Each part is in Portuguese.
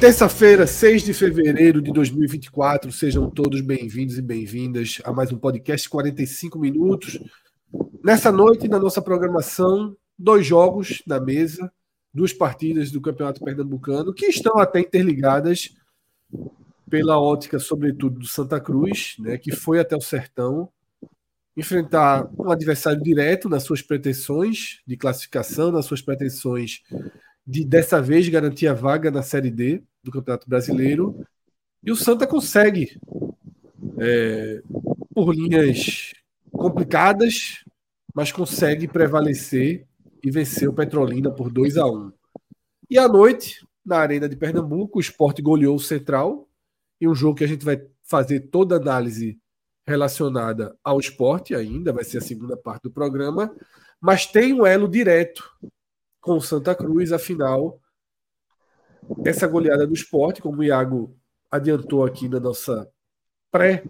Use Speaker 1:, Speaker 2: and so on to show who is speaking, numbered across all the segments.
Speaker 1: Terça-feira, 6 de fevereiro de 2024, sejam todos bem-vindos e bem-vindas a mais um podcast 45 minutos. Nessa noite, na nossa programação, dois jogos na mesa, duas partidas do Campeonato Pernambucano, que estão até interligadas pela ótica, sobretudo, do Santa Cruz, né, que foi até o Sertão enfrentar um adversário direto nas suas pretensões de classificação, nas suas pretensões de dessa vez garantir a vaga na Série D do Campeonato Brasileiro. E o Santa consegue, é, por linhas complicadas, mas consegue prevalecer e vencer o Petrolina por 2 a 1 E à noite, na Arena de Pernambuco, o esporte goleou o Central, em um jogo que a gente vai fazer toda análise relacionada ao esporte ainda, vai ser a segunda parte do programa, mas tem um elo direto com o Santa Cruz, afinal, essa goleada do esporte, como o Iago adiantou aqui na nossa pré,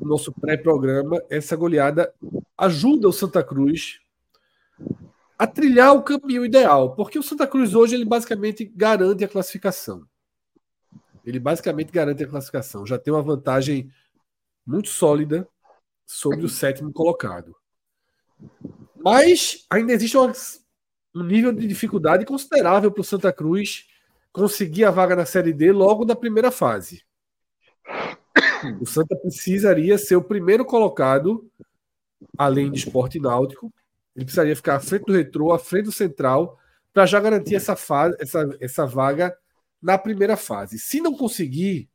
Speaker 1: nosso pré-programa, essa goleada ajuda o Santa Cruz a trilhar o caminho ideal, porque o Santa Cruz hoje ele basicamente garante a classificação. Ele basicamente garante a classificação, já tem uma vantagem muito sólida sobre o sétimo colocado. Mas ainda existe um nível de dificuldade considerável para o Santa Cruz conseguir a vaga na Série D logo na primeira fase. O Santa precisaria ser o primeiro colocado, além de esporte náutico. Ele precisaria ficar à frente do retrô, à frente do central, para já garantir essa, fase, essa, essa vaga na primeira fase. Se não conseguir,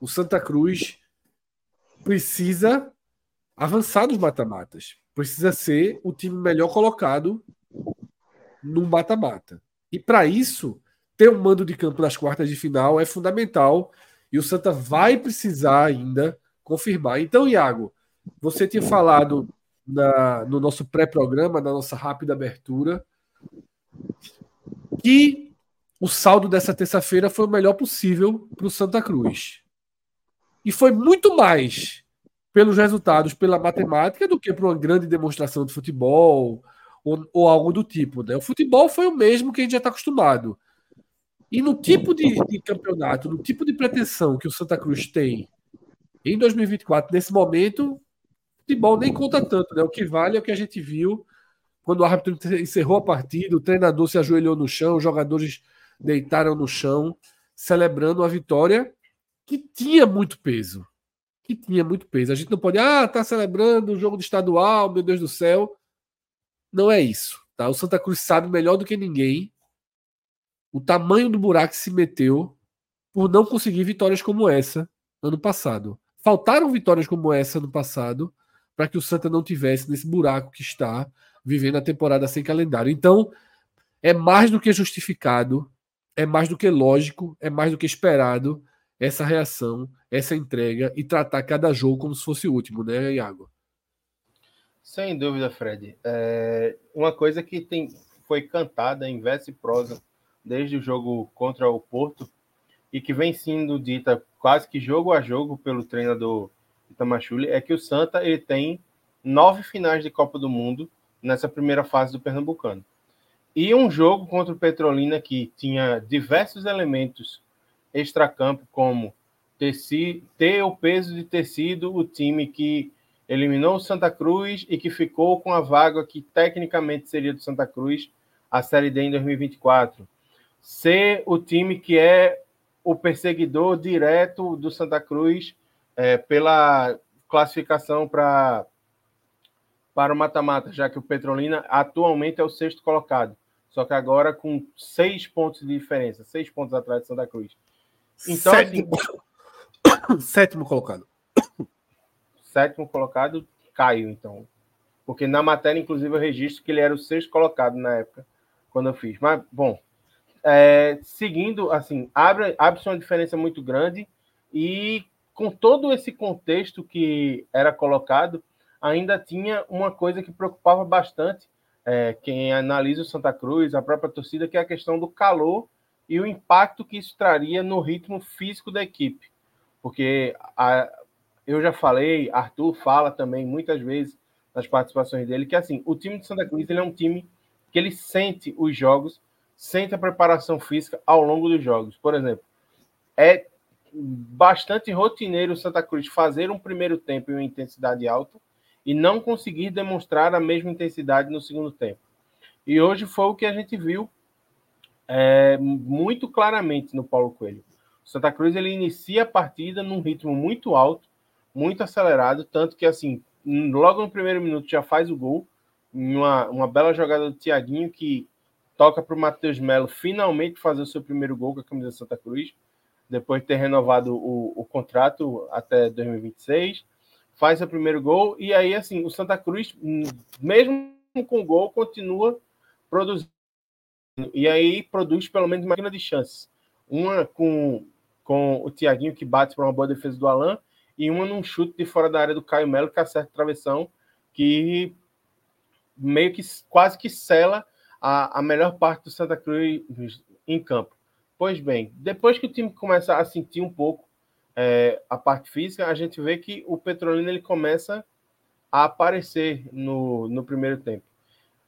Speaker 1: o Santa Cruz precisa avançar nos mata-matas. Precisa ser o time melhor colocado no mata-mata. E para isso, ter um mando de campo nas quartas de final é fundamental e o Santa vai precisar ainda confirmar. Então, Iago, você tinha falado na, no nosso pré-programa, na nossa rápida abertura, que o saldo dessa terça-feira foi o melhor possível para o Santa Cruz. E foi muito mais pelos resultados, pela matemática, do que por uma grande demonstração de futebol ou, ou algo do tipo. Né? O futebol foi o mesmo que a gente já está acostumado. E no tipo de, de, campeonato, no tipo de pretensão que o Santa Cruz tem em 2024, nesse momento, futebol nem conta tanto, né? O que vale é o que a gente viu quando o árbitro encerrou a partida, o treinador se ajoelhou no chão, os jogadores deitaram no chão, celebrando a vitória que tinha muito peso. Que tinha muito peso. A gente não pode, ah, tá celebrando o jogo de estadual, meu Deus do céu. Não é isso, tá? O Santa Cruz sabe melhor do que ninguém o tamanho do buraco se meteu por não conseguir vitórias como essa ano passado. Faltaram vitórias como essa ano passado para que o Santa não tivesse nesse buraco que está vivendo a temporada sem calendário. Então, é mais do que justificado, é mais do que lógico, é mais do que esperado essa reação, essa entrega e tratar cada jogo como se fosse o último, né, Iago?
Speaker 2: Sem dúvida, Fred. É uma coisa que tem, foi cantada em verso e prosa desde o jogo contra o Porto e que vem sendo dita quase que jogo a jogo pelo treinador Itamachule é que o Santa ele tem nove finais de Copa do Mundo nessa primeira fase do Pernambucano. E um jogo contra o Petrolina que tinha diversos elementos extracampo, como ter, o peso de ter sido o time que eliminou o Santa Cruz e que ficou com a vaga que tecnicamente seria do Santa Cruz a Série D em 2024 ser o time que é o perseguidor direto do Santa Cruz é, pela classificação para para o mata-mata, já que o Petrolina atualmente é o sexto colocado, só que agora com seis pontos de diferença, seis pontos atrás de Santa Cruz.
Speaker 1: Então, sétimo, assim, sétimo colocado.
Speaker 2: Sétimo colocado caiu, então. Porque na matéria, inclusive, eu registro que ele era o sexto colocado na época, quando eu fiz. Mas, bom, é, seguindo, assim, abre, abre uma diferença muito grande e com todo esse contexto que era colocado, ainda tinha uma coisa que preocupava bastante é, quem analisa o Santa Cruz, a própria torcida, que é a questão do calor e o impacto que isso traria no ritmo físico da equipe. Porque a, eu já falei, Arthur fala também muitas vezes nas participações dele, que assim, o time de Santa Cruz ele é um time que ele sente os jogos, sente a preparação física ao longo dos jogos. Por exemplo, é bastante rotineiro o Santa Cruz fazer um primeiro tempo em uma intensidade alta e não conseguir demonstrar a mesma intensidade no segundo tempo. E hoje foi o que a gente viu é, muito claramente no Paulo Coelho. O Santa Cruz ele inicia a partida num ritmo muito alto, muito acelerado, tanto que assim, logo no primeiro minuto já faz o gol, uma, uma bela jogada do Tiaguinho que toca para o Matheus Melo finalmente fazer o seu primeiro gol com a camisa Santa Cruz, depois de ter renovado o, o contrato até 2026 faz o primeiro gol, e aí, assim, o Santa Cruz, mesmo com gol, continua produzindo. E aí produz pelo menos uma máquina de chances. Uma com, com o Tiaguinho, que bate para uma boa defesa do Alain, e uma num chute de fora da área do Caio Melo, que acerta a travessão, que meio que quase que sela a, a melhor parte do Santa Cruz em campo. Pois bem, depois que o time começa a sentir um pouco é, a parte física, a gente vê que o Petrolina ele começa a aparecer no, no primeiro tempo.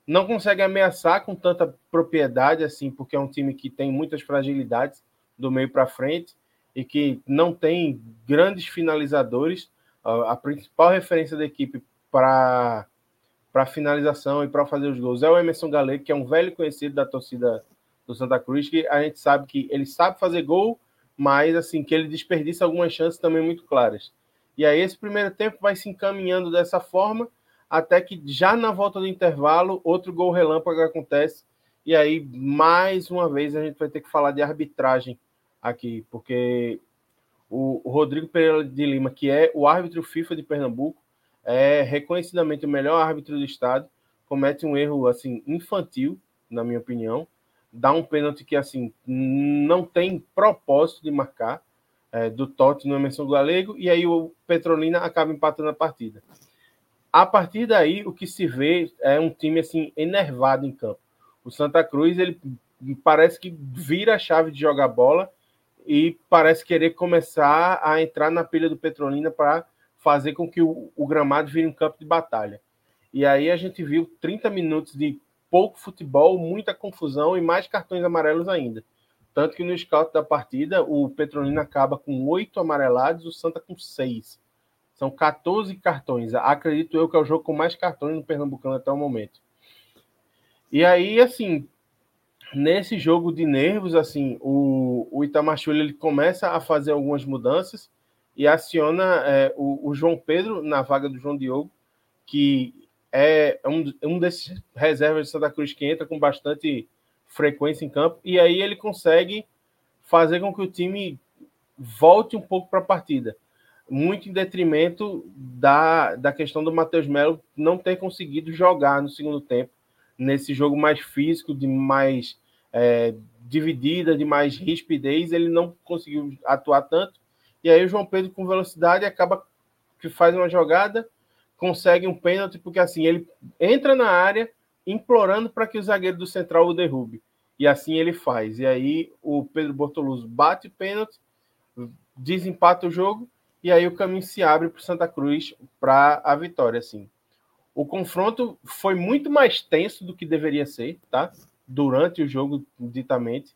Speaker 2: Não consegue ameaçar com tanta propriedade assim, porque é um time que tem muitas fragilidades do meio para frente e que não tem grandes finalizadores. A, a principal referência da equipe para para finalização e para fazer os gols é o Emerson Galego, que é um velho conhecido da torcida do Santa Cruz, que a gente sabe que ele sabe fazer gol mas assim que ele desperdiça algumas chances também muito claras. E aí esse primeiro tempo vai se encaminhando dessa forma até que já na volta do intervalo outro gol relâmpago acontece e aí mais uma vez a gente vai ter que falar de arbitragem aqui, porque o, Rodrigo Pereira de Lima, que é o árbitro FIFA de Pernambuco, é reconhecidamente o melhor árbitro do estado, comete um erro assim infantil, na minha opinião, dá um pênalti que assim não tem propósito de marcar é, do Totti no Emerson Galego e aí o Petrolina acaba empatando a partida. A partir daí o que se vê é um time assim enervado em campo. O Santa Cruz ele parece que vira a chave de jogar bola e parece querer começar a entrar na pilha do Petrolina para fazer com que o, o gramado vire um campo de batalha. E aí a gente viu 30 minutos de pouco futebol, muita confusão e mais cartões amarelos ainda. Tanto que no scout da partida, o Petrolina acaba com oito amarelados, o Santa com seis. São 14 cartões. Acredito eu que é o jogo com mais cartões no Pernambucano até o momento. E aí, assim, nesse jogo de nervos, assim, o, o Itamachule ele começa a fazer algumas mudanças e aciona é, o, o João Pedro na vaga do João Diogo, que é um, um desses reservas de Santa Cruz que entra com bastante frequência em campo, e aí ele consegue fazer com que o time volte um pouco para a partida. Muito em detrimento da, da questão do Matheus Melo não ter conseguido jogar no segundo tempo, nesse jogo mais físico, de mais é, dividida, de mais rispidez, ele não conseguiu atuar tanto. E aí o João Pedro, com velocidade, acaba que faz uma jogada consegue um pênalti, porque assim, ele entra na área implorando para que o zagueiro do Central o derrube. E assim ele faz. E aí o Pedro Bortoluso bate pênalti, desempata o jogo, e aí o caminho se abre para Santa Cruz para a vitória. Assim. O confronto foi muito mais tenso do que deveria ser, tá? Durante o jogo, ditamente,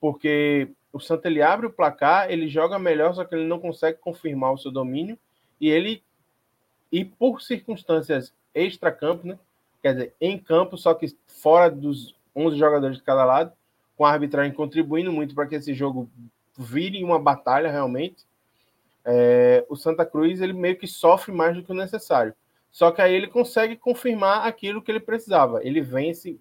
Speaker 2: porque o Santa ele abre o placar, ele joga melhor, só que ele não consegue confirmar o seu domínio, e ele e por circunstâncias extra-campo, né? quer dizer, em campo, só que fora dos 11 jogadores de cada lado, com a arbitragem contribuindo muito para que esse jogo vire uma batalha realmente, é, o Santa Cruz ele meio que sofre mais do que o necessário. Só que aí ele consegue confirmar aquilo que ele precisava. Ele vence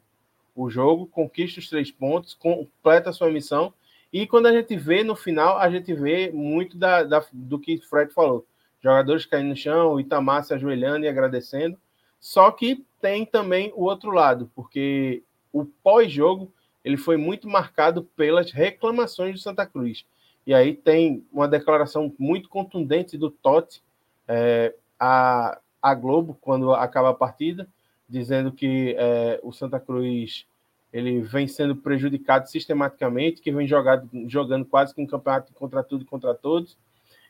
Speaker 2: o jogo, conquista os três pontos, completa sua missão. E quando a gente vê no final, a gente vê muito da, da do que Fred falou. Jogadores caindo no chão, Itamar se ajoelhando e agradecendo. Só que tem também o outro lado, porque o pós-jogo ele foi muito marcado pelas reclamações do Santa Cruz. E aí tem uma declaração muito contundente do Totti é, a, a Globo, quando acaba a partida, dizendo que é, o Santa Cruz ele vem sendo prejudicado sistematicamente, que vem jogado, jogando quase que um campeonato contra tudo e contra todos.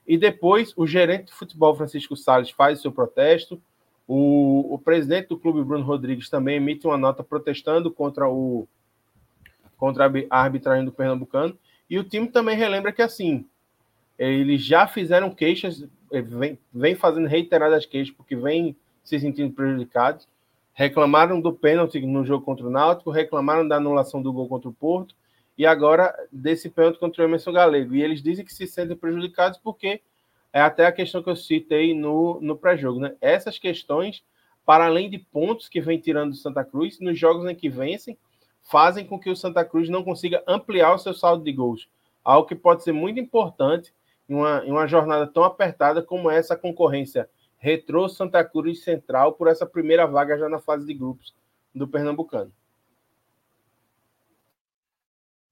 Speaker 2: E depois o gerente de futebol, Francisco Salles, faz o seu protesto. O, o presidente do clube, Bruno Rodrigues, também emite uma nota protestando contra, o, contra a arbitragem do Pernambucano. E o time também relembra que, assim, eles já fizeram queixas, vem, vem fazendo reiteradas queixas, porque vem se sentindo prejudicados reclamaram do pênalti no jogo contra o Náutico, reclamaram da anulação do gol contra o Porto e agora desse pênalti contra o Emerson Galego. E eles dizem que se sentem prejudicados porque é até a questão que eu citei no, no pré-jogo. Né? Essas questões, para além de pontos que vem tirando do Santa Cruz, nos jogos em que vencem, fazem com que o Santa Cruz não consiga ampliar o seu saldo de gols. Algo que pode ser muito importante em uma, em uma jornada tão apertada como essa concorrência Retrô Santa Cruz Central por essa primeira vaga já na fase de grupos do Pernambucano.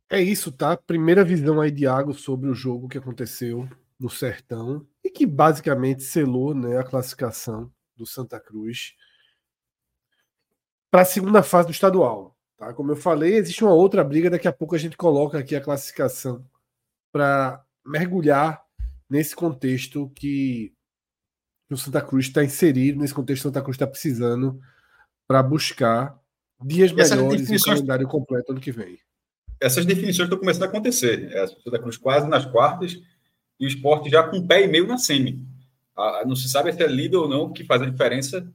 Speaker 1: É isso, tá? Primeira visão aí de Iago sobre o jogo que aconteceu no Sertão e que basicamente selou né, a classificação do Santa Cruz para a segunda fase do estadual. Tá? Como eu falei, existe uma outra briga, daqui a pouco a gente coloca aqui a classificação para mergulhar nesse contexto que que o Santa Cruz está inserido nesse contexto que o Santa Cruz está precisando para buscar dias melhores definições... e calendário completo ano que vem.
Speaker 3: Essas definições estão começando a acontecer. É, o Santa Cruz quase nas quartas e o esporte já com pé e meio na semi. não se sabe se é líder ou não, o que faz a diferença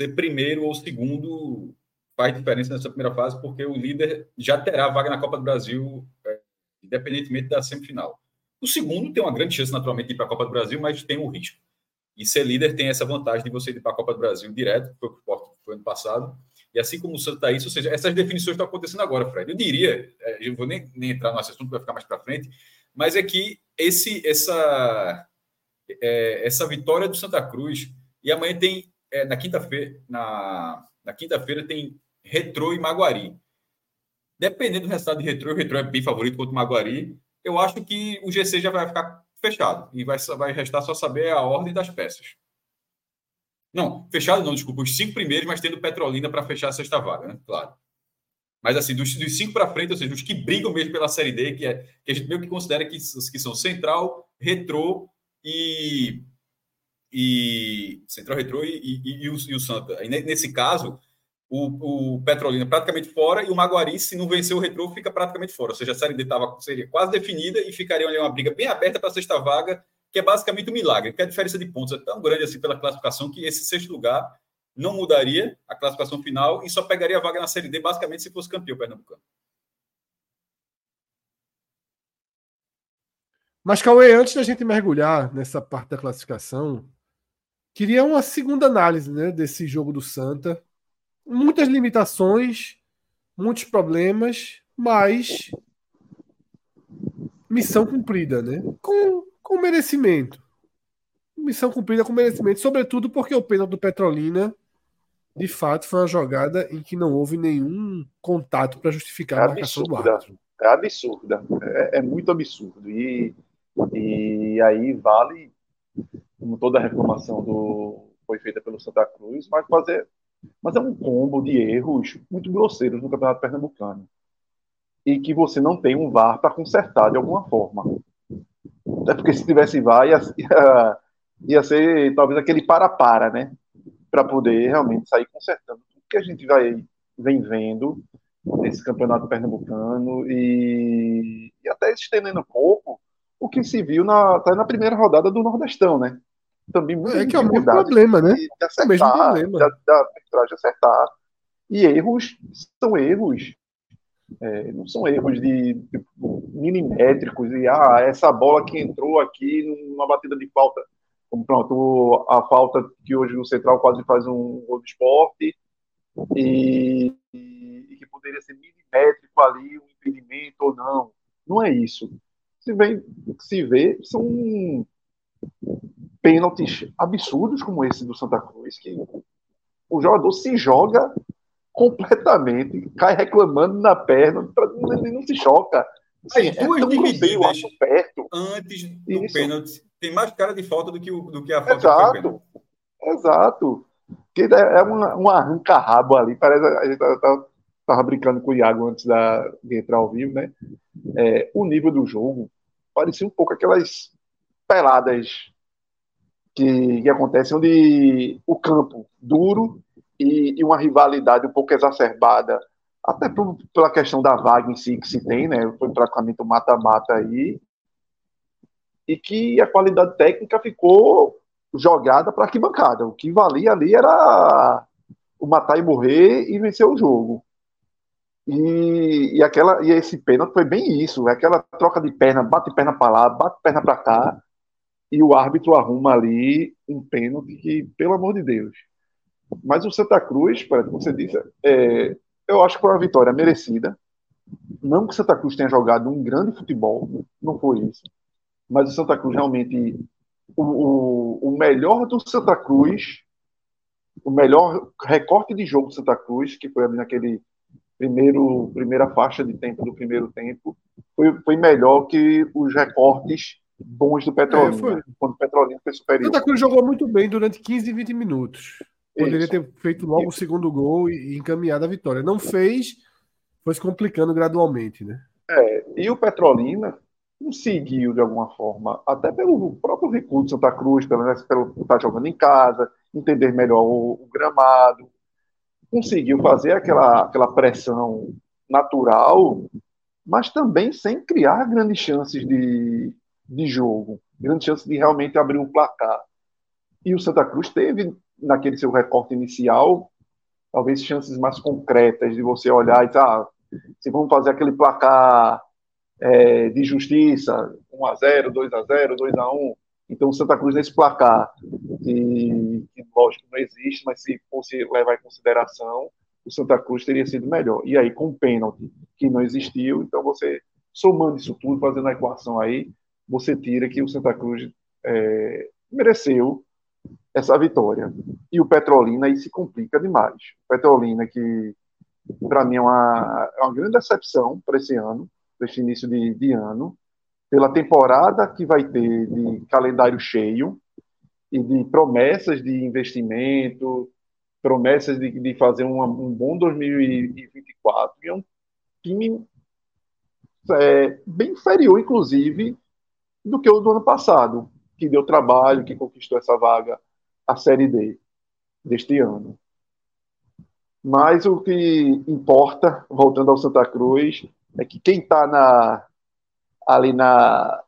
Speaker 3: ser primeiro ou segundo faz diferença nessa primeira fase, porque o líder já terá vaga na Copa do Brasil, é, independentemente da semifinal. O segundo tem uma grande chance, naturalmente, de ir para a Copa do Brasil, mas tem um risco. E ser líder tem essa vantagem de você ir para a Copa do Brasil direto, foi o que o Sport foi ano passado. E assim como o Santa está isso, ou seja, essas definições estão acontecendo agora, Fred. Eu diria, é, eu vou nem, nem entrar no assunto, vai ficar mais para frente, mas é que esse, essa, é, essa vitória do Santa Cruz, e amanhã tem, é, na quinta-feira, na, na quinta-feira tem Retrô e Maguari. Dependendo do resultado de Retrô, o Retrô é bem favorito contra o Maguari, eu acho que o GC já vai ficar fechado. E vai, vai restar só saber a ordem das peças. Não, fechado não, desculpa. Os cinco primeiros, mas tendo Petrolina para fechar a sexta vaga, né? Claro. Mas assim, dos, dos cinco para frente, ou seja, os que brigam mesmo pela Série D, que, é, que a gente meio que considera que, que são Central, Retrô e. e Central, Retrô e, e, e, o, e o Santa. Aí, nesse caso, o, o Petrolina praticamente fora e o Maguari, se não vencer o retrô, fica praticamente fora. Ou seja, a Série D tava, seria quase definida e ficaria ali uma briga bem aberta para a sexta vaga, que é basicamente um milagre, porque a diferença de pontos é tão grande assim pela classificação que esse sexto lugar não mudaria a classificação final e só pegaria a vaga na Série D basicamente se fosse campeão pernambucano.
Speaker 1: Mas, Cauê, antes da gente mergulhar nessa parte da classificação, queria uma segunda análise né, desse jogo do Santa muitas limitações, muitos problemas, mas missão cumprida, né? Com, com merecimento. Missão cumprida com merecimento, sobretudo porque o pênalti do Petrolina, de fato, foi uma jogada em que não houve nenhum contato para justificar é a marcação absurda. do árbitro.
Speaker 4: É absurda, é, é muito absurdo. E, e aí vale, como toda a reclamação do, foi feita pelo Santa Cruz, mas fazer mas é um combo de erros muito grosseiros no Campeonato Pernambucano. E que você não tem um VAR para consertar de alguma forma. É porque se tivesse VAR, ia, ia, ia ser talvez aquele para-para, né? Para poder realmente sair consertando tudo que a gente vai, vem vendo nesse Campeonato Pernambucano e, e até estendendo um pouco o que se viu na, tá na primeira rodada do Nordestão, né? Também
Speaker 1: é que é o mesmo problema, né? De acertar, é o mesmo problema.
Speaker 4: Da, da arbitragem acertar. E erros são erros. É, não são erros de, de milimétricos e ah, essa bola que entrou aqui numa batida de falta Como pronto, a falta que hoje o Central quase faz um gol de esporte e, e, que poderia ser milimétrico ali, um impedimento ou não. Não é isso. Se, vem, se vê, são pênaltis absurdos como esse do Santa Cruz, que o jogador se joga completamente, cai reclamando na perna, ele não se choca.
Speaker 3: Assim, As duas é divididas perto. antes do Isso. pênalti tem mais cara de falta do que, o, do que a falta
Speaker 4: Exato. Exato. Que é, é uma, um arranca-rabo ali. Parece a gente tava, tava, brincando com o Iago antes da, de entrar ao vivo, né? É, o nível do jogo parecia um pouco aquelas peladas que, que acontecem onde o campo duro e, e uma rivalidade um pouco exacerbada até por, pela questão da vaga em si que se tem, né? Foi praticamente um mata-mata aí. E que a qualidade técnica ficou jogada para arquibancada. O que valia ali era o matar e morrer e vencer o jogo. E, e, aquela, e esse pênalti foi bem isso, aquela troca de perna, bate perna para lá, bate perna para cá, e o árbitro arruma ali um pênalti que, pelo amor de Deus. Mas o Santa Cruz, como você disse, é, eu acho que foi uma vitória merecida. Não que o Santa Cruz tenha jogado um grande futebol, não foi isso. Mas o Santa Cruz realmente. O, o, o melhor do Santa Cruz, o melhor recorte de jogo do Santa Cruz, que foi ali naquele primeiro, primeira faixa de tempo do primeiro tempo, foi, foi melhor que os recortes bons do Petrolina, é, quando o Petrolina foi superior.
Speaker 1: Santa Cruz jogou muito bem durante 15, 20 minutos. Poderia Isso. ter feito logo Isso. o segundo gol e encaminhado a vitória. Não fez, foi se complicando gradualmente, né?
Speaker 4: É, e o Petrolina conseguiu, de alguma forma, até pelo próprio recurso de Santa Cruz, pelo, pelo estar jogando em casa, entender melhor o, o gramado, conseguiu fazer aquela, aquela pressão natural, mas também sem criar grandes chances de, de jogo, grandes chances de realmente abrir um placar. E o Santa Cruz teve naquele seu recorte inicial, talvez chances mais concretas de você olhar e dizer, ah, se vamos fazer aquele placar é, de justiça, 1x0, 2x0, 2x1, então Santa Cruz nesse placar, que, que lógico não existe, mas se fosse levar em consideração, o Santa Cruz teria sido melhor. E aí, com o pênalti que não existiu, então você, somando isso tudo, fazendo a equação aí, você tira que o Santa Cruz é, mereceu essa vitória. E o Petrolina aí se complica demais. O Petrolina, que para mim é uma, é uma grande decepção para esse ano, para esse início de, de ano, pela temporada que vai ter de calendário cheio e de promessas de investimento, promessas de, de fazer um bom 2024. E é um time é, bem inferior, inclusive, do que o do ano passado, que deu trabalho, que conquistou essa vaga a Série D deste ano. Mas o que importa, voltando ao Santa Cruz, é que quem está na, ali na,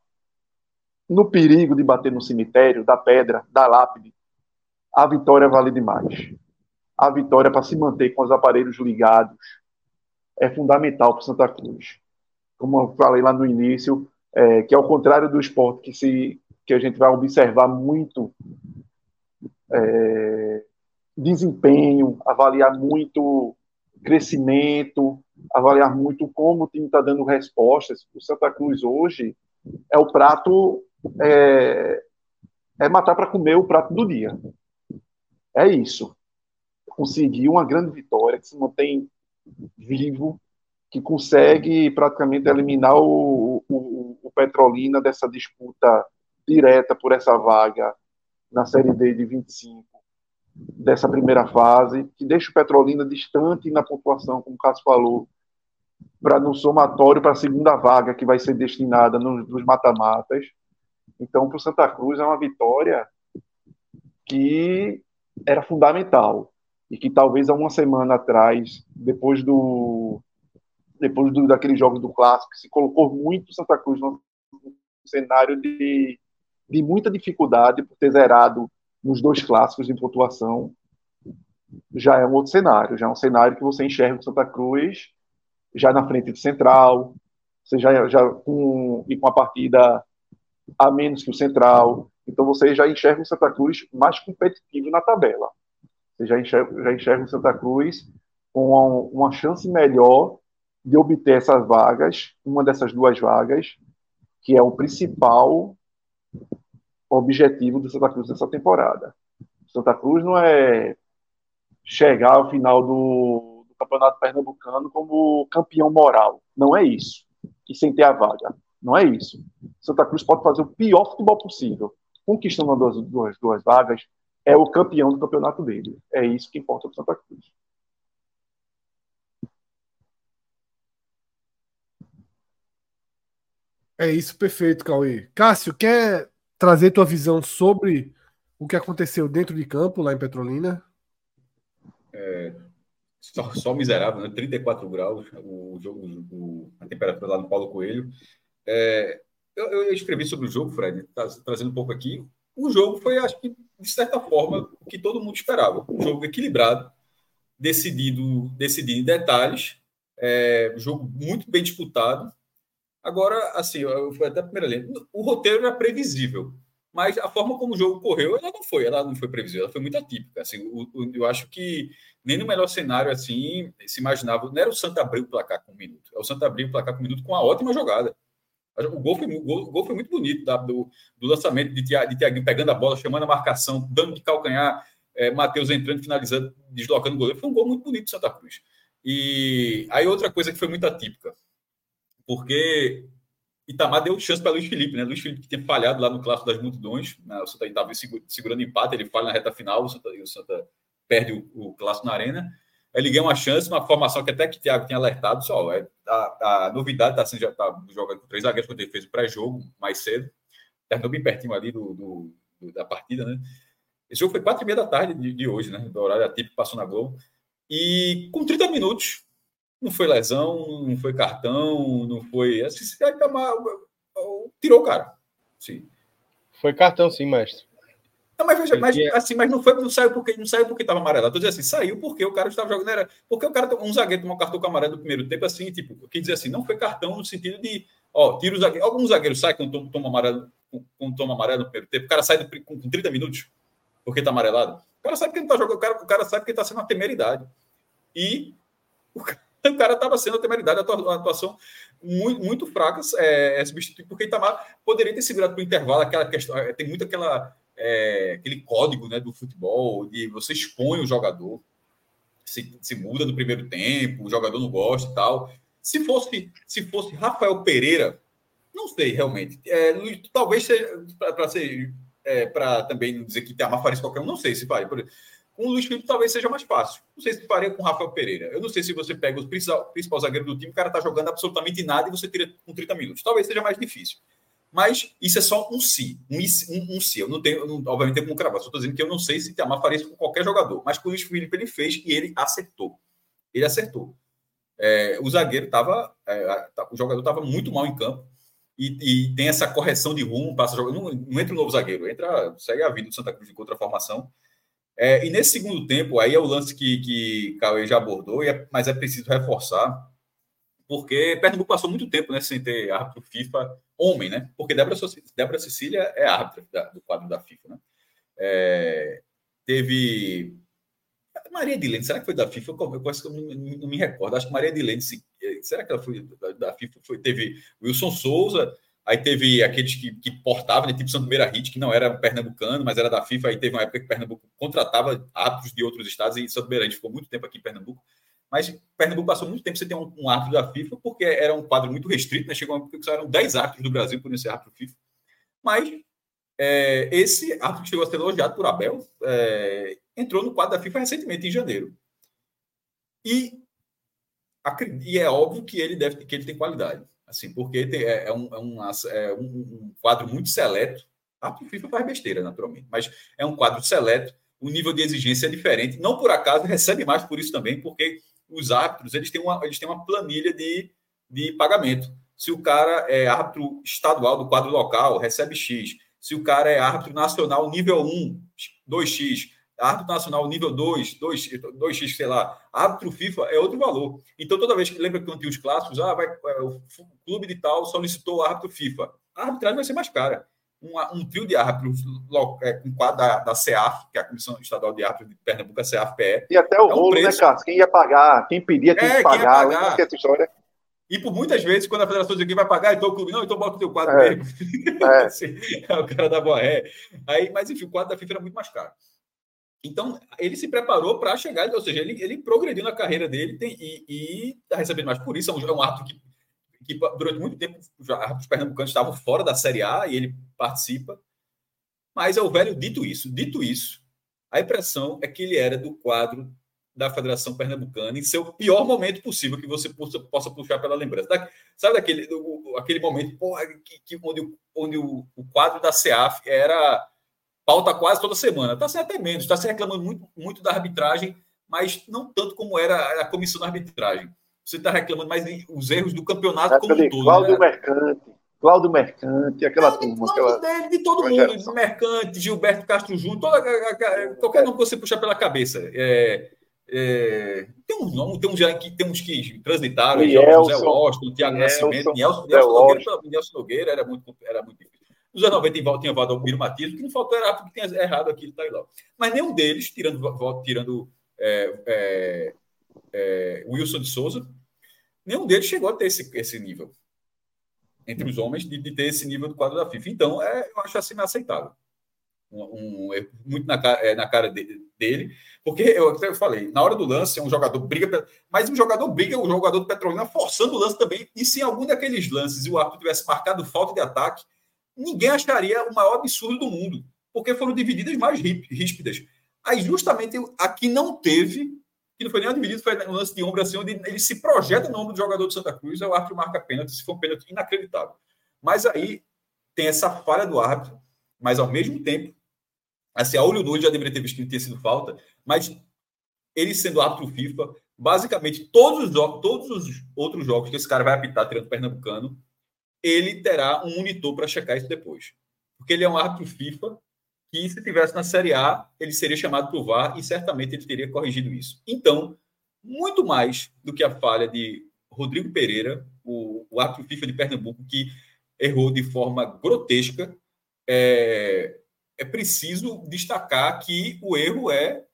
Speaker 4: no perigo de bater no cemitério, da pedra, da lápide, a vitória vale demais. A vitória para se manter com os aparelhos ligados é fundamental para o Santa Cruz. Como eu falei lá no início, é, que ao contrário do esporte que, se, que a gente vai observar muito é, desempenho, avaliar muito crescimento, avaliar muito como o time está dando respostas. O Santa Cruz hoje é o prato, é, é matar para comer o prato do dia. É isso. Conseguir uma grande vitória que se mantém vivo, que consegue praticamente eliminar o Petrolina dessa disputa direta por essa vaga na Série D de 25 dessa primeira fase, que deixa o Petrolina distante na pontuação, como o Cássio falou, para no somatório para a segunda vaga que vai ser destinada nos, nos mata-matas. Então, para o Santa Cruz é uma vitória que era fundamental e que talvez há uma semana atrás, depois do depois do, daqueles jogos do clássico, se colocou muito Santa Cruz no cenário de de muita dificuldade por ter zerado nos dois clássicos de pontuação, já é um outro cenário, já é um cenário que você enxerga o Santa Cruz já na frente de Central, você já, já com, e com a partida a menos que o Central, Então você já enxerga o Santa Cruz mais competitivo na tabela. Você já enxerga, já enxerga o Santa Cruz com uma, uma chance melhor de obter essas vagas, uma dessas duas vagas, que é o principal objetivo do Santa Cruz nessa temporada. Santa Cruz não é chegar ao final do, do, Campeonato Pernambucano como campeão moral. Não é isso. E sem ter a vaga. Não é isso. Santa Cruz pode fazer o pior futebol possível. Conquistando as duas, duas, duas vagas, é o campeão do campeonato dele. É isso que importa para Santa Cruz.
Speaker 1: É isso, perfeito, Cauê. Cássio, quer trazer tua visão sobre o que aconteceu dentro de campo lá em Petrolina?
Speaker 3: É, só, só, miserável, né? 34 graus o jogo, o, a temperatura lá no Paulo Coelho. É, eu, eu, escrevi sobre o jogo, Fred, tá, trazendo um pouco aqui. O jogo foi, acho que, de certa forma, o que todo mundo esperava. Um jogo equilibrado, decidido, decidido em detalhes, é, jogo muito bem disputado. Agora, assim, foi até a primeira linha. O roteiro era previsível mas a forma como o jogo correu, ela não foi, ela não foi previsível, ela foi muito atípica. Assim, o, o, eu acho que nem no melhor cenário assim se imaginava, não era o Santa abrir o placar com um minuto, é o Santa abrir o placar com um minuto com uma ótima jogada. O gol foi, o gol, o gol foi muito bonito da, do, do, lançamento de, de Tiaguinho pegando a bola, chamando a marcação, dando de calcanhar, é, Matheus entrando, finalizando, deslocando o goleiro. Foi um gol muito bonito do Santa Cruz. E aí outra coisa que foi muito atípica, porque Itamar deu chance para Luiz Felipe, né? Luiz Felipe que tinha falhado lá no clássico das multidões, né? o Santa estava segurando empate, ele falha na reta final, o Santa, o Santa perde o, o, clássico na arena. Ele ganha uma chance, uma formação que até que o Thiago tinha alertado, só é, a, a novidade está sendo já tá jogando com três zagueiros quando ele fez o pré-jogo mais cedo, terminou bem pertinho ali do, do, do, da partida, né? Esse jogo foi quatro e meia da tarde de, de hoje, né? Do horário atípico passou na Globo. E com 30 minutos, não foi lesão, não foi cartão, não foi. Assim, tirou o cara. Sim.
Speaker 2: Foi cartão, sim, mestre.
Speaker 3: Não, mas, veja, mas, assim, mas não foi, não saiu porque não saiu porque estava amarelo. Estou dizendo assim, saiu porque o cara estava jogando. Era, porque o cara, um zagueiro tomou cartão com amarelo no primeiro tempo, assim, tipo, que dizer assim, não foi cartão no sentido de, ó, tira o zagueiro. Algum zagueiro sai quando toma amarelo, quando toma amarelo no primeiro tempo, o cara sai do, com, com 30 minutos porque está amarelado. O cara sabe que não está jogando, o cara, o cara sabe que está sendo uma temeridade. E o cara o cara estava sendo a temeridade, a atuação muito, muito fraca é, é substituído, porque Itamar poderia ter segurado para o intervalo aquela questão, é, tem muito aquela, é, aquele código né, do futebol, de você expõe o jogador, se, se muda no primeiro tempo, o jogador não gosta e tal. Se fosse, se fosse Rafael Pereira, não sei realmente. É, talvez para ser é, para também dizer que Itamar faria qualquer um, não sei se faria. Por, com o Luiz Felipe talvez seja mais fácil. Não sei se faria com o Rafael Pereira. Eu não sei se você pega o principal, zagueiro do time, o cara está jogando absolutamente nada e você tira com 30 minutos. Talvez seja mais difícil. Mas isso é só um si. Um, um, um si. Eu não tenho, não, obviamente, como cravar. Só estou dizendo que eu não sei se Tiamar faria isso com qualquer jogador. Mas com o Luiz Felipe ele fez e ele acertou. Ele acertou. É, o zagueiro estava. É, o jogador estava muito mal em campo. E, e, tem essa correção de rumo, passa não, não entra um novo zagueiro, entra, segue a vida do Santa Cruz de contra formação é, e nesse segundo tempo, aí é o lance que, que Cauê já abordou, é, mas é preciso reforçar, porque Pernambuco passou muito tempo né, sem ter árbitro FIFA homem, né? Porque Débora, Débora Cecília é árbitra do quadro da FIFA, né? É, teve. Maria Edilene, será que foi da FIFA? Eu, eu, eu não, não, me recordo. Acho que Maria Edilene, será que ela foi da, da FIFA? Foi, teve Wilson Souza, Aí teve aqueles que, que portavam, né, tipo Santo Meira Hit, que não era pernambucano, mas era da FIFA. Aí teve uma época que Pernambuco contratava árbitros de outros estados, e Santo Meira Hit ficou muito tempo aqui em Pernambuco. Mas Pernambuco passou muito tempo sem ter um, um árbitro da FIFA, porque era um quadro muito restrito, né? Chegou uma época que só eram 10 árbitros do Brasil por ser árbitro FIFA. Mas é, esse árbitro que chegou a ser elogiado por Abel é, entrou no quadro da FIFA recentemente, em janeiro. E, e é óbvio que ele deve que ele tem qualidade assim, porque tem, é, é, um, é, um, é um, um, quadro muito seleto. A FIFA faz besteira, naturalmente, mas é um quadro seleto, o nível de exigência é diferente. Não por acaso recebe mais por isso também, porque os árbitros eles têm uma, eles têm uma planilha de, de pagamento. Se o cara é árbitro estadual do quadro local, recebe X. Se o cara é árbitro nacional nível 1, 2X árbitro nacional nível 2, 2, 2x, sei lá, árbitro FIFA é outro valor. Então, toda vez que lembra que tinha os clássicos, ah, vai, é, o clube de tal solicitou árbitro FIFA. A arbitragem vai ser mais cara. um, um trio de árbitros é, com quadro da, da CEAF, que é a Comissão Estadual de Árbitros de Pernambuco, a CEAF-PE.
Speaker 4: E até o é um rolo, né, preço... né, Cássio? Quem ia pagar, quem pedia, tinha é, que pagar. Quem ia pagar. Essa história.
Speaker 3: E por muitas vezes, quando a federação diz que vai pagar, então o clube, não, então bota o teu quadro é. mesmo. É. Assim, é. o cara da boa ré. Aí, mas enfim, o quadro da FIFA era muito mais caro. Então, ele se preparou para chegar, ou seja, ele, ele progrediu na carreira dele tem, e está recebendo mais por isso. É um, é um árbitro que, que, durante muito tempo, os árbitros pernambucanos estavam fora da Série A e ele participa. Mas é o velho dito isso. Dito isso, a impressão é que ele era do quadro da Federação Pernambucana em seu pior momento possível que você possa, possa puxar pela lembrança. Da, sabe daquele o, aquele momento porra, que, que, onde, onde o, o, quadro da CEAF era pauta quase toda semana. Está sendo até menos, está se reclamando muito, muito da arbitragem, mas não tanto como era a comissão da arbitragem. Você está reclamando mais os erros do campeonato como um todo.
Speaker 4: Cláudio né? Mercante, Cláudio Mercante, aquela não, turma. Aquela...
Speaker 3: Dele, de todo mundo, Mercante, Gilberto Castro Júnior, toda, qualquer nome que você puxar pela cabeça. É, é, tem uns nomes, tem uns, que, tem uns que transitaram, José Washington, Tiago Nascimento, Nelson, Nelson, Nogueira, Nelson Nogueira era muito, era muito difícil. Nos anos 90 tinha Valdomiro Matias, o que não faltou era porque tinha errado aquilo, tá lá. Mas nenhum deles, tirando, tirando é, é, é, Wilson de Souza, nenhum deles chegou a ter esse, esse nível entre os homens de, de ter esse nível do quadro da FIFA. Então, é, eu acho assim inaceitável um, um, é muito na, é, na cara de, dele, porque eu até falei, na hora do lance, é um jogador briga, mas um jogador briga, o jogador do Petrolina forçando o lance também, e se algum daqueles lances e o árbitro tivesse marcado falta de ataque, ninguém acharia o maior absurdo do mundo, porque foram divididas mais ríspidas. Aí, justamente, aqui não teve, que não foi nem dividido, foi um lance de ombro assim, onde ele se projeta no ombro do jogador do Santa Cruz, o árbitro marca pênalti, se for um pênalti inacreditável. Mas aí tem essa falha do árbitro, mas ao mesmo tempo Assim, a olho nu já deveria ter visto que tinha sido falta, mas ele sendo árbitro FIFA, basicamente todos os jogos, todos os outros jogos que esse cara vai apitar tirando pernambucano, ele terá um monitor para checar isso depois. Porque ele é um árbitro FIFA que, se tivesse na Série A, ele seria chamado para o VAR e certamente ele teria corrigido isso. Então, muito mais do que a falha de Rodrigo Pereira, o, o árbitro FIFA de Pernambuco, que errou de forma grotesca, é, é preciso destacar que o erro é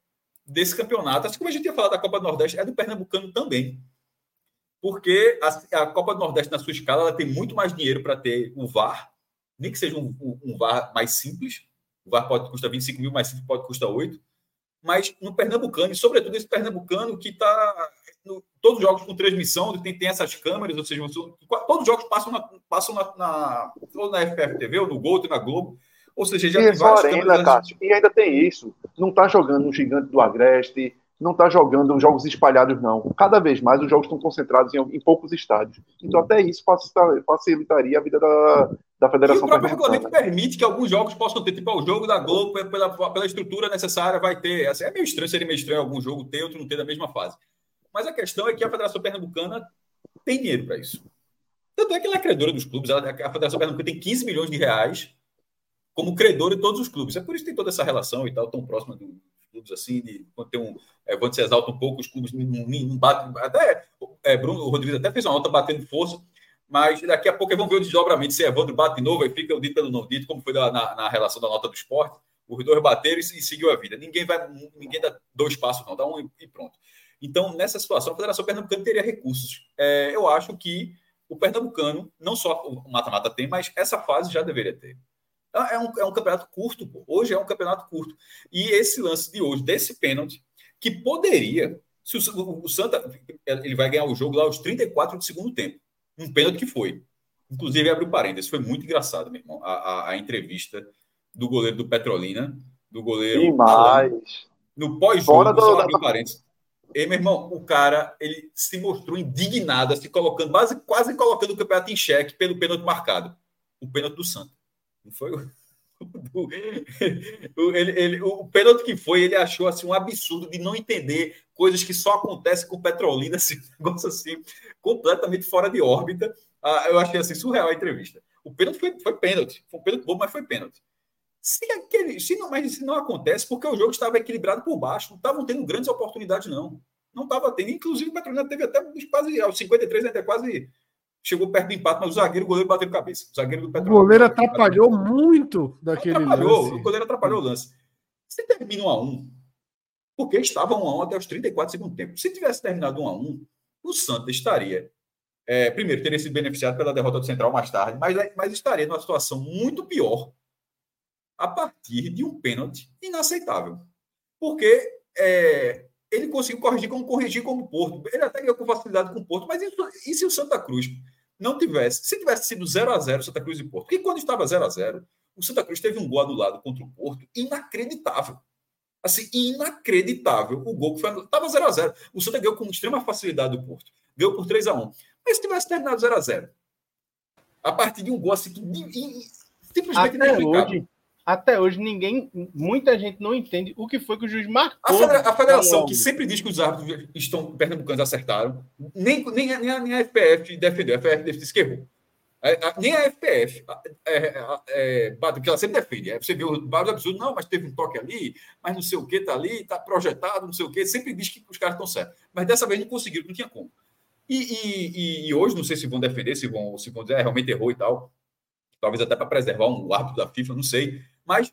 Speaker 3: desse campeonato, assim como a gente ia falar da Copa do Nordeste, é do Pernambucano também. Porque a, a Copa do Nordeste, na sua escala, ela tem muito mais dinheiro para ter o VAR, nem que seja um, um, VAR mais simples. O VAR pode custar 25 mil, mais simples pode custar 8. Mas no Pernambucano, e sobretudo esse Pernambucano que está. Todos os jogos com transmissão, tem, tem essas câmeras, ou seja, todos os jogos passam na, passam na, na, ou na FPF ou no Gol, ou na Globo. Ou seja, já e tem várias
Speaker 4: arena, Cássio, E ainda tem isso. Não está jogando um gigante do Agreste, não está jogando jogos espalhados, não. Cada vez mais os jogos estão concentrados em, em poucos estádios. Então, até isso facilitaria a vida da, da Federação. E o
Speaker 3: próprio regulamento permite que alguns jogos possam ter, tipo, o jogo da Globo, pela, pela estrutura necessária, vai ter. Assim, é meio estranho, seria meio estranho algum jogo ter, outro não ter da mesma fase. Mas a questão é que a Federação Pernambucana tem dinheiro para isso. Tanto é que ela é credora dos clubes, ela, a Federação Pernambucana tem 15 milhões de reais como credor em todos os clubes. É por isso que tem toda essa relação e tal, tão próxima dos clubes assim, de quando tem um. É, quando se exalta um pouco, os clubes não, não batem. Até é, Bruno Rodrigues até fez uma nota batendo força, mas daqui a pouco vão ver o desdobramento. Se Evandro bate de novo, aí fica o dito pelo não dito, como foi na, na relação da nota do esporte. Os dois bateram e, e seguiu a vida. Ninguém vai, ninguém dá dois passos, não, dá um e, pronto. Então, nessa situação, a Federação Pernambucana teria recursos. É, eu acho que o Pernambucano, não só o mata-mata tem, mas essa fase já deveria ter. É, é um, é um campeonato curto, pô. Hoje é um campeonato curto. E esse lance de hoje, desse pênalti, que poderia. Se o, o Santa ele vai ganhar o jogo lá aos 34 do segundo tempo. Um pênalti que foi. Inclusive, abre o parênteses, foi muito engraçado, meu irmão, a, a, a entrevista do goleiro do Petrolina, do goleiro.
Speaker 4: Demais.
Speaker 3: no pós-jogo, do, abre o parênteses. E, meu irmão, o cara ele se mostrou indignado, se colocando, quase, quase colocando o campeonato em xeque pelo pênalti marcado. O pênalti do Santa. Não foi o. o, ele, ele, o pênalti que foi, ele achou assim, um absurdo de não entender coisas que só acontecem com Petrolina, assim, um negócio assim, completamente fora de órbita. Ah, eu achei assim, surreal a entrevista. O pênalti foi, foi pênalti, foi um pênalti bom, mas foi pênalti. Se, aquele, se, não, mas se não acontece, porque o jogo estava equilibrado por baixo, não estavam tendo grandes oportunidades, não. Não estava tendo. Inclusive, o Petrolina teve até quase aos 53, até quase chegou perto do empate, mas o zagueiro, o goleiro bateu cabeça. O zagueiro do
Speaker 1: Petróleo. O goleiro atrapalhou muito daquele
Speaker 3: atrapalhou,
Speaker 1: lance.
Speaker 3: O goleiro atrapalhou o lance. Se termina 1 a 1 porque estava 1 a 1 até os 34 segundo tempo. Se tivesse terminado 1 a 1 o Santos estaria. É, primeiro, teria sido beneficiado pela derrota do Central mais tarde, mas, mas estaria numa situação muito pior a partir de um pênalti inaceitável. Porque é, ele conseguiu corrigir como corrigir como o Porto. Ele até ganhou com facilidade com o Porto, mas isso, e se o Santa Cruz não tivesse, se tivesse sido 0 a 0 Santa Cruz e Porto, porque quando estava 0 a 0 o Santa Cruz teve um gol anulado contra o Porto inacreditável. Assim, inacreditável. O gol que foi. Estava 0 a 0 O Santa ganhou com extrema facilidade do Porto. Ganhou por 3 a 1 Mas se tivesse terminado 0 a 0 a partir de um gol assim que
Speaker 2: simplesmente Até hoje, até hoje ninguém, muita gente não entende o que foi que o juiz marcou.
Speaker 3: A, federa a federação, que sempre diz que os árbitros estão pernambucanos acertaram, nem, nem, nem, a, nem a FPF defendeu, a FPF disse que errou. É, a, nem a FPF, é, é, que ela sempre defende. É, você viu vários absurdos, não, mas teve um toque ali, mas não sei o que está ali, está projetado, não sei o que, sempre diz que os caras estão certos. Mas dessa vez não conseguiram, não tinha como. E, e, e, hoje, não sei se vão defender, se vão, se vão dizer, é, realmente errou e tal. Talvez até para preservar um árbitro da FIFA, não sei. Mas,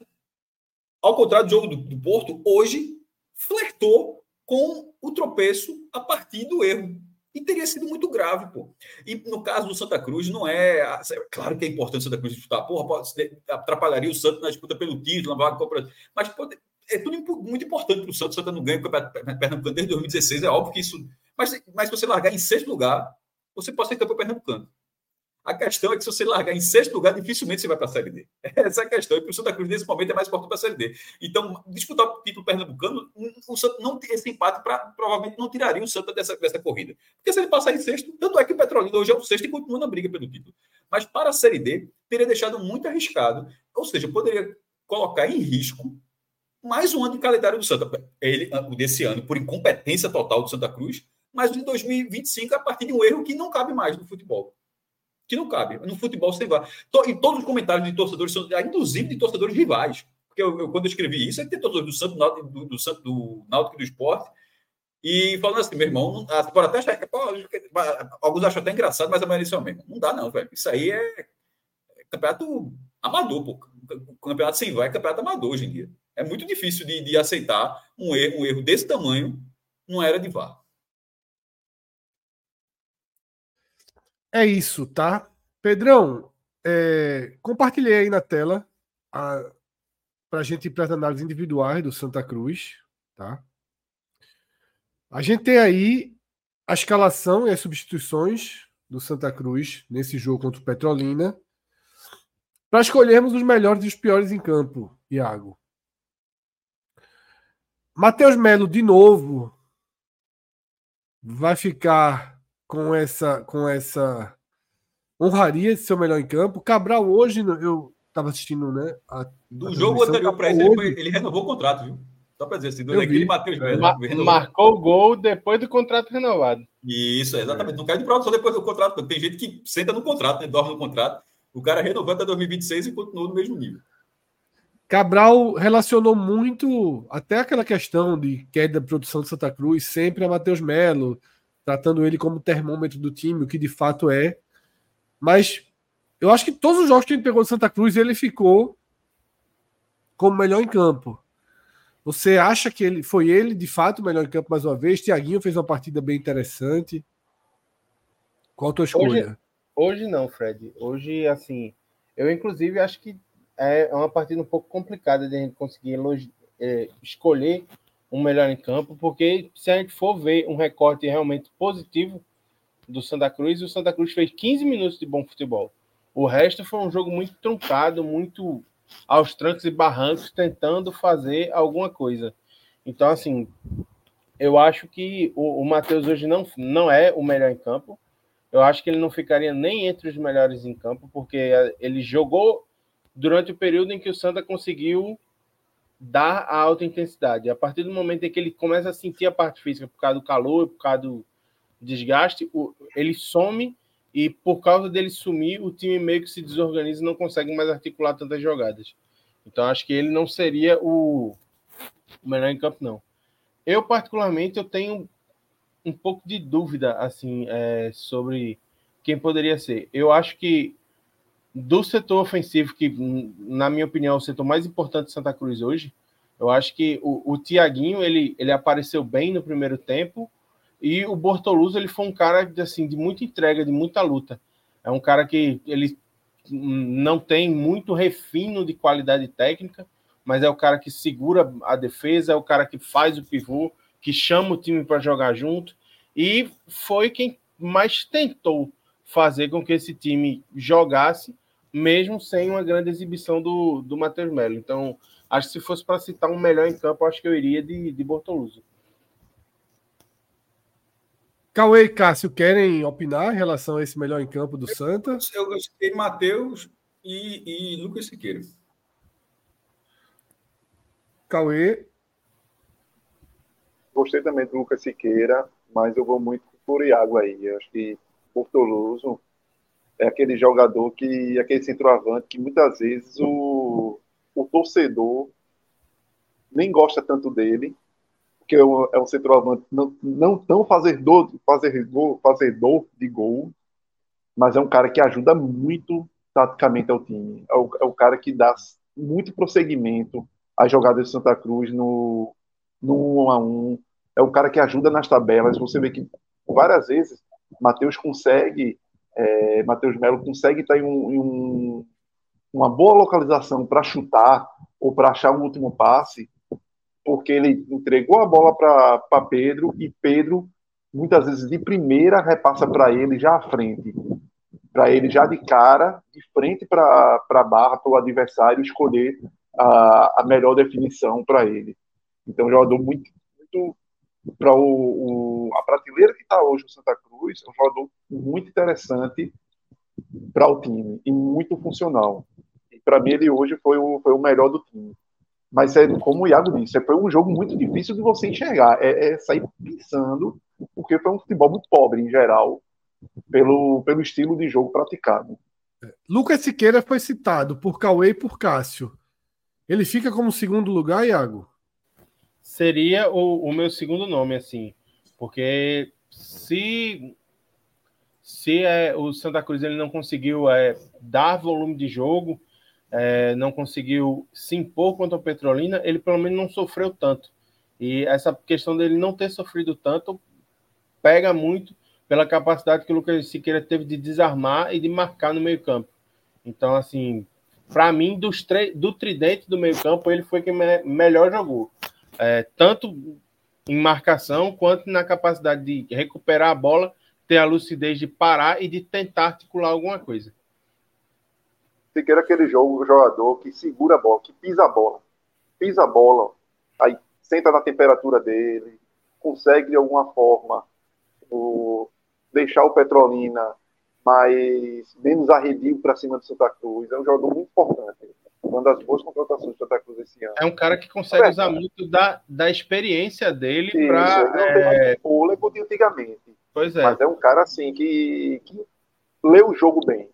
Speaker 3: ao contrário do jogo do, do Porto, hoje flertou com o tropeço a partir do erro. E teria sido muito grave, pô. E no caso do Santa Cruz, não é. Claro que é importante o Santa Cruz disputar, porra, pode, atrapalharia o Santos na disputa pelo título, na vaga Mas pode, é tudo muito importante para o Santos. O Santa não ganha o Campeonato Pernambucano desde 2016, é óbvio que isso. Mas, mas se você largar em sexto lugar, você pode ser campeão pernambucano. A questão é que se você largar em sexto lugar, dificilmente você vai para a Série D. Essa é a questão. E o Santa Cruz, nesse momento, é mais importante para a Série D. Então, disputar o título pernambucano, o Santa não esse empate pra, provavelmente não tiraria o Santa dessa, dessa corrida. Porque se ele passar em sexto, tanto é que o Petrolina hoje é o sexto e continua na briga pelo título. Mas para a Série D, teria deixado muito arriscado. Ou seja, poderia colocar em risco mais um ano de calendário do Santa. Ele, desse ano, por incompetência total do Santa Cruz, mas de 2025 a partir de um erro que não cabe mais no futebol que não cabe. No futebol sem VAR. E todos os comentários de torcedores, são, inclusive de torcedores rivais. Porque eu, eu quando eu escrevi isso, tem torcedores do Santo, do, do, Santo, do Náutico do Esporte, e falando assim, meu irmão, pode até achar, alguns acham até engraçado, mas a maioria são mesmo. Não dá, não, velho. Isso aí é, é campeonato amador, pô. Campeonato sem VAR é campeonato amador hoje em dia. É muito difícil de, de aceitar um erro, um erro desse tamanho numa era de VAR.
Speaker 1: É isso, tá? Pedrão, é, compartilhei aí na tela a gente ir para as análises individuais do Santa Cruz, tá? A gente tem aí a escalação e as substituições do Santa Cruz nesse jogo contra o Petrolina para escolhermos os melhores e os piores em campo, Iago. Matheus Melo, de novo, vai ficar com essa com essa honraria de ser o melhor em campo. Cabral hoje eu estava assistindo, né? A,
Speaker 3: do a jogo anterior para ele, ele, ele, renovou o contrato, viu? Só para dizer assim, do aquele Matheus Melo.
Speaker 2: Ma marcou o gol depois do contrato renovado.
Speaker 3: Isso, exatamente. Não cai de prova só depois do contrato. Tem gente que senta no contrato, né? dorme no contrato. O cara renovou até 2026 e continuou no mesmo nível.
Speaker 1: Cabral relacionou muito até aquela questão de queda da produção de Santa Cruz sempre a Matheus Melo, tratando ele como termômetro do time, o que de fato é. Mas eu acho que todos os jogos que ele pegou de Santa Cruz, ele ficou como melhor em campo. Você acha que ele foi ele de fato o melhor em campo mais uma vez? Tiaguinho fez uma partida bem interessante. Qual a tua escolha?
Speaker 2: Hoje, hoje não, Fred. Hoje, assim, eu inclusive acho que é uma partida um pouco complicada de a gente conseguir é, escolher um melhor em campo, porque se a gente for ver um recorte realmente positivo do Santa Cruz, o Santa Cruz fez 15 minutos de bom futebol. O resto foi um jogo muito truncado, muito aos trancos e barrancos, tentando fazer alguma coisa. Então, assim, eu acho que o, o Matheus hoje não, não é o melhor em campo. Eu acho que ele não ficaria nem entre os melhores em campo, porque ele jogou durante o período em que o Santa conseguiu dar a alta intensidade. A partir do momento em que ele começa a sentir a parte física por causa do calor, por causa do desgaste, ele some e por causa dele sumir, o time meio que se desorganiza e não consegue mais articular tantas jogadas. Então acho que ele não seria o, o melhor em campo, não. Eu, particularmente, eu tenho um pouco de dúvida assim é, sobre quem poderia ser. Eu acho que do setor ofensivo, que na minha opinião é o setor mais importante de Santa Cruz hoje, eu acho que o, o Tiaguinho ele, ele apareceu bem no primeiro tempo e o Bortoluso ele foi um cara assim de muita entrega, de muita luta. É um cara que ele não tem muito refino de qualidade técnica, mas é o cara que segura a defesa, é o cara que faz o pivô, que chama o time para jogar junto e foi quem mais tentou fazer com que esse time jogasse, mesmo sem uma grande exibição do, do Matheus Melo. Então, acho que se fosse para citar um melhor em campo, acho que eu iria de, de Bortoluso.
Speaker 1: Cauê e Cássio querem opinar em relação a esse melhor em campo do Santa?
Speaker 3: Eu gostei de Matheus e, e Lucas Siqueira.
Speaker 1: Cauê.
Speaker 4: Gostei também do Lucas Siqueira, mas eu vou muito por Iago aí. Eu acho que Portoluso é aquele jogador que, aquele centroavante que muitas vezes o, o torcedor nem gosta tanto dele, porque é um, é centroavante não, não tão fazedor, fazedor, fazedor de gol, mas é um cara que ajuda muito taticamente ao time. É o, é o cara que dá muito prosseguimento às jogadas de Santa Cruz no, no 1 a 1 É o cara que ajuda nas tabelas. Você vê que várias vezes Matheus consegue, é, Matheus Melo consegue estar em, um, em um, uma boa localização para chutar ou para achar um último passe porque ele entregou a bola para Pedro e Pedro, muitas vezes de primeira, repassa para ele já à frente. Para ele já de cara, de frente para a barra, para o adversário escolher a, a melhor definição para ele. Então, jogador muito, muito para o, o, a prateleira que está hoje o Santa Cruz, é um jogador muito interessante para o time e muito funcional. E para mim, ele hoje foi o, foi o melhor do time. Mas é como o Iago disse, foi um jogo muito difícil de você enxergar. É, é sair pensando, porque foi um futebol muito pobre em geral, pelo, pelo estilo de jogo praticado.
Speaker 1: Lucas Siqueira foi citado por Cauê e por Cássio. Ele fica como segundo lugar, Iago?
Speaker 2: Seria o, o meu segundo nome, assim. Porque se se é, o Santa Cruz ele não conseguiu é, dar volume de jogo, é, não conseguiu se impor contra o Petrolina, ele pelo menos não sofreu tanto. E essa questão dele não ter sofrido tanto pega muito pela capacidade que o Lucas Siqueira teve de desarmar e de marcar no meio-campo. Então, assim, para mim, dos do tridente do meio-campo, ele foi quem me melhor jogou. É, tanto em marcação quanto na capacidade de recuperar a bola, ter a lucidez de parar e de tentar articular alguma coisa.
Speaker 4: Siqueira aquele jogo, jogador que segura a bola, que pisa a bola. Pisa a bola, aí senta na temperatura dele, consegue de alguma forma o, deixar o Petrolina mais menos arredio para cima do Santa Cruz. É um jogador muito importante. Uma das boas contratações do Santa Cruz esse ano.
Speaker 2: É um cara que consegue é, usar muito da, da experiência dele para.
Speaker 4: É... fôlego de antigamente.
Speaker 2: Pois é.
Speaker 4: Mas é um cara assim que, que lê o jogo bem.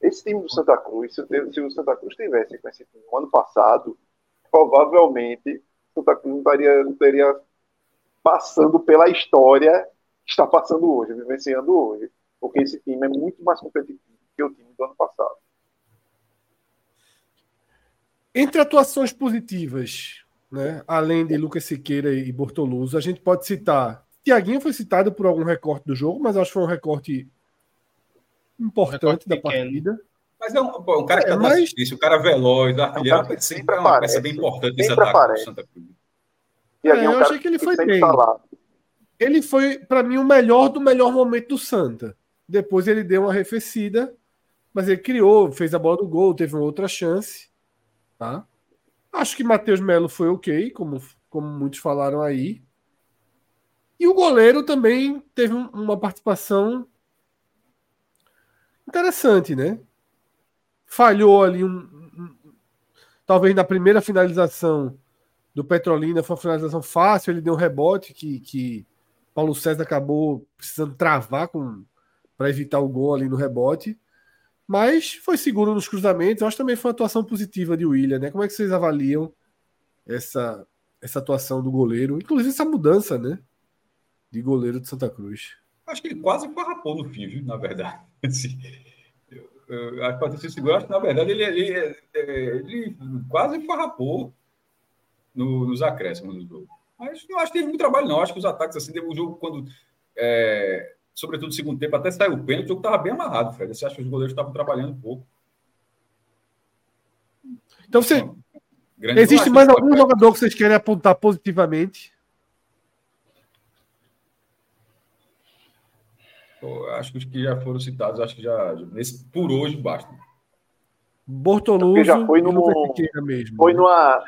Speaker 4: Esse time do Santa Cruz, se, o Santa Cruz tivesse com esse time no ano passado, provavelmente o Santa Cruz não estaria, não estaria passando pela história que está passando hoje, vivenciando hoje. Porque esse time é muito mais competitivo que o time do ano passado.
Speaker 1: Entre atuações positivas, né, além de Lucas Siqueira e Bortoluso, a gente pode citar. Tiaguinho foi citado por algum recorte do jogo, mas acho que foi um recorte importante da partida.
Speaker 3: Mas é um, um cara que é, tá mas... difícil, o cara veloz, artilheiro, é um sempre é uma peça bem importante nesse ataque do Santa Cruz.
Speaker 1: E é, é um eu achei que ele foi bem. Tá ele foi, para mim, o melhor do melhor momento do Santa. Depois ele deu uma arrefecida, mas ele criou, fez a bola do gol, teve uma outra chance. Tá? Acho que Matheus Melo foi ok, como, como muitos falaram aí. E o goleiro também teve uma participação interessante, né? Falhou ali um, um, talvez na primeira finalização do Petrolina foi uma finalização fácil, ele deu um rebote que, que Paulo César acabou precisando travar para evitar o gol ali no rebote. Mas foi seguro nos cruzamentos. Eu acho que também foi uma atuação positiva de William, né? Como é que vocês avaliam essa, essa atuação do goleiro? Inclusive essa mudança, né? De goleiro de Santa Cruz.
Speaker 3: Acho que ele quase farrapou no fim, viu, na verdade. Assim, eu, eu, acho que Seguro, acho que na verdade ele, ele, ele quase farrapou no, nos acréscimos do jogo. Mas não acho que teve muito trabalho, não. Acho que os ataques, assim, o jogo, quando. É, sobretudo no segundo tempo, até saiu o pênalti, o jogo estava bem amarrado, Fred. Você acha que os goleiros estavam trabalhando um pouco?
Speaker 1: Então, você. Existe mais algum jogador que vocês querem apontar positivamente?
Speaker 3: acho que os que já foram citados, acho que já, nesse, por hoje basta.
Speaker 1: Bortoluso
Speaker 4: já foi no, mesmo. Foi né? numa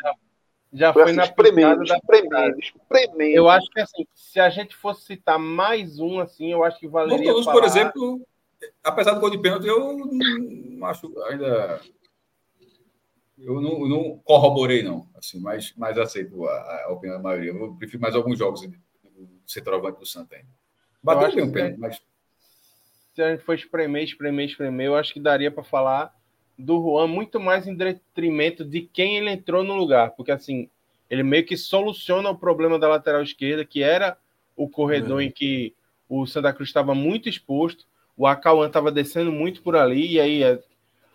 Speaker 2: já foi, foi assim, na espremendo, espremendo, espremendo. Eu acho que assim, se a gente fosse citar mais um assim, eu acho que valeria
Speaker 3: Bortoluso, falar... por exemplo, apesar do gol de pênalti, eu não acho ainda eu não, não, corroborei, não, assim, mas, mas aceito a, a opinião da maioria. Eu prefiro mais alguns jogos do centroavante do Santa ainda. Bateu bem o pênalti, mas
Speaker 2: se a gente for espremer, espremer, espremer, eu acho que daria para falar do Juan muito mais em detrimento de quem ele entrou no lugar, porque assim, ele meio que soluciona o problema da lateral esquerda, que era o corredor é. em que o Santa Cruz estava muito exposto, o Acauã estava descendo muito por ali, e aí é,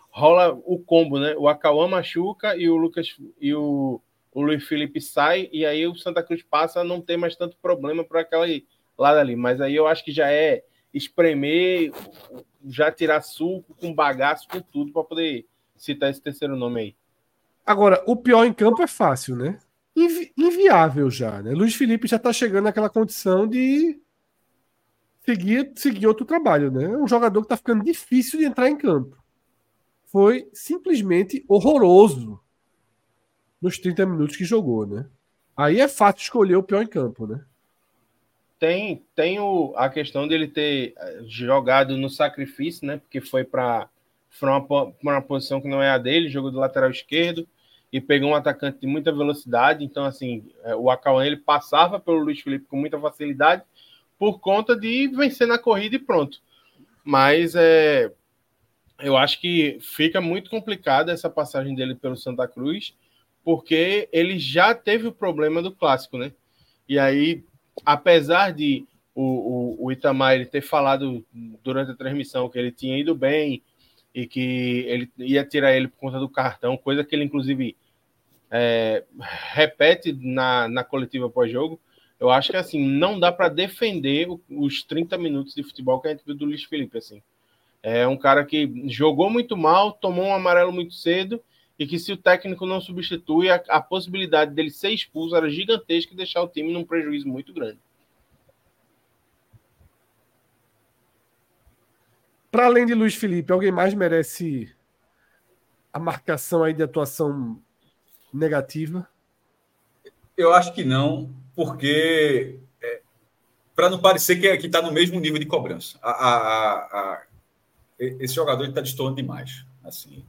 Speaker 2: rola o combo, né? O Acauã machuca e o Lucas e o, o Luiz Felipe sai, e aí o Santa Cruz passa a não ter mais tanto problema por aquela lado ali. Mas aí eu acho que já é espremer, já tirar suco com bagaço, com tudo, para poder citar esse terceiro nome aí.
Speaker 1: Agora, o pior em campo é fácil, né? Invi inviável já, né? Luiz Felipe já tá chegando naquela condição de seguir, seguir outro trabalho, né? É um jogador que tá ficando difícil de entrar em campo. Foi simplesmente horroroso nos 30 minutos que jogou, né? Aí é fácil escolher o pior em campo, né?
Speaker 2: Tem, tem o, a questão dele ter eh, jogado no sacrifício, né? Porque foi para uma, uma posição que não é a dele, jogou do lateral esquerdo e pegou um atacante de muita velocidade. Então, assim, eh, o Acauã ele passava pelo Luiz Felipe com muita facilidade por conta de vencer na corrida e pronto. Mas é, eu acho que fica muito complicada essa passagem dele pelo Santa Cruz, porque ele já teve o problema do clássico, né? E aí apesar de o, o, o Itamar ele ter falado durante a transmissão que ele tinha ido bem e que ele ia tirar ele por conta do cartão, coisa que ele inclusive é, repete na, na coletiva pós-jogo. Eu acho que assim não dá para defender os 30 minutos de futebol que a gente viu do Luiz Felipe assim. É um cara que jogou muito mal, tomou um amarelo muito cedo e que se o técnico não substitui, a, a possibilidade dele ser expulso era gigantesca e deixar o time num prejuízo muito grande.
Speaker 1: Para além de Luiz Felipe, alguém mais merece a marcação aí de atuação negativa?
Speaker 3: Eu acho que não, porque é, para não parecer que é, está no mesmo nível de cobrança. A, a, a, esse jogador está destoando demais. Assim,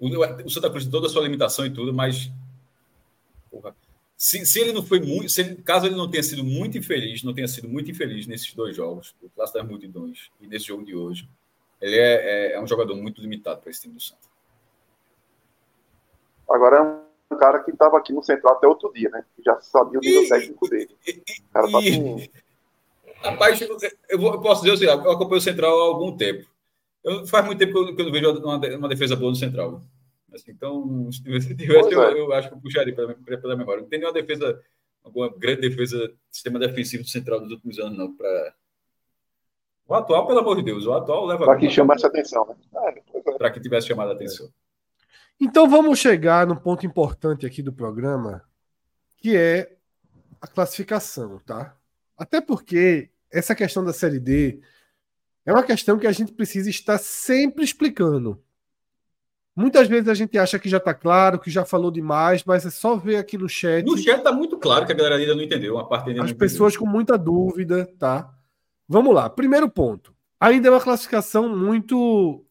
Speaker 3: o, Santa Cruz tem toda a sua limitação e tudo, mas. Porra, se, se, ele não foi muito. Se ele, caso ele não tenha sido muito infeliz, não tenha sido muito infeliz nesses dois jogos, o Clássico das Multidões e nesse jogo de hoje, ele é, é, é um jogador muito limitado para esse time do Santa.
Speaker 4: Agora é um cara que estava aqui no Central até outro dia, né? Já sabia o nível e, técnico dele. O cara tá com...
Speaker 3: Rapaz, eu, vou, eu posso dizer assim, eu acompanho o Central há algum tempo. Eu, faz muito tempo que eu, que eu não vejo uma, uma, defesa boa no Central. Assim, então, se tivesse, eu, é. eu, acho que eu puxaria pela, pela memória. Não tem nenhuma defesa, alguma grande defesa, sistema defensivo do Central dos últimos anos, não. Pra... O atual, pelo amor de Deus, o atual leva.
Speaker 4: Para que chamasse atenção, né?
Speaker 3: É, Para que tivesse chamado a atenção.
Speaker 1: Então vamos chegar no ponto importante aqui do programa, que é a classificação, tá? Até porque essa questão da Série D é uma questão que a gente precisa estar sempre explicando. Muitas vezes a gente acha que já está claro, que já falou demais, mas é só ver aqui no chat.
Speaker 3: No chat está muito claro que a galera ainda não entendeu, uma parte
Speaker 1: ainda As pessoas entendeu. com muita dúvida, tá? Vamos lá. Primeiro ponto. Ainda é uma classificação muito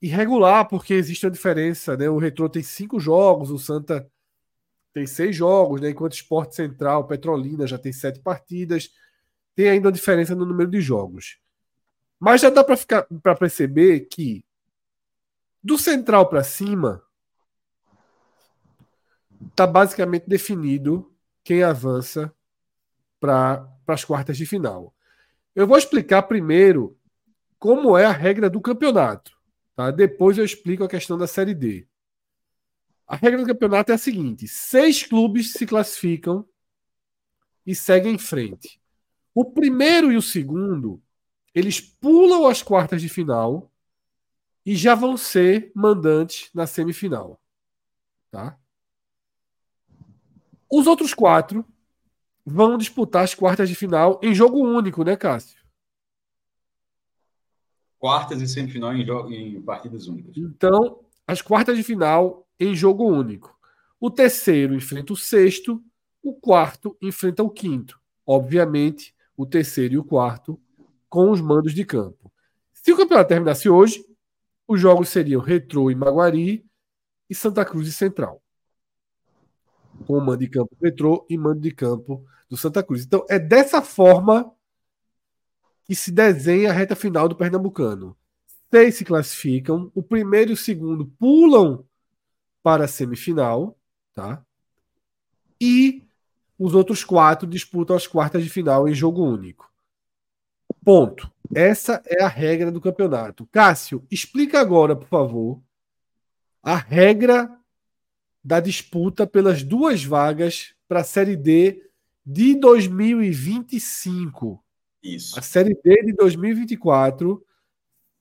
Speaker 1: irregular, porque existe uma diferença, né? O Retro tem cinco jogos, o Santa tem seis jogos, né? Enquanto o Esporte Central, Petrolina já tem sete partidas. Tem ainda uma diferença no número de jogos. Mas já dá para ficar para perceber que do central para cima tá basicamente definido quem avança para as quartas de final. Eu vou explicar primeiro como é a regra do campeonato. Tá? Depois eu explico a questão da Série D. A regra do campeonato é a seguinte: seis clubes se classificam e seguem em frente. O primeiro e o segundo, eles pulam as quartas de final e já vão ser mandantes na semifinal. Tá? Os outros quatro vão disputar as quartas de final em jogo único, né, Cássio?
Speaker 3: Quartas e semifinal em, em partidas únicas.
Speaker 1: Então, as quartas de final em jogo único. O terceiro enfrenta o sexto, o quarto enfrenta o quinto. Obviamente, o terceiro e o quarto com os mandos de campo. Se o campeonato terminasse hoje, os jogos seriam Retrô e Maguari e Santa Cruz e Central. Com mando de campo Retrô e mando de campo do Santa Cruz. Então, é dessa forma que se desenha a reta final do Pernambucano. Seis se classificam, o primeiro e o segundo pulam para a semifinal, tá? E os outros quatro disputam as quartas de final em jogo único. Ponto. Essa é a regra do campeonato. Cássio, explica agora, por favor, a regra da disputa pelas duas vagas para a Série D de 2025.
Speaker 3: Isso.
Speaker 1: A Série D de 2024,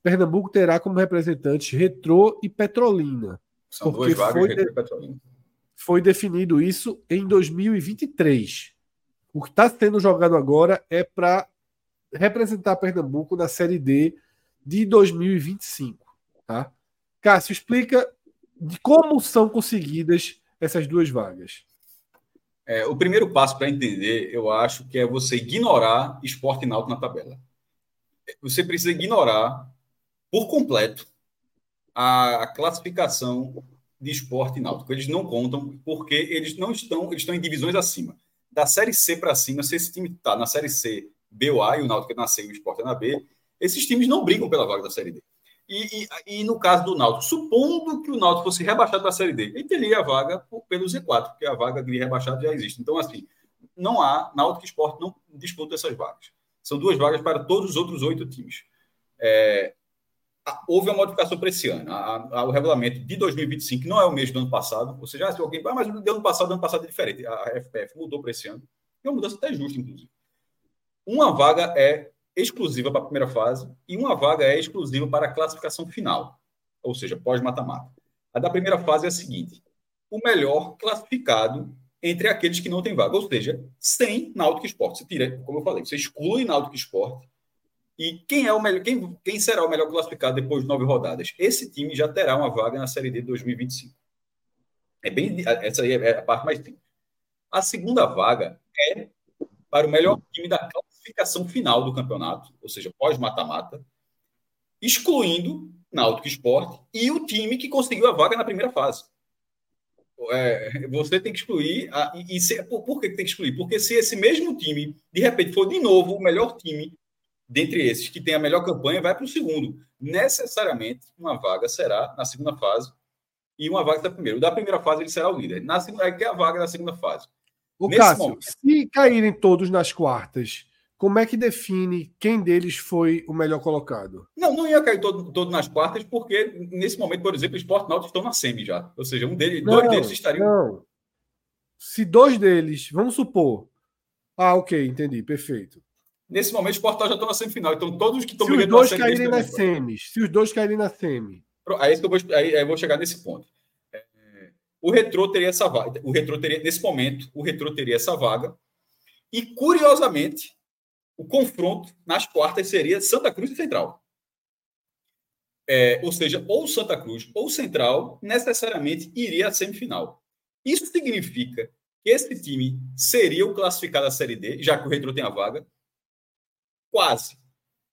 Speaker 1: Pernambuco terá como representantes Retrô e Petrolina.
Speaker 3: São duas vagas foi, de... Petrolina.
Speaker 1: foi definido isso em 2023. O que está sendo jogado agora é para representar Pernambuco na Série D de 2025. Tá? Cássio, explica de como são conseguidas essas duas vagas.
Speaker 3: É, o primeiro passo para entender, eu acho que é você ignorar esporte náutico na tabela. Você precisa ignorar por completo a, classificação de esporte náutico. Eles não contam porque eles não estão, eles estão em divisões acima. Da série C para cima, se esse time está na série C, Ou A, e o Náutico nasceu e o esporte é na B, esses times não brigam pela vaga da série D. E, e, e, no caso do Náutico, supondo que o Náutico fosse rebaixado para a Série D, ele teria a vaga pelo Z4, porque a vaga de rebaixado já existe. Então, assim, não há, Náutico e Esporte não disputam essas vagas. São duas vagas para todos os outros oito times. É, houve uma modificação para esse ano. A, a, o regulamento de 2025 não é o mesmo do ano passado. Ou seja, se alguém. Ah, mas do ano passado, do ano passado é diferente. A FPF mudou para esse ano. E uma mudança até justa, inclusive. Uma vaga é exclusiva para a primeira fase e uma vaga é exclusiva para a classificação final, ou seja, pós-mata-mata. A da primeira fase é a seguinte: o melhor classificado entre aqueles que não têm vaga, ou seja, sem Náutico Esporte. Você tira, como eu falei, você exclui Náutico Esporte e quem é o melhor, quem, quem será o melhor classificado depois de nove rodadas? Esse time já terá uma vaga na Série D de 2025. É bem, essa aí é a parte mais simples. A segunda vaga é para o melhor time da classificação final do campeonato, ou seja, pós-mata-mata, excluindo Náutico Esporte e o time que conseguiu a vaga na primeira fase. É, você tem que excluir. A, e, e se, por, por, que tem que excluir? Porque se esse mesmo time, de repente, for de novo o melhor time dentre esses, que tem a melhor campanha, vai para o segundo. Necessariamente, uma vaga será na segunda fase e uma vaga da primeira. O da primeira fase ele será o líder. Na segunda, é, é a vaga da segunda fase.
Speaker 1: O Cássio, momento, se caírem todos nas quartas, como é que define quem deles foi o melhor colocado?
Speaker 3: Não, não ia cair todo, todo nas quartas, porque nesse momento, por exemplo, o Sport Náutico estão na semi já. Ou seja, um deles, não, dois deles estariam. Não.
Speaker 1: Se dois deles, vamos supor. Ah, ok, entendi, perfeito.
Speaker 3: Nesse momento, o Sport já estão na semifinal. Então, todos que estão
Speaker 1: Se os dois caírem nas semis, se os dois caírem na semi.
Speaker 3: Aí, eu vou, aí, aí eu vou chegar nesse ponto. É, o Retrô teria essa vaga. O Retrô teria, nesse momento, o Retrô teria essa vaga. E, curiosamente, o confronto nas quartas seria Santa Cruz e Central. É, ou seja, ou Santa Cruz ou Central necessariamente iria à semifinal. Isso significa que esse time seria o classificado à Série D, já que o Retro tem a vaga? Quase.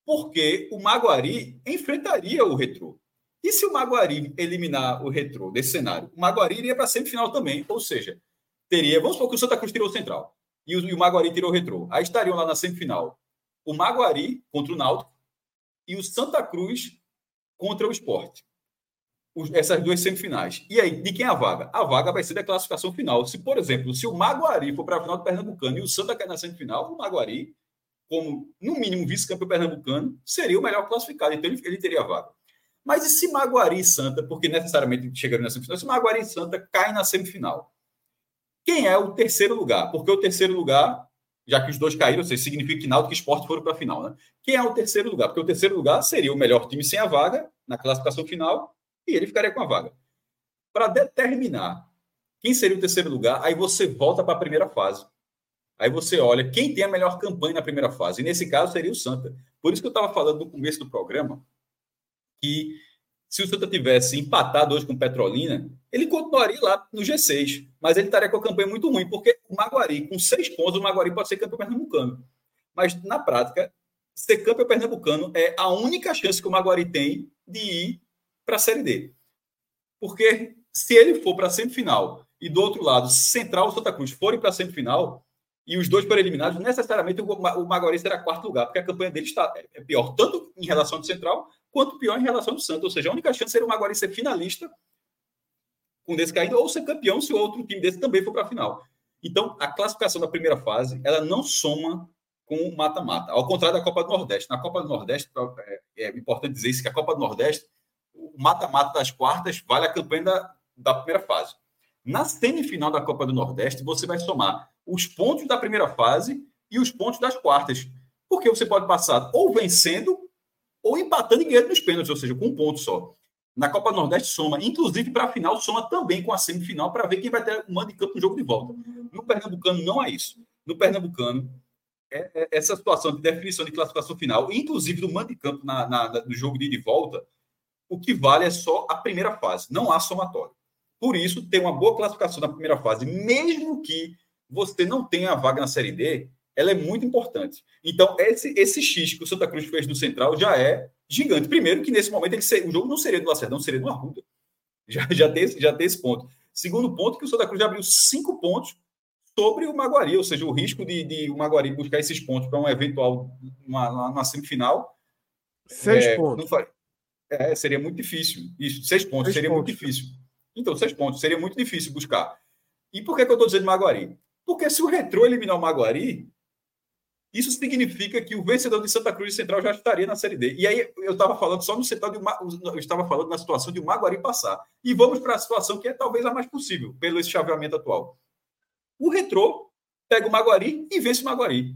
Speaker 3: Porque o Maguari enfrentaria o Retro. E se o Maguari eliminar o Retro desse cenário, o Maguari iria para a semifinal também. Ou seja, teria. Vamos supor que o Santa Cruz tirou o Central e o, e o Maguari tirou o Retrô. Aí estariam lá na semifinal o Maguari contra o Náutico e o Santa Cruz contra o Esporte. essas duas semifinais. E aí, de quem é a vaga? A vaga vai ser da classificação final. Se, por exemplo, se o Maguari for para a final do Pernambucano e o Santa cair na semifinal, o Maguari como, no mínimo, vice-campeão pernambucano, seria o melhor classificado, então ele, ele teria vaga. Mas e se Maguari e Santa, porque necessariamente chegaram na semifinal, se Maguari e Santa caem na semifinal? Quem é o terceiro lugar? Porque o terceiro lugar, já que os dois caíram, ou seja, significa que Náutico e Sport foram para a final, né? Quem é o terceiro lugar? Porque o terceiro lugar seria o melhor time sem a vaga na classificação final e ele ficaria com a vaga. Para determinar quem seria o terceiro lugar, aí você volta para a primeira fase. Aí você olha quem tem a melhor campanha na primeira fase. E nesse caso seria o Santa. Por isso que eu estava falando no começo do programa que se o Santa tivesse empatado hoje com Petrolina, ele continuaria lá no G6, mas ele estaria com a campanha muito ruim, porque o Maguari, com seis pontos, o Maguari pode ser campeão pernambucano. Mas, na prática, ser campeão pernambucano é a única chance que o Maguari tem de ir para a Série D. Porque se ele for para a semifinal e do outro lado, Central e Santa Cruz forem para a semifinal e os dois forem eliminados, necessariamente o Maguari será quarto lugar, porque a campanha dele está é pior, tanto em relação ao Central quanto pior em relação ao Santos. Ou seja, a única chance seria o Maguari ser finalista com desse caído ou ser campeão se o outro time desse também for para a final. Então, a classificação da primeira fase, ela não soma com o mata-mata. Ao contrário da Copa do Nordeste. Na Copa do Nordeste, é, é importante dizer isso, que a Copa do Nordeste, o mata-mata das quartas vale a campanha da, da primeira fase. Na semifinal da Copa do Nordeste, você vai somar os pontos da primeira fase e os pontos das quartas. Porque você pode passar ou vencendo ou empatando e ganhando nos pênaltis, ou seja, com um ponto só. Na Copa Nordeste soma, inclusive para a final, soma também com a semifinal para ver quem vai ter o mando de campo no jogo de volta. No Pernambucano não é isso. No Pernambucano, é, é essa situação de definição de classificação final, inclusive do mando de campo na, na, no jogo de volta, o que vale é só a primeira fase, não há somatório. Por isso, ter uma boa classificação na primeira fase, mesmo que você não tenha a vaga na Série D, ela é muito importante. Então, esse, esse X que o Santa Cruz fez no Central já é gigante. Primeiro, que nesse momento ele, o jogo não seria do Lacerdão, seria do Arruda. Já, já, tem, já tem esse ponto. Segundo ponto, que o Santa Cruz já abriu cinco pontos sobre o Maguari, ou seja, o risco de, de o Maguari buscar esses pontos para um eventual uma, uma semifinal.
Speaker 1: Seis é, pontos.
Speaker 3: é, seria muito difícil. Isso, seis pontos, seis seria pontos. muito difícil. Então, seis pontos, seria muito difícil buscar. E por que, que eu estou dizendo Maguari? Porque se o Retrô eliminar o Maguari, isso significa que o vencedor de Santa Cruz Central já estaria na Série D. E aí eu estava falando só no setor de eu estava falando na situação de o Maguari passar. E vamos para a situação que é talvez a mais possível, pelo esse chaveamento atual. O Retrô pega o Maguari e vence o Maguari.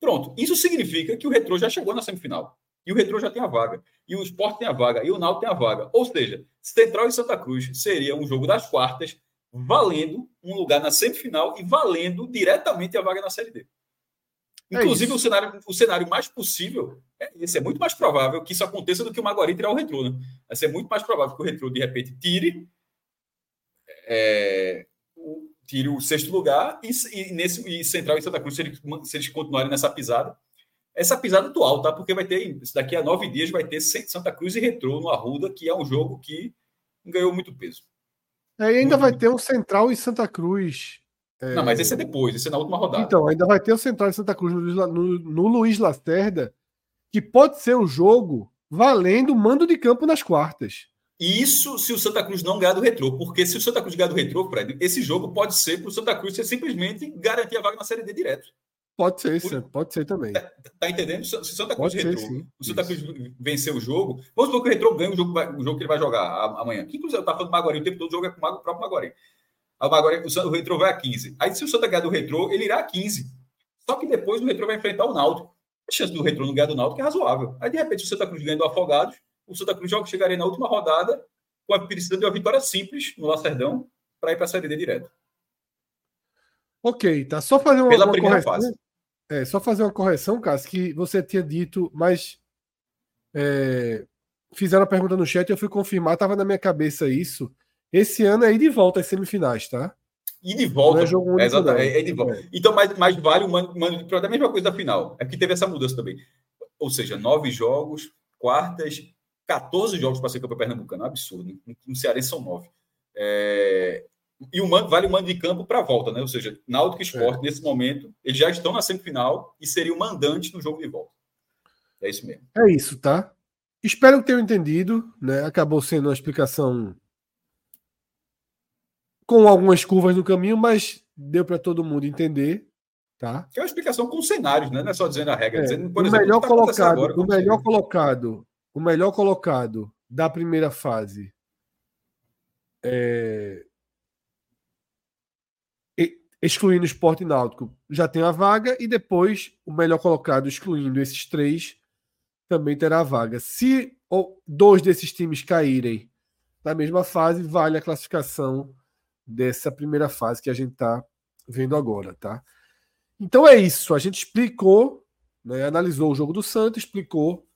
Speaker 3: Pronto. Isso significa que o Retrô já chegou na semifinal. E o Retrô já tem a vaga. E o Sport tem a vaga. E o Náutico tem a vaga. Ou seja, Central e Santa Cruz seria um jogo das quartas, valendo um lugar na semifinal e valendo diretamente a vaga na Série D. É Inclusive, é o, cenário, o cenário mais possível, é, esse é muito mais provável que isso aconteça do que o Maguari tirar o retrô. Né? Vai ser muito mais provável que o retrô, de repente, tire, é, o, tire o sexto lugar e, e, nesse, e Central e Santa Cruz, se eles, se eles continuarem nessa pisada, essa pisada atual, tá? Porque vai ter, daqui a nove dias, vai ter Santa Cruz e Retrô no Arruda, que é um jogo que ganhou muito peso.
Speaker 1: É, e ainda muito vai ter um Central e Santa Cruz
Speaker 3: é... Não, mas esse é depois, esse é na última rodada.
Speaker 1: Então, ainda vai ter o Central de Santa Cruz no, no, no Luiz Lacerda, que pode ser um jogo valendo mando de campo nas quartas.
Speaker 3: Isso se o Santa Cruz não ganhar do retrô, porque se o Santa Cruz ganhar do retrô, Fred, esse jogo pode ser para o Santa Cruz ser simplesmente garantir a vaga na Série D direto.
Speaker 1: Pode ser, Por... pode ser também.
Speaker 3: Tá, tá entendendo? Se o Santa Cruz pode retrô, ser, o Santa Cruz vencer o jogo, vamos supor que o retrô ganha o jogo, o jogo que ele vai jogar amanhã. Que inclusive eu estava falando do Maguari o tempo todo, o jogo é com o próprio Maguari. Agora o Retrô vai a 15. Aí, se o Santa ganhar do Retrô, ele irá a 15. Só que depois o Retrô vai enfrentar o Náutico. A chance do Retrô não ganhar do Náutico é razoável. Aí, de repente, o Santa Cruz ganha do Afogados, o Santa Cruz chegaria na última rodada com a precisando de uma vitória simples no Lacerdão para ir para a Série D direto.
Speaker 1: Ok, tá. Só fazer uma,
Speaker 3: Pela
Speaker 1: uma
Speaker 3: primeira correção. fase.
Speaker 1: É, só fazer uma correção, Cássio, que você tinha dito, mas é, fizeram a pergunta no chat, eu fui confirmar, estava na minha cabeça isso. Esse ano é ir de volta às semifinais, tá?
Speaker 3: E de volta. Não é jogo único, é, exatamente, é, é de volta. É. Então, mais, mais vale o mano, mano de a mesma coisa da final. É que teve essa mudança também. Ou seja, nove jogos, quartas, 14 jogos para ser campeão pernambucano. É absurdo. Né? No Cearense são nove. É... E o mando, vale o mando de campo para a volta, né? Ou seja, Náutico e Sport, é. nesse momento, eles já estão na semifinal e seriam mandante no jogo de volta. É isso mesmo.
Speaker 1: É isso, tá? Espero que tenham entendido, né? Acabou sendo uma explicação com algumas curvas no caminho, mas deu para todo mundo entender. Tá?
Speaker 3: Que é uma explicação com cenários, né? não é só dizendo a regra.
Speaker 1: É,
Speaker 3: dizendo,
Speaker 1: o
Speaker 3: exemplo,
Speaker 1: melhor
Speaker 3: tá
Speaker 1: colocado,
Speaker 3: agora,
Speaker 1: o melhor colocado, o melhor colocado da primeira fase é, e- excluindo o esporte náutico, já tem a vaga, e depois o melhor colocado, excluindo esses três, também terá a vaga. Se ou, dois desses times caírem na mesma fase, vale a classificação dessa primeira fase que a gente está vendo agora, tá? Então é isso. A gente explicou, né, analisou o jogo do Santos, explicou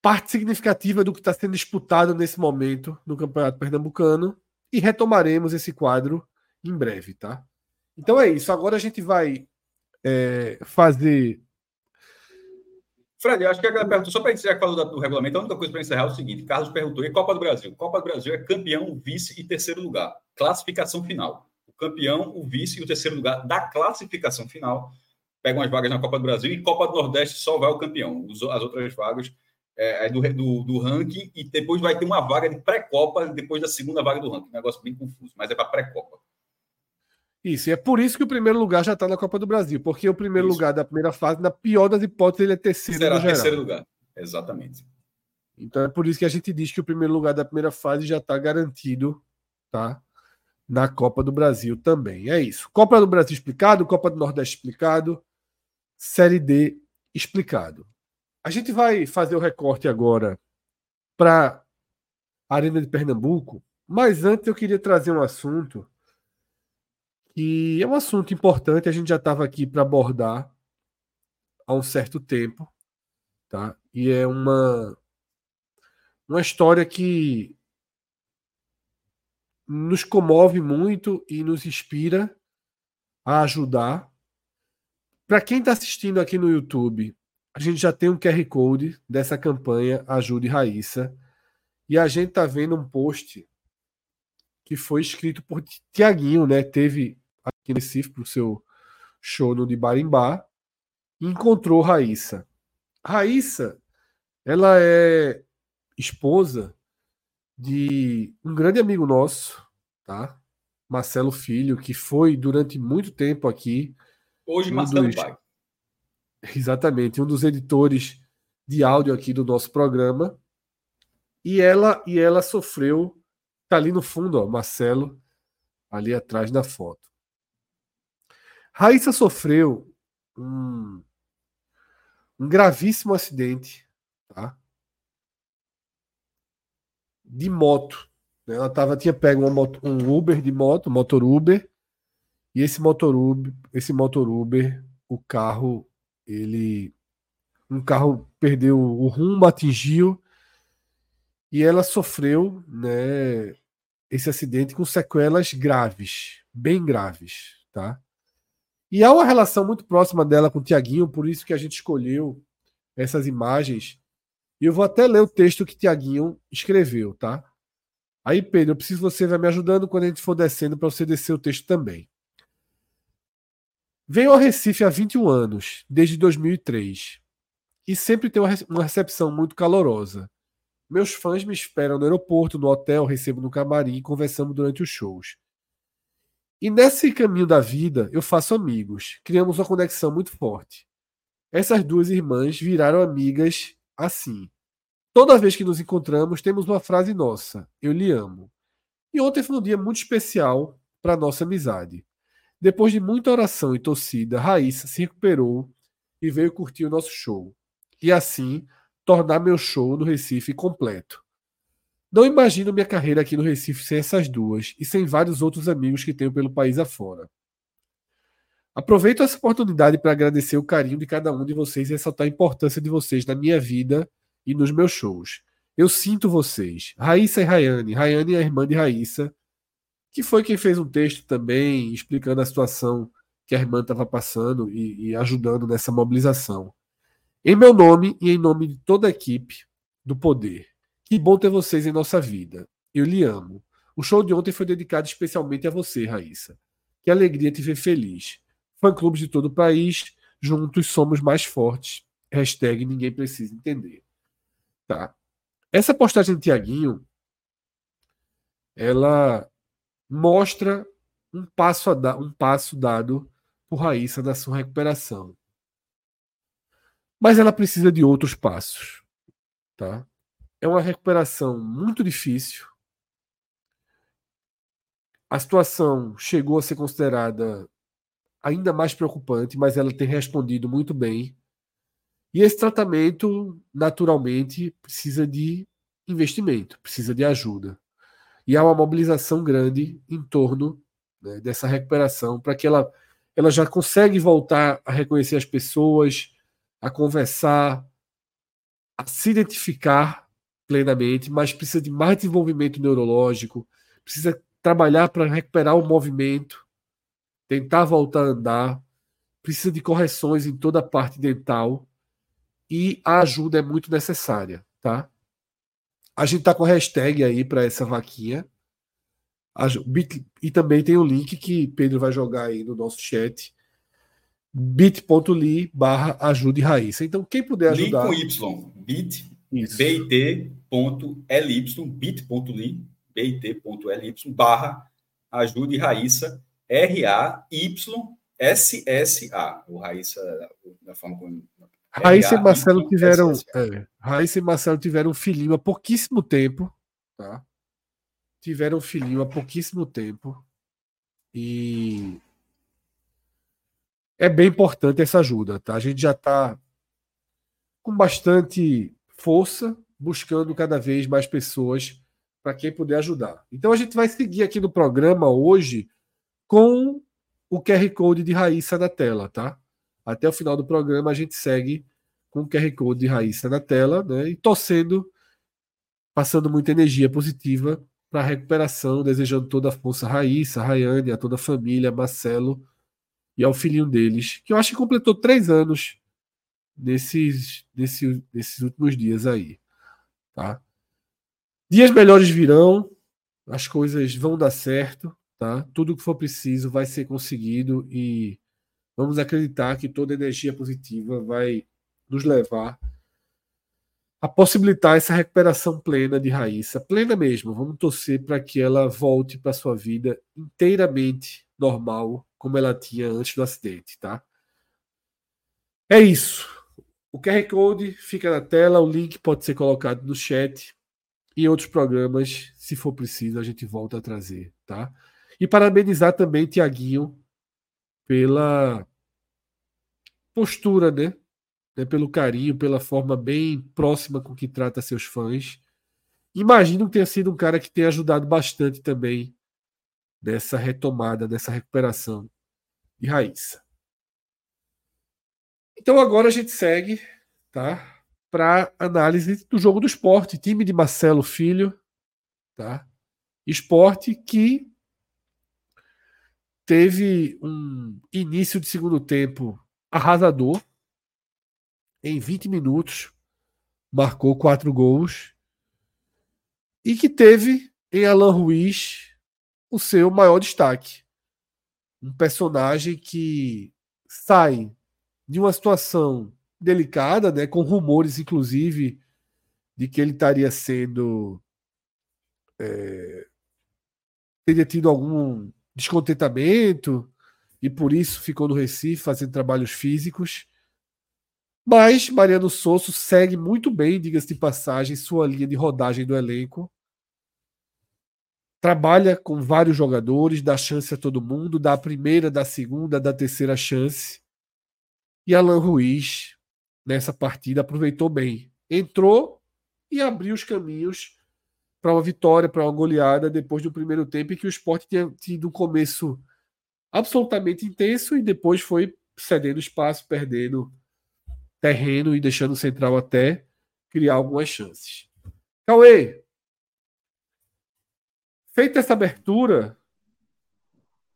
Speaker 1: parte significativa do que está sendo disputado nesse momento no Campeonato Pernambucano e retomaremos esse quadro em breve, tá? Então é isso. Agora a gente vai é, fazer.
Speaker 3: Fred, acho que a galera perguntou, só para encerrar que falou do regulamento, a única coisa para encerrar é o seguinte: Carlos perguntou, e Copa do Brasil? Copa do Brasil é campeão, vice e terceiro lugar. Classificação final. O campeão, o vice e o terceiro lugar da classificação final pegam as vagas na Copa do Brasil e Copa do Nordeste só vai o campeão. As outras vagas é, é do, do, do, ranking e depois vai ter uma vaga de pré-copa depois da segunda vaga do ranking. Um negócio bem confuso, mas é para pré-copa.
Speaker 1: Isso, e é por isso que o primeiro lugar já está na Copa do Brasil, porque o primeiro isso. lugar da primeira fase, na pior das hipóteses, ele é terceiro
Speaker 3: Será terceiro lugar, exatamente.
Speaker 1: Então é por isso que a gente diz que o primeiro lugar da primeira fase já está garantido, tá? Na Copa do Brasil também. É isso. Copa do Brasil explicado, Copa do Nordeste explicado, Série D explicado. A gente vai fazer o recorte agora para a Arena de Pernambuco, mas antes eu queria trazer um assunto que é um assunto importante, a gente já estava aqui para abordar há um certo tempo, tá? E é uma uma história que nos comove muito e nos inspira a ajudar. Para quem está assistindo aqui no YouTube, a gente já tem um QR Code dessa campanha Ajude Raíssa. E a gente está vendo um post que foi escrito por Tiaguinho, né? Teve aqui no Recife para o seu show no de Barimbá encontrou Raíssa. Raíssa, ela é esposa de um grande amigo nosso, tá? Marcelo Filho, que foi durante muito tempo aqui.
Speaker 3: Hoje, um Marcelo dos... Pai.
Speaker 1: Exatamente, um dos editores de áudio aqui do nosso programa. E ela e ela sofreu, tá ali no fundo, ó, Marcelo, ali atrás da foto. Raíssa sofreu um, um gravíssimo acidente, tá? De moto. Né? Ela tava, tinha pego uma moto, um Uber de moto, motor Uber, e esse motor Uber, esse motor Uber, o carro ele um carro perdeu o rumo, atingiu e ela sofreu, né, esse acidente com sequelas graves, bem graves, tá? E há uma relação muito próxima dela com o Tiaguinho, por isso que a gente escolheu essas imagens. E eu vou até ler o texto que Tiaguinho escreveu, tá? Aí, Pedro, eu preciso você vai me ajudando quando a gente for descendo para você descer o texto também. Venho ao Recife há 21 anos, desde 2003, e sempre tenho uma recepção muito calorosa. Meus fãs me esperam no aeroporto, no hotel, recebo no camarim e conversamos durante os shows. E nesse caminho da vida, eu faço amigos, criamos uma conexão muito forte. Essas duas irmãs viraram amigas assim. Toda vez que nos encontramos, temos uma frase nossa: Eu lhe amo. E ontem foi um dia muito especial para nossa amizade. Depois de muita oração e torcida, Raíssa se recuperou e veio curtir o nosso show. E assim, tornar meu show no Recife completo. Não imagino minha carreira aqui no Recife sem essas duas e sem vários outros amigos que tenho pelo país afora. Aproveito essa oportunidade para agradecer o carinho de cada um de vocês e ressaltar a importância de vocês na minha vida e nos meus shows. Eu sinto vocês. Raíssa e Rayane. Rayane é a irmã de Raíssa que foi quem fez um texto também explicando a situação que a irmã estava passando e, e, ajudando nessa mobilização. Em meu nome e em nome de toda a equipe do Poder, que bom ter vocês em nossa vida. Eu lhe amo. O show de ontem foi dedicado especialmente a você, Raíssa. Que alegria te ver feliz. Fã-clubes de todo o país, juntos somos mais fortes. Hashtag ninguém precisa entender. Tá. Essa postagem de Tiaguinho, ela mostra um passo, a um passo dado por Raíssa na sua recuperação. Mas ela precisa de outros passos. Tá? É uma recuperação muito difícil. A situação chegou a ser considerada ainda mais preocupante, mas ela tem respondido muito bem. E esse tratamento, naturalmente, precisa de investimento, precisa de ajuda. E há uma mobilização grande em torno né, dessa recuperação para que ela, ela já consegue voltar a reconhecer as pessoas, a conversar, a se identificar plenamente, mas precisa de mais desenvolvimento neurológico, precisa trabalhar para recuperar o movimento, tentar voltar a andar, precisa de correções em toda a parte dental e a ajuda é muito necessária, tá? A gente tá com hashtag aí para essa vaquinha. E também tem o link que Pedro vai jogar aí no nosso chat. bit.ly barra ajude Raíssa. Então, quem puder ajudar.
Speaker 3: Link com Y. bit, bit.ly, bit.ly, bit.ly barra ajude Raíssa, R-A-Y-S-S-A. O Raíssa, da forma como
Speaker 1: Raíssa e Marcelo tiveram. É, Raíssa e Marcelo tiveram um filhinho há pouquíssimo tempo. Tá? Tiveram um filhinho há pouquíssimo tempo. E é bem importante essa ajuda, tá? A gente já está com bastante força, buscando cada vez mais pessoas para quem puder ajudar. Então a gente vai seguir aqui no programa hoje com o QR Code de Raíssa na tela, tá? Até o final do programa a gente segue com o QR Code de Raíssa na tela, né? E torcendo, passando muita energia positiva para a recuperação, desejando toda a força a Raíssa, a Rayane, a toda a família, Marcelo e ao filhinho deles, que eu acho que completou três anos nesses, nesses, nesses últimos dias aí. Tá? Dias melhores virão, as coisas vão dar certo, tá? Tudo que for preciso vai ser conseguido e Vamos acreditar que toda energia positiva vai nos levar a possibilitar essa recuperação plena de Raíssa, plena mesmo. Vamos torcer para que ela volte para sua vida inteiramente normal, como ela tinha antes do acidente, tá? É isso. O QR Code fica na tela, o link pode ser colocado no chat e outros programas, se for preciso, a gente volta a trazer, tá? E parabenizar também Tiaguinho pela postura, né? né? Pelo carinho, pela forma bem próxima com que trata seus fãs. Imagino que tenha sido um cara que tenha ajudado bastante também nessa retomada, nessa recuperação de Raíssa. Então agora a gente segue, tá? Para análise do jogo do esporte, time de Marcelo Filho, tá? Esporte que teve um início de segundo tempo arrasador. Em 20 minutos, marcou quatro gols. E que teve em Alan Ruiz o seu maior destaque. Um personagem que sai de uma situação delicada, né, com rumores, inclusive, de que ele estaria sendo. É, teria tido algum descontentamento e por isso ficou no Recife fazendo trabalhos físicos. Mas Mariano Sosso segue muito bem, diga-se de passagem, sua linha de rodagem do elenco. Trabalha com vários jogadores, dá chance a todo mundo, dá a primeira, dá a segunda, dá a terceira chance. E Alan Ruiz, nessa partida, aproveitou bem. Entrou e abriu os caminhos para uma vitória, para uma goleada, depois do primeiro tempo, em que o esporte tinha tido um começo absolutamente intenso e depois foi cedendo espaço, perdendo terreno e deixando o central até criar algumas chances. Cauê, feita essa abertura,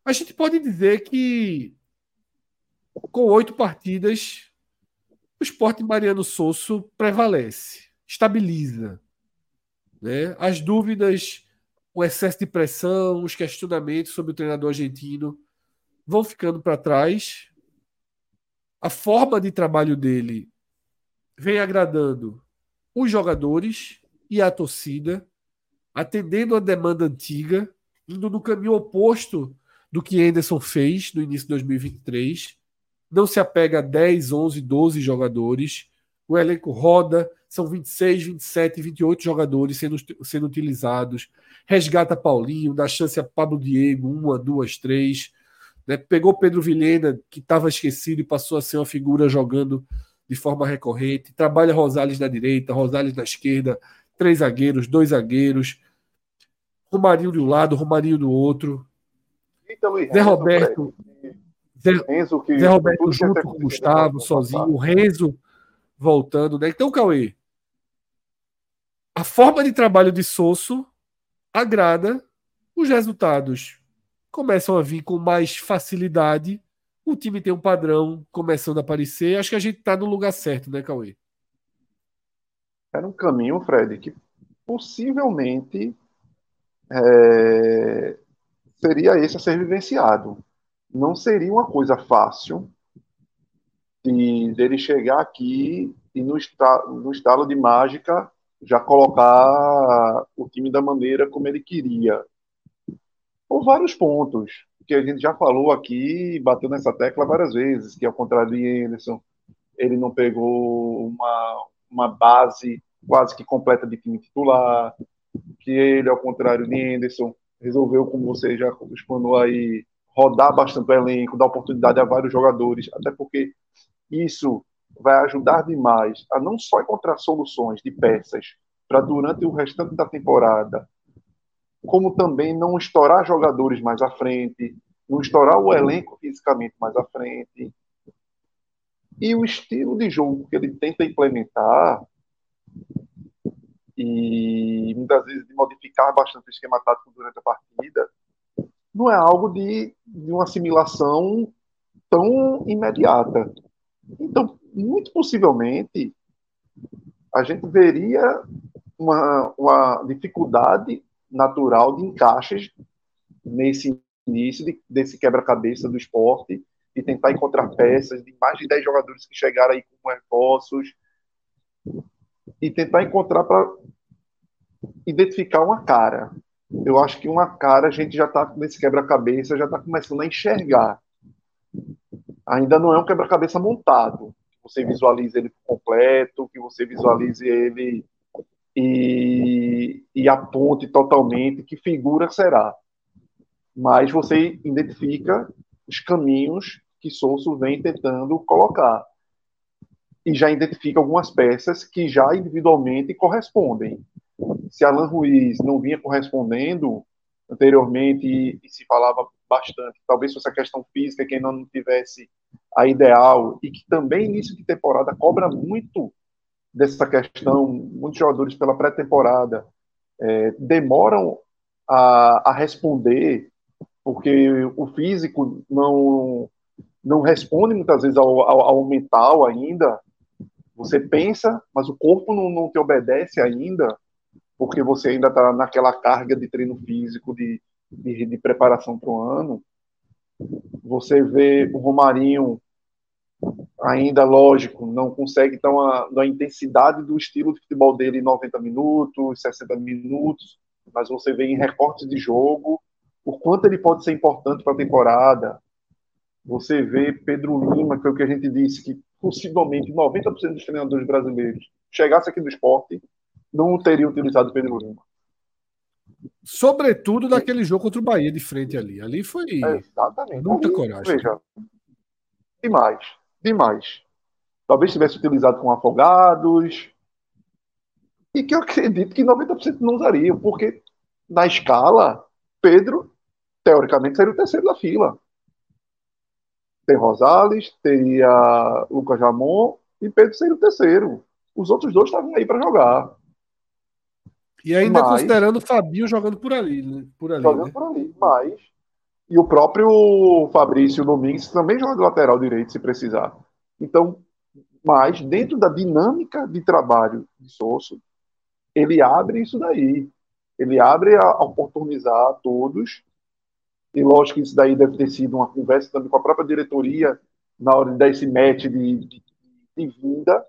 Speaker 1: a gente pode dizer que com oito partidas o esporte Mariano Sosso prevalece, estabiliza. Né? As dúvidas, o excesso de pressão, os questionamentos sobre o treinador argentino vão ficando para trás. A forma de trabalho dele vem agradando os jogadores e a torcida, atendendo a demanda antiga, indo no caminho oposto do que Anderson fez no início de 2023. Não se apega a 10, 11, 12 jogadores. O elenco roda, são 26, 27, 28 jogadores sendo, sendo utilizados. Resgata Paulinho, dá chance a Pablo Diego, uma, duas, três. Né? Pegou Pedro Vilhena, que estava esquecido e passou a ser uma figura jogando de forma recorrente. Trabalha Rosales na direita, Rosales na esquerda, três zagueiros, dois zagueiros. Romarinho de um lado, Romarinho do outro. Zé Roberto. Zé, Renzo, que Zé Roberto junto com o Gustavo, sozinho. O Renzo voltando. Né? Então, Cauê, a forma de trabalho de Sosso agrada, os resultados começam a vir com mais facilidade. O time tem um padrão começando a aparecer. Acho que a gente está no lugar certo, né, Cauê?
Speaker 4: Era um caminho, Fred, que possivelmente é, seria esse a ser vivenciado. Não seria uma coisa fácil de dele chegar aqui e no, no estalo de mágica já colocar o time da maneira como ele queria. Por vários pontos, que a gente já falou aqui, bateu nessa tecla várias vezes, que ao contrário de Anderson, ele não pegou uma, uma base quase que completa de time titular, que ele, ao contrário de Anderson, resolveu, como você já explanou aí, rodar bastante o elenco, dar oportunidade a vários jogadores, até porque isso vai ajudar demais a não só encontrar soluções de peças para durante o restante da temporada, como também não estourar jogadores mais à frente, não estourar o elenco fisicamente mais à frente. E o estilo de jogo que ele tenta implementar e muitas vezes de modificar bastante o esquema tático durante a partida, não é algo de, de uma assimilação tão imediata. Então, muito possivelmente, a gente veria uma, uma dificuldade natural de encaixes nesse início de, desse quebra-cabeça do esporte e tentar encontrar peças de mais de 10 jogadores que chegaram aí com reforços e tentar encontrar para identificar uma cara. Eu acho que uma cara a gente já está nesse quebra-cabeça, já está começando a enxergar. Ainda não é um quebra-cabeça montado. Você visualize ele completo, que você visualize ele e, e aponte totalmente que figura será. Mas você identifica os caminhos que Souza vem tentando colocar. E já identifica algumas peças que já individualmente correspondem. Se Alan Ruiz não vinha correspondendo anteriormente e, se falava bastante, talvez fosse a questão física que ainda não tivesse a ideal e que também início de temporada cobra muito dessa questão, muitos jogadores pela pré-temporada é, demoram a, a responder porque o físico não não responde muitas vezes ao, ao, ao mental ainda. Você pensa, mas o corpo não, não te obedece ainda, porque você ainda está naquela carga de treino físico, de, de, de preparação para o ano. Você vê o Romarinho ainda, lógico, não consegue então a, a intensidade do estilo de futebol dele em 90 minutos, 60 minutos, mas você vê em recortes de jogo o quanto ele pode ser importante para a temporada. Você vê Pedro Lima, que é o que a gente disse, que possivelmente 90% dos treinadores brasileiros chegasse aqui do esporte, não teriam utilizado Pedro Lima.
Speaker 1: Sobretudo naquele jogo contra o Bahia de frente ali. Ali foi
Speaker 4: é, exatamente.
Speaker 1: muita ali, coragem.
Speaker 4: Veja, demais demais. Talvez tivesse utilizado com afogados. E que eu acredito que 90% não usariam, porque na escala, Pedro, teoricamente, seria o terceiro da fila. Tem Rosales, teria Lucas Ramon e Pedro seria o terceiro. Os outros dois estavam aí para jogar.
Speaker 1: E ainda mas, considerando o Fabinho jogando por ali. Né? Por ali
Speaker 4: jogando
Speaker 1: né?
Speaker 4: por ali, mas e o próprio Fabrício Domingues também joga de lateral direito, se precisar. Então, mas dentro da dinâmica de trabalho de Sosso, ele abre isso daí. Ele abre a, a oportunizar a todos. E lógico que isso daí deve ter sido uma conversa também com a própria diretoria na hora de dar esse match de, de, de vinda,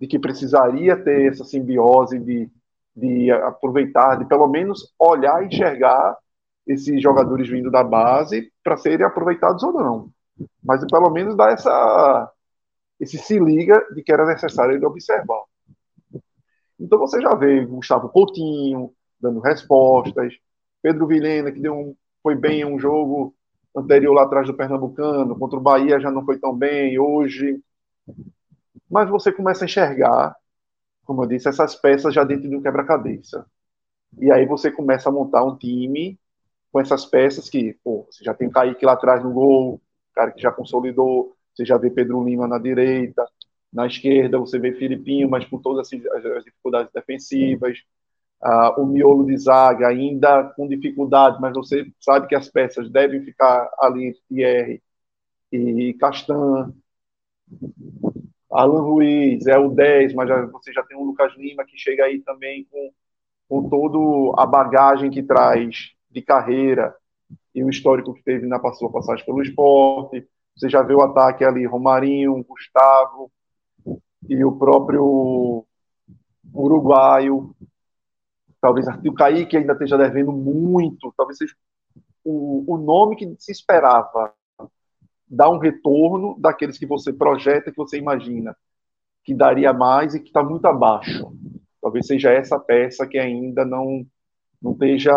Speaker 4: de que precisaria ter essa simbiose de, de aproveitar, de pelo menos olhar e enxergar esses jogadores vindo da base para serem aproveitados ou não. Mas pelo menos dá essa esse se liga de que era necessário ele observar. Então você já vê Gustavo Coutinho dando respostas, Pedro Vilhena que deu um, foi bem em um jogo anterior lá atrás do Pernambucano, contra o Bahia já não foi tão bem, hoje. Mas você começa a enxergar, como eu disse, essas peças já dentro de um quebra-cabeça. E aí você começa a montar um time com essas peças que, pô, você já tem Kaique lá atrás no gol, cara que já consolidou, você já vê Pedro Lima na direita, na esquerda você vê Filipinho, mas com todas as dificuldades defensivas, uh, o miolo de zaga ainda com dificuldade, mas você sabe que as peças devem ficar ali entre Thierry e Castan. Alan Ruiz é o 10, mas já, você já tem o Lucas Lima que chega aí também com, com toda a bagagem que traz de carreira e o histórico que teve na sua passagem pelo esporte. Você já vê o ataque ali, Romarinho, Gustavo e o próprio uruguaio. Talvez o Kaique ainda esteja devendo muito. Talvez seja o, o nome que se esperava dar um retorno daqueles que você projeta, que você imagina que daria mais e que está muito abaixo. Talvez seja essa peça que ainda não, não esteja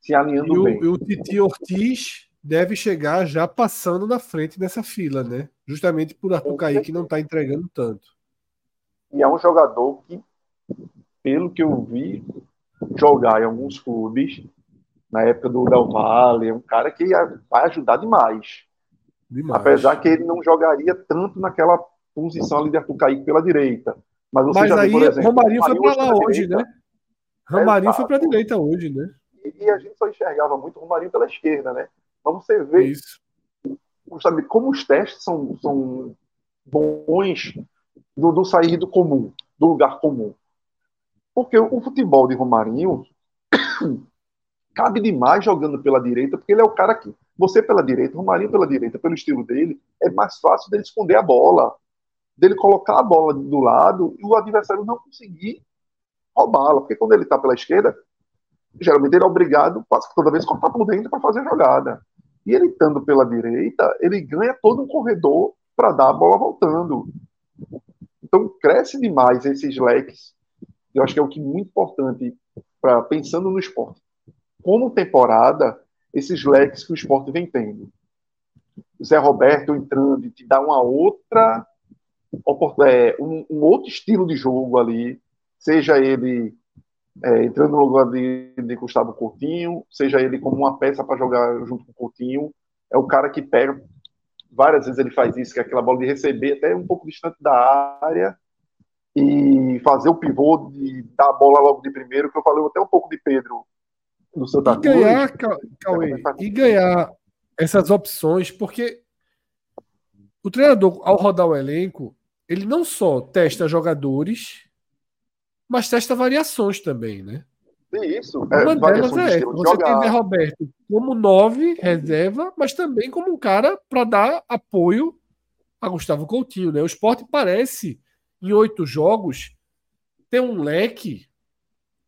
Speaker 4: se alinhando
Speaker 1: e o,
Speaker 4: bem.
Speaker 1: E o Titi Ortiz deve chegar já passando na frente dessa fila, né? Justamente por Arthur Kaique não está entregando tanto.
Speaker 4: E é um jogador que, pelo que eu vi jogar em alguns clubes, na época do Del Valle, é um cara que vai ajudar demais. demais. Apesar que ele não jogaria tanto naquela posição ali de Arthur Kaique pela direita. Mas,
Speaker 1: Mas aí, vê, exemplo, Romarinho foi para lá hoje, direita. né? Romarinho é, foi para a direita hoje, né?
Speaker 4: E, e, a gente só enxergava muito o Romarinho pela esquerda, né? Mas você vê
Speaker 1: Isso.
Speaker 4: sabe, como os testes são, são bons do, do sair do comum, do lugar comum. Porque o, futebol de Romarinho cabe demais jogando pela direita, porque ele é o cara que. Você pela direita, Romarinho pela direita, pelo estilo dele, é mais fácil dele esconder a bola. Dele colocar a bola do lado e o adversário não conseguir roubá-la. Porque quando ele está pela esquerda, geralmente ele é obrigado, toda vez, cortar por dentro para fazer a jogada. E ele estando pela direita, ele ganha todo um corredor para dar a bola voltando. Então cresce demais esses leques. Eu acho que é o que é muito importante para pensando no esporte. Como temporada, esses leques que o esporte vem tendo. O Zé Roberto entrando e te dá uma outra é, um, um outro estilo de jogo ali, seja ele é, entrando no lugar de, de, Gustavo Coutinho, seja ele como uma peça para jogar junto com o Coutinho, é o cara que pega, várias vezes ele faz isso, que é aquela bola de receber até um pouco distante da área e fazer o pivô de dar a bola logo de primeiro, que eu falei até um pouco de Pedro
Speaker 1: no Santa e ganhar, Cruz. Cauê, e ganhar essas opções, porque o treinador, ao rodar o elenco, ele não só testa jogadores mas testa variações também, né?
Speaker 4: Isso.
Speaker 1: É, Uma delas é essa. Você tem Zé Roberto como nove, reserva, mas também como um cara para dar apoio a Gustavo Coutinho. Né? O esporte parece, em oito jogos, ter um leque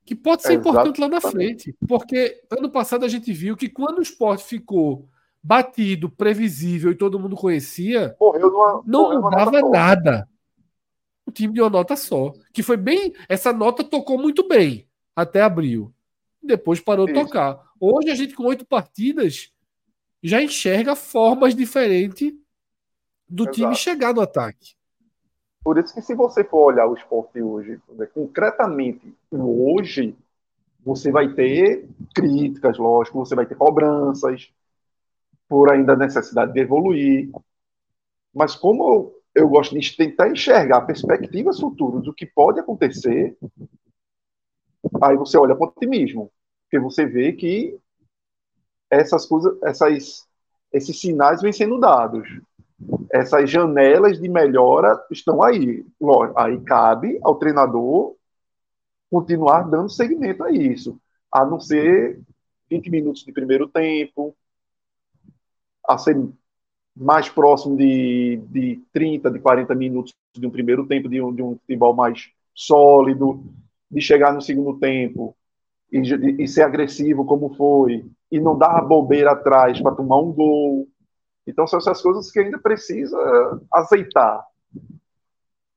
Speaker 1: que pode ser é, importante lá na frente. Porque ano passado a gente viu que quando o esporte ficou batido, previsível e todo mundo conhecia, numa, não mudava nada o time de uma nota só. Que foi bem. Essa nota tocou muito bem até abril. Depois parou de tocar. Hoje a gente, com oito partidas, já enxerga formas diferentes do Exato. time chegar no ataque.
Speaker 4: Por isso que se você for olhar o esporte hoje, concretamente hoje, você vai ter críticas, lógico, você vai ter cobranças por ainda necessidade de evoluir. Mas como eu gosto de tentar enxergar perspectivas futuras do que pode acontecer. Aí você olha o otimismo, porque você vê que essas coisas, essas, esses sinais vêm sendo dados. Essas janelas de melhora estão aí. Aí cabe ao treinador continuar dando seguimento a isso, a não ser 20 minutos de primeiro tempo, a ser mais próximo de, de 30, de 40 minutos de um primeiro tempo, de um, de um futebol mais sólido, de chegar no segundo tempo e, e ser agressivo como foi, e não dar bobeira atrás para tomar um gol. Então são essas coisas que ainda precisa aceitar.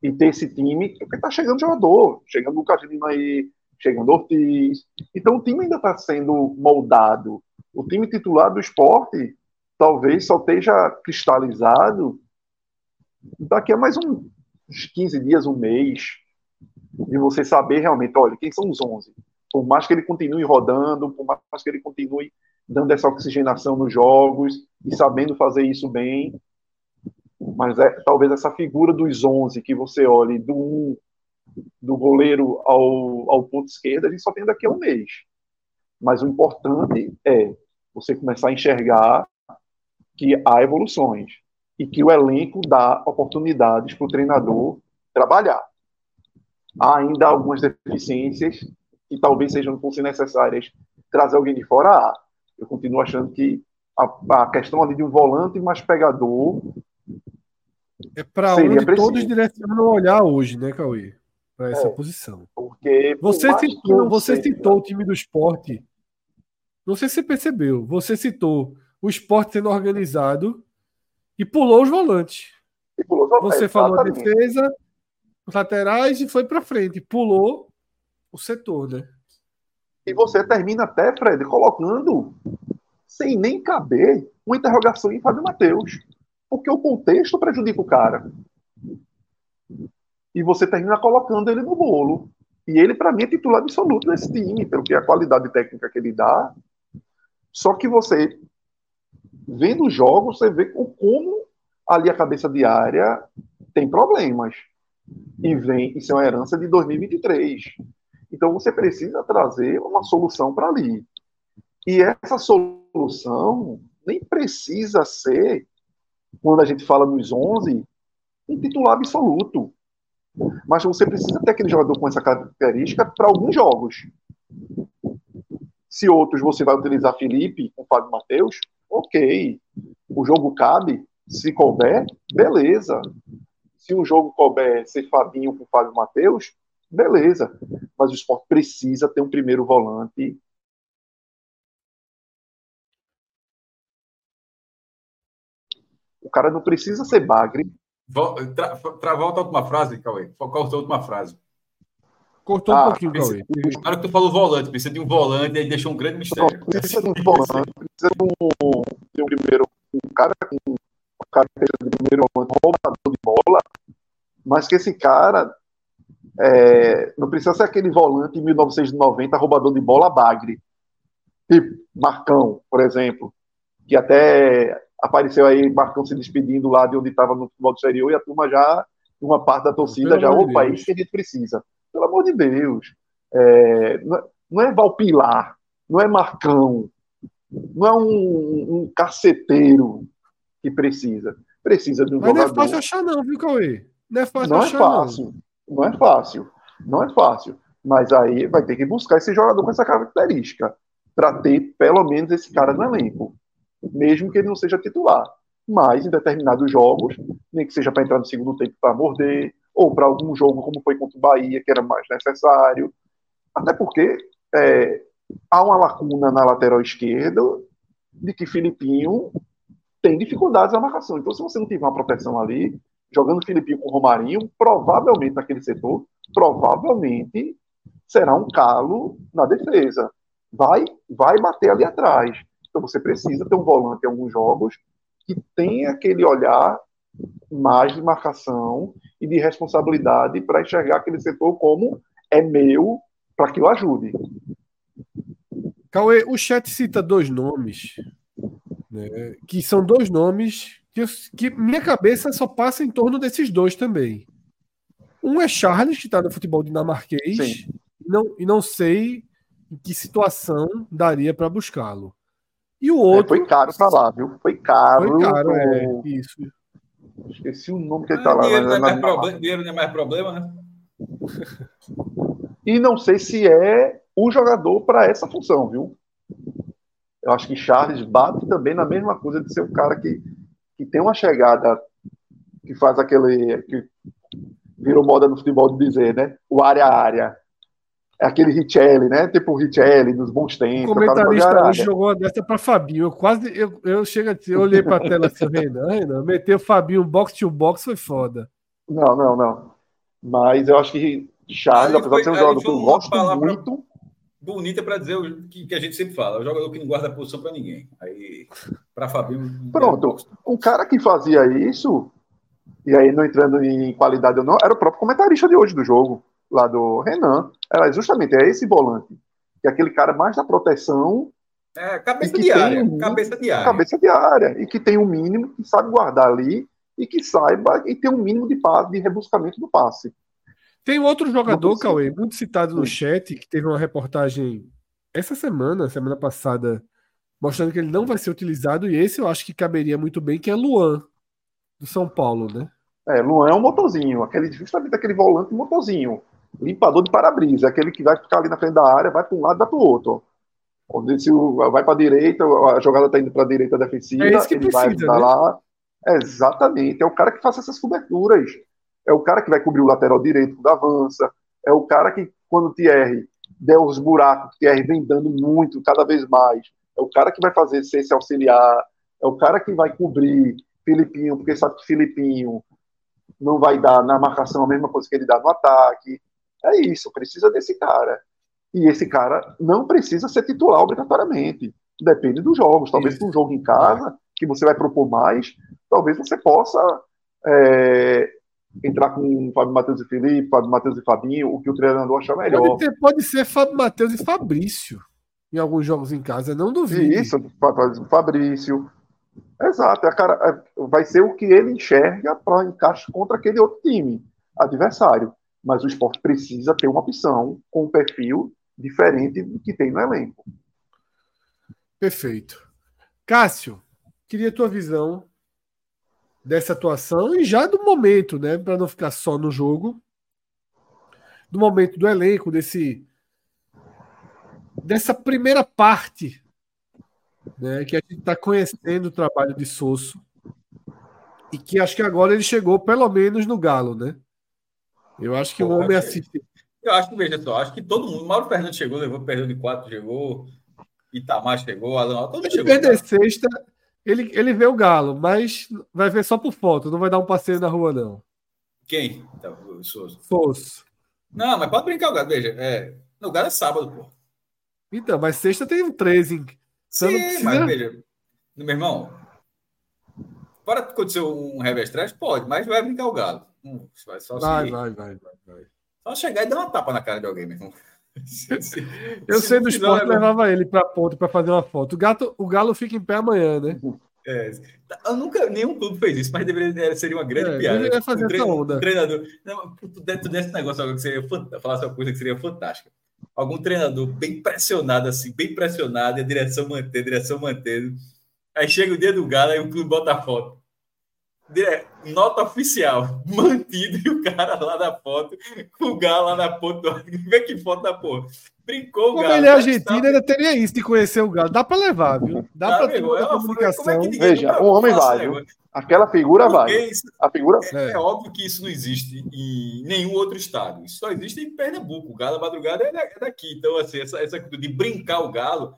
Speaker 4: E ter esse time, porque está chegando jogador, chegando o Catilino aí, chegando Ortiz. Então o time ainda está sendo moldado. O time titular do esporte talvez só esteja cristalizado daqui a mais um, uns 15 dias, um mês, de você saber realmente, olha, quem são os 11? Por mais que ele continue rodando, por mais que ele continue dando essa oxigenação nos jogos e sabendo fazer isso bem, mas é talvez essa figura dos 11 que você olhe do 1, do goleiro ao, ao ponto esquerdo, a gente só tem daqui a um mês. Mas o importante é você começar a enxergar que há evoluções e que o elenco dá oportunidades para o treinador trabalhar. Há ainda algumas deficiências que talvez sejam necessárias trazer alguém de fora. Eu continuo achando que a, a questão ali de um volante mais pegador
Speaker 1: é para onde preciso. todos direcionam olhar hoje, né, Cauê? Para essa é, posição.
Speaker 4: Porque
Speaker 1: você citou, você citou o time do esporte. Não sei se você percebeu. Você citou o esporte sendo organizado e pulou os volantes. Pulou os volantes Você falou a defesa, os laterais e foi para frente. Pulou o setor, né?
Speaker 4: E você termina até, Fred, colocando, sem nem caber, uma interrogação em Fábio Matheus. Porque o contexto prejudica o cara. E você termina colocando ele no bolo. E ele, para mim, é titular absoluto desse time, pelo que a qualidade técnica que ele dá. Só que você vendo os jogos, você vê como ali a cabeça de área tem problemas. E vem, isso é uma herança de 2023. Então você precisa trazer uma solução para ali. E essa solução nem precisa ser, quando a gente fala nos 11, um titular absoluto. Mas você precisa ter aquele jogador com essa característica para alguns jogos. Se outros você vai utilizar Felipe com Fábio Matheus, ok. O jogo cabe, se couber, beleza. Se o jogo couber ser Fabinho com Fábio Matheus, beleza. Mas o esporte precisa ter um primeiro volante. O cara não precisa ser bagre.
Speaker 3: Tra, tra, volta a última frase, Cauê. Corta a última frase.
Speaker 1: Cortou ah, um pouquinho, Cauê.
Speaker 3: Hora que tu falou volante, precisa de um volante, aí deixou um grande mistério.
Speaker 4: Não, precisa de um volante, precisa de um, de um primeiro, um cara com um cara de primeiro roubador de bola, mas que esse cara é, não precisa ser aquele volante em 1990 roubador de bola bagre. Tipo, Marcão, por exemplo, que até apareceu aí Marcão se despedindo lá de onde estava no futebol exterior e a turma já, uma parte da torcida já, opa, é isso que a gente precisa pelo amor de Deus. É, não é Valpilar, não é Marcão, não é um, um caceteiro que precisa. Precisa de um
Speaker 1: Mas
Speaker 4: jogador.
Speaker 1: não é fácil achar, não, viu, Cauê? Não é fácil
Speaker 4: não
Speaker 1: é achar,
Speaker 4: é fácil. Não. Não é fácil. Não é fácil. Mas aí vai ter que buscar esse jogador com essa característica. Para ter pelo menos esse cara no elenco. Mesmo que ele não seja titular. Mas em determinados jogos, nem que seja para entrar no segundo tempo para morder, ou para algum jogo como foi contra o Bahia, que era mais necessário. Até porque é, há uma lacuna na lateral esquerda de que Filipinho tem dificuldades na marcação. Então, se você não tiver uma proteção ali, jogando Filipinho com Romarinho, provavelmente naquele setor, provavelmente será um calo na defesa. Vai, vai bater ali atrás. Então você precisa ter um volante em alguns jogos que tenha aquele olhar mais de marcação e de responsabilidade para enxergar aquele setor como é meu para que eu ajude.
Speaker 1: Cauê, o chat cita dois nomes, né, que são dois nomes que, eu, que, minha cabeça só passa em torno desses dois também. Um é Charles, que está no futebol dinamarquês, e não, e não sei em que situação daria para buscá-lo. E o outro.
Speaker 4: É, foi caro para lá, viu? Foi caro.
Speaker 1: Foi caro, é, isso.
Speaker 4: Esqueci o nome que ele tá lá.
Speaker 3: Dinheiro, não é mais problema, dinheiro não é mais problema, né?
Speaker 4: E não sei se é o jogador para essa função, viu? Eu acho que Charles bate também na mesma coisa de ser um cara que, que tem uma chegada que faz aquele. que virou moda no futebol de dizer, né? O área a área. é aquele Richelli, né? Tipo o Richelli dos bons tempos.
Speaker 1: O comentarista hoje jogou uma dessa para Fabinho. Eu quase, eu, eu chego assim, eu olhei para a tela assim, Renan, Renan, meter o Fabinho box to box foi foda.
Speaker 4: Não, não, não. Mas eu acho que Charles, apesar de ser um jogador que eu gosto muito.
Speaker 3: Bonita para dizer o que, que, a gente sempre fala, o jogador que não guarda posição para ninguém. Aí, para Fabinho.
Speaker 4: Pronto, um cara que fazia isso, e aí não entrando em qualidade ou não, era o próprio comentarista de hoje do jogo, lá do Renan. Era justamente é esse volante, que é aquele cara mais da proteção.
Speaker 3: É, cabeça de área. Um, cabeça de área.
Speaker 4: Cabeça de área. E que tem um mínimo, que sabe guardar ali e que saiba e tem um mínimo de, passe, de rebuscamento do passe.
Speaker 1: Tem outro jogador, Cauê, muito citado no chat, que teve uma reportagem essa semana, semana passada, mostrando que ele não vai ser utilizado, e esse eu acho que caberia muito bem, que é Luan, do São Paulo, né?
Speaker 4: É, Luan é um motorzinho, aquele, justamente aquele volante motorzinho, limpador de para-brisa, aquele que vai ficar ali na frente da área, vai para um lado e vai para o outro. Se vai para a direita, a jogada está indo para a direita defensiva, é ele precisa, vai né? lá. exatamente, é o cara que faz essas coberturas é o cara que vai cobrir o lateral direito quando avança, é o cara que, quando o Thierry der os buracos, o Thierry vem dando muito, cada vez mais, é o cara que vai fazer ser esse auxiliar, é o cara que vai cobrir Filipinho, porque sabe que Filipinho não vai dar na marcação a mesma coisa que ele dá no ataque. É isso, precisa desse cara. E esse cara não precisa ser titular obrigatoriamente. Depende dos jogos. Talvez para um jogo em casa, que você vai propor mais, talvez você possa é, entrar com Fábio Matheus e Felipe, Fábio Matheus e Fabinho, o que o treinador achar melhor.
Speaker 1: Pode, ter, pode ser Fábio Matheus e Fabrício em alguns jogos em casa, não duvido.
Speaker 4: Isso, Fabrício. Exato, é cara, é, vai ser o que ele enxerga para encaixe contra aquele outro time, adversário. Mas o esporte precisa ter uma opção com um perfil diferente do que tem no elenco.
Speaker 1: Perfeito. Cássio, queria tua visão dessa atuação e já do momento, né, para não ficar só no jogo, do momento do elenco, desse dessa primeira parte, né, que a gente está conhecendo o trabalho de Sosso e que acho que agora ele chegou pelo menos no Galo, né? Eu acho que Pô, o homem assiste.
Speaker 3: Eu acho que, veja só, acho que todo mundo. Mauro Fernandes chegou, levou perdeu de quatro, chegou. Itamar chegou, Alan, todo mundo chegou.
Speaker 1: Perder sexta, ele, ele vê o Galo, mas vai ver só por foto, não vai dar um passeio na rua, não.
Speaker 3: Quem? Então, o Souza.
Speaker 1: Souza.
Speaker 3: Não, mas pode brincar o Galo. Veja, é... o Galo é sábado, pô.
Speaker 1: Então, mas sexta tem um 13.
Speaker 3: Sim, precisa... mas veja, meu irmão, pode acontecer um revés trash? Pode, mas vai brincar o Galo. Hum,
Speaker 1: vai, só vai, vai, vai, vai, vai.
Speaker 3: Só chegar e dar uma tapa na cara de alguém, meu irmão.
Speaker 1: Eu sei do esporte, levava ele para ponto para fazer uma foto. O, gato, o Galo fica em pé amanhã, né?
Speaker 3: É, eu nunca, nenhum clube fez isso, mas deveria seria uma grande é, piada.
Speaker 1: Deveria fazer um, essa onda.
Speaker 3: Um treinador. Não, dentro desse negócio, que seria falar uma coisa que seria fantástica. Algum treinador bem pressionado, assim, bem pressionado, e a direção manter, a direção mantendo. Aí chega o dia do Galo e o clube bota a foto nota oficial, mantido, e o cara lá na foto, com o Galo lá na ponta, vê que foto da porra. Brincou o
Speaker 1: Galo. Como ele é argentino, ainda teria isso de conhecer o Galo. Dá para levar, viu? Dá tá, para ter uma é comunicação. É
Speaker 4: Veja, um homem vai. Aquela figura vai. Isso, a figura...
Speaker 3: É, é, óbvio que isso não existe em nenhum outro estado. Isso só existe em Pernambuco. O Galo, a madrugada, é daqui. Então, assim, essa, essa de brincar o Galo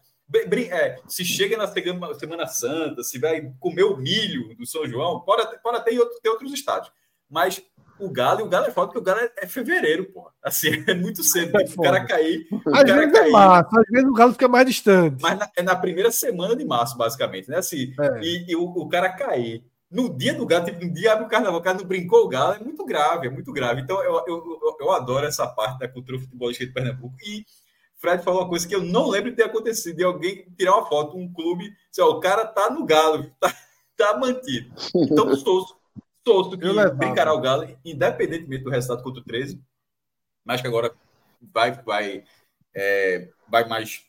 Speaker 3: é, se chega na Semana Santa, se vai comer o milho do São João, pode, pode até ter, ter outros estados. Mas o Galo, e o Galo é foda, porque o Galo é, é fevereiro, pô. Assim, é muito cedo. É o cara cair.
Speaker 1: Às cara vezes é cair, é março, às vezes o Galo fica mais distante.
Speaker 3: Mas na, é na primeira semana de março, basicamente, né? Assim, é. e, e o, o, cara cair. No dia do Galo, tipo, no dia abre o carnaval, o cara não brincou o Galo, é muito grave, é muito grave. Então, eu, eu, eu, eu adoro essa parte da cultura futebolística de Pernambuco. E Fred falou uma coisa que eu não lembro de ter acontecido, de alguém tirar uma foto, um clube, assim, ó, o cara tá no Galo, tá, tá mantido. Então, Souto, Souto que brincará o Galo, independentemente do resultado contra o 13, mas que agora vai, vai, é, vai mais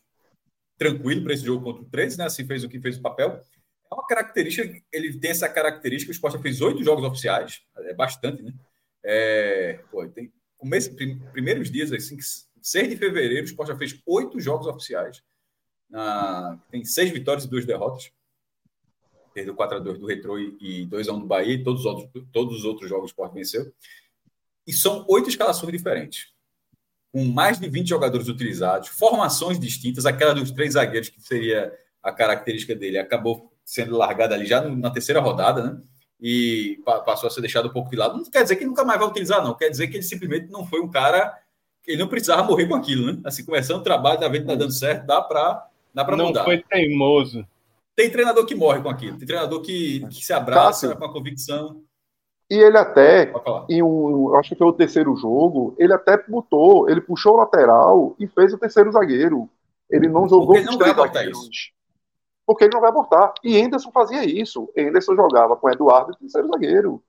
Speaker 3: tranquilo para esse jogo contra o 13, né? Assim fez o que fez o papel. É uma característica, ele tem essa característica, o Sport fez oito jogos oficiais, é bastante, né? É, pô, tem começo, primeiros dias assim que 6 de fevereiro, o Sport já fez oito jogos oficiais. Tem seis vitórias e duas derrotas. Perdeu 4x2 do Retro e 2x1 do Bahia. Todos os outros, todos os outros jogos o Sport venceu. E são oito escalações diferentes. com mais de 20 jogadores utilizados, formações distintas, aquela dos três zagueiros, que seria a característica dele, acabou sendo largada ali já na terceira rodada, né? E passou a ser deixado um pouco de lado. Não quer dizer que nunca mais vai utilizar, não. Quer dizer que ele simplesmente não foi um cara. Ele não precisava morrer com aquilo, né? Assim, começando o trabalho, tá vendo que tá dando certo, dá para dá para mudar.
Speaker 2: Não foi teimoso.
Speaker 3: Tem treinador que morre com aquilo, tem treinador que, que se abraça Cássio. com a convicção.
Speaker 4: E ele até, em um, acho que foi o terceiro jogo, ele até botou, ele puxou o lateral e fez o terceiro zagueiro. Ele não jogou
Speaker 3: Porque ele não vai botar isso.
Speaker 4: Porque ele não vai botar. E Anderson fazia isso. Anderson jogava com Eduardo e terceiro zagueiro.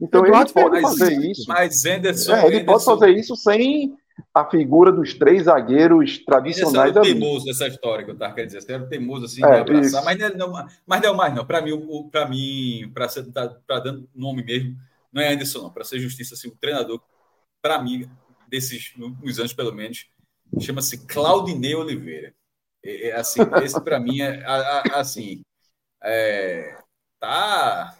Speaker 4: Então Eduardo ele pode fazer isso.
Speaker 3: Mas Anderson,
Speaker 4: é, ele Anderson... pode fazer isso sem a figura dos três zagueiros tradicionais.
Speaker 3: É teimoso dessa história que eu estava querendo dizer. Você era teimoso assim, é, abraçar, mas não, é, mas não é mais, não. Para mim, para mim, para tá, dando nome mesmo, não é Anderson, não. Para ser justiça, assim, o treinador, para mim, desses últimos anos, pelo menos, chama-se Claudinei Oliveira. É, é assim, esse para mim é assim. É, tá.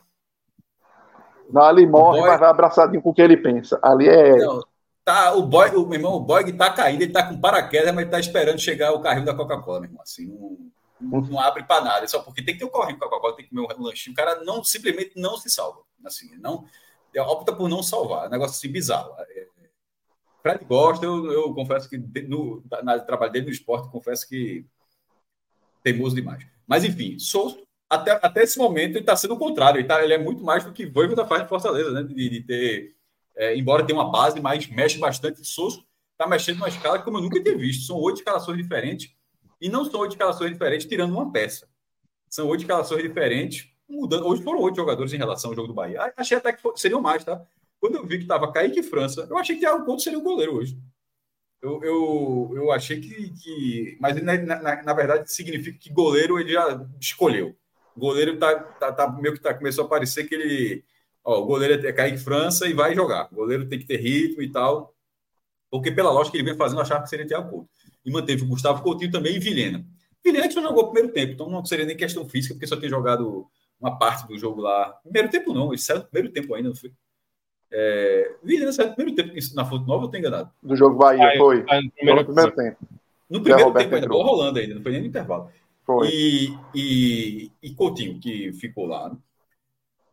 Speaker 4: Não, ali morre, boy... mas vai abraçadinho com o que ele pensa. Ali é. Não,
Speaker 3: Tá, o boy, o meu irmão, o boy tá caindo, ele tá com paraquedas, mas ele tá esperando chegar o carrinho da Coca-Cola, meu irmão. Assim, não, não, abre para nada, só porque tem que ter o um carrinho da Coca-Cola, tem que comer um lanchinho. O cara não simplesmente não se salva. Assim, não opta por não salvar. É um negócio assim bizarro. É, Fred gosta, eu, eu confesso que no, na trabalho dele no esporte, confesso que teimoso demais. Mas enfim, Souza, até, até esse momento, ele está sendo o contrário. Ele, tá, ele é muito mais do que Voivoda faz de Fortaleza, né? De, de ter é, embora tenha uma base, mas mexe bastante. Souza está mexendo numa escala como eu nunca tinha visto. São oito escalações diferentes. E não são oito escalações diferentes tirando uma peça. São oito escalações diferentes, mudando. Hoje foram oito jogadores em relação ao jogo do Bahia. Achei até que seriam mais, tá? Quando eu vi que estava Kaique e França, eu achei que Thiago Couto seria o goleiro hoje. Eu, eu, eu achei que, que. Mas na, na, na, verdade significa que goleiro ele já escolheu. Goleiro tá, tá, tá meio que tá, começou a parecer que ele Ó, o goleiro é Kaique França e vai jogar. O goleiro tem que ter ritmo e tal. Porque, pela lógica que ele vem fazendo, achava que seria Thiago Couto. E manteve o Gustavo Coutinho também e Vilhena. Vilhena que só jogou o primeiro tempo, então não seria nem questão física, porque só tem jogado uma parte do jogo lá. Primeiro tempo não, ele saiu no primeiro tempo ainda, não foi? É... Vilhena saiu no primeiro tempo na Fonte Nova, eu tô enganado.
Speaker 4: Do jogo Bahia, foi. no primeiro, primeiro tempo.
Speaker 3: No primeiro tempo ainda, bola rolando ainda, não foi nem no intervalo. Foi. E, e, e Coutinho, que ficou lá. Né?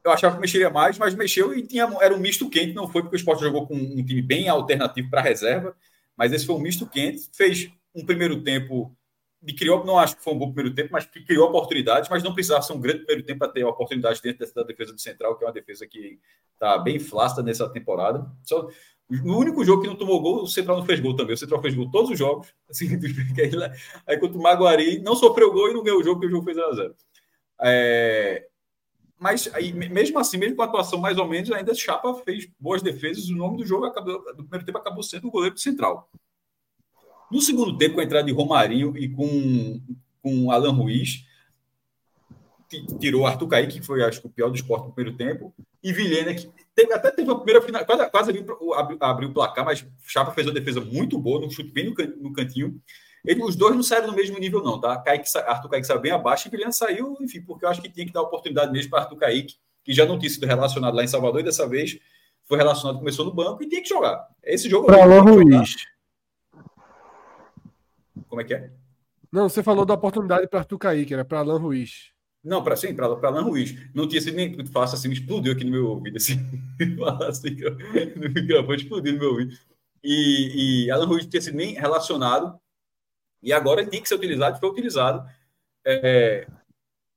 Speaker 3: Eu achava que mexeria mais, mas mexeu e tinha, era um misto quente, não foi porque o Sport jogou com um time bem alternativo para reserva, mas esse foi um misto quente, fez um primeiro tempo e criou, não acho que foi um bom primeiro tempo, mas que criou oportunidades, mas não precisava ser um grande primeiro tempo para ter oportunidade dentro dessa defesa do Central, que é uma defesa que está bem flácida nessa temporada. Só, no único jogo que não tomou gol, o Central não fez gol também. O Central fez gol todos os jogos. Assim, aí contra o Maguari, não sofreu gol e não ganhou o jogo, porque o jogo fez 0x0. É, mas aí, mesmo assim, mesmo com a atuação mais ou menos, ainda Chapa fez boas defesas. O nome do jogo acabou, do primeiro tempo acabou sendo o goleiro central. No segundo tempo, com a entrada de Romarinho e com, com Alan Ruiz, tirou Arthur Kaique, que foi acho que o pior do esporte no primeiro tempo, e Vilhena, que teve, até teve a primeira final, quase, quase abriu, abriu o placar, mas Chapa fez uma defesa muito boa, no chute bem no, no cantinho. Ele, os dois não saíram no mesmo nível, não, tá? Kaique, Arthur Kaique saiu bem abaixo e Guilherme saiu, enfim, porque eu acho que tinha que dar oportunidade mesmo para Arthur Kaique, que já não tinha sido relacionado lá em Salvador e dessa vez foi relacionado, começou no banco e tinha que jogar. Esse jogo.
Speaker 1: Para Alain Ruiz.
Speaker 3: Como é que é?
Speaker 1: Não, você falou da oportunidade para Arthur Kaique, era para Alain Ruiz.
Speaker 3: Não, para sim, para Alain Ruiz. Não tinha sido nem fácil assim, explodiu aqui no meu ouvido, assim. assim no microfone explodiu no meu ouvido. E, e Alan Ruiz não tinha sido nem relacionado e agora ele tinha que ser utilizado e foi utilizado. É,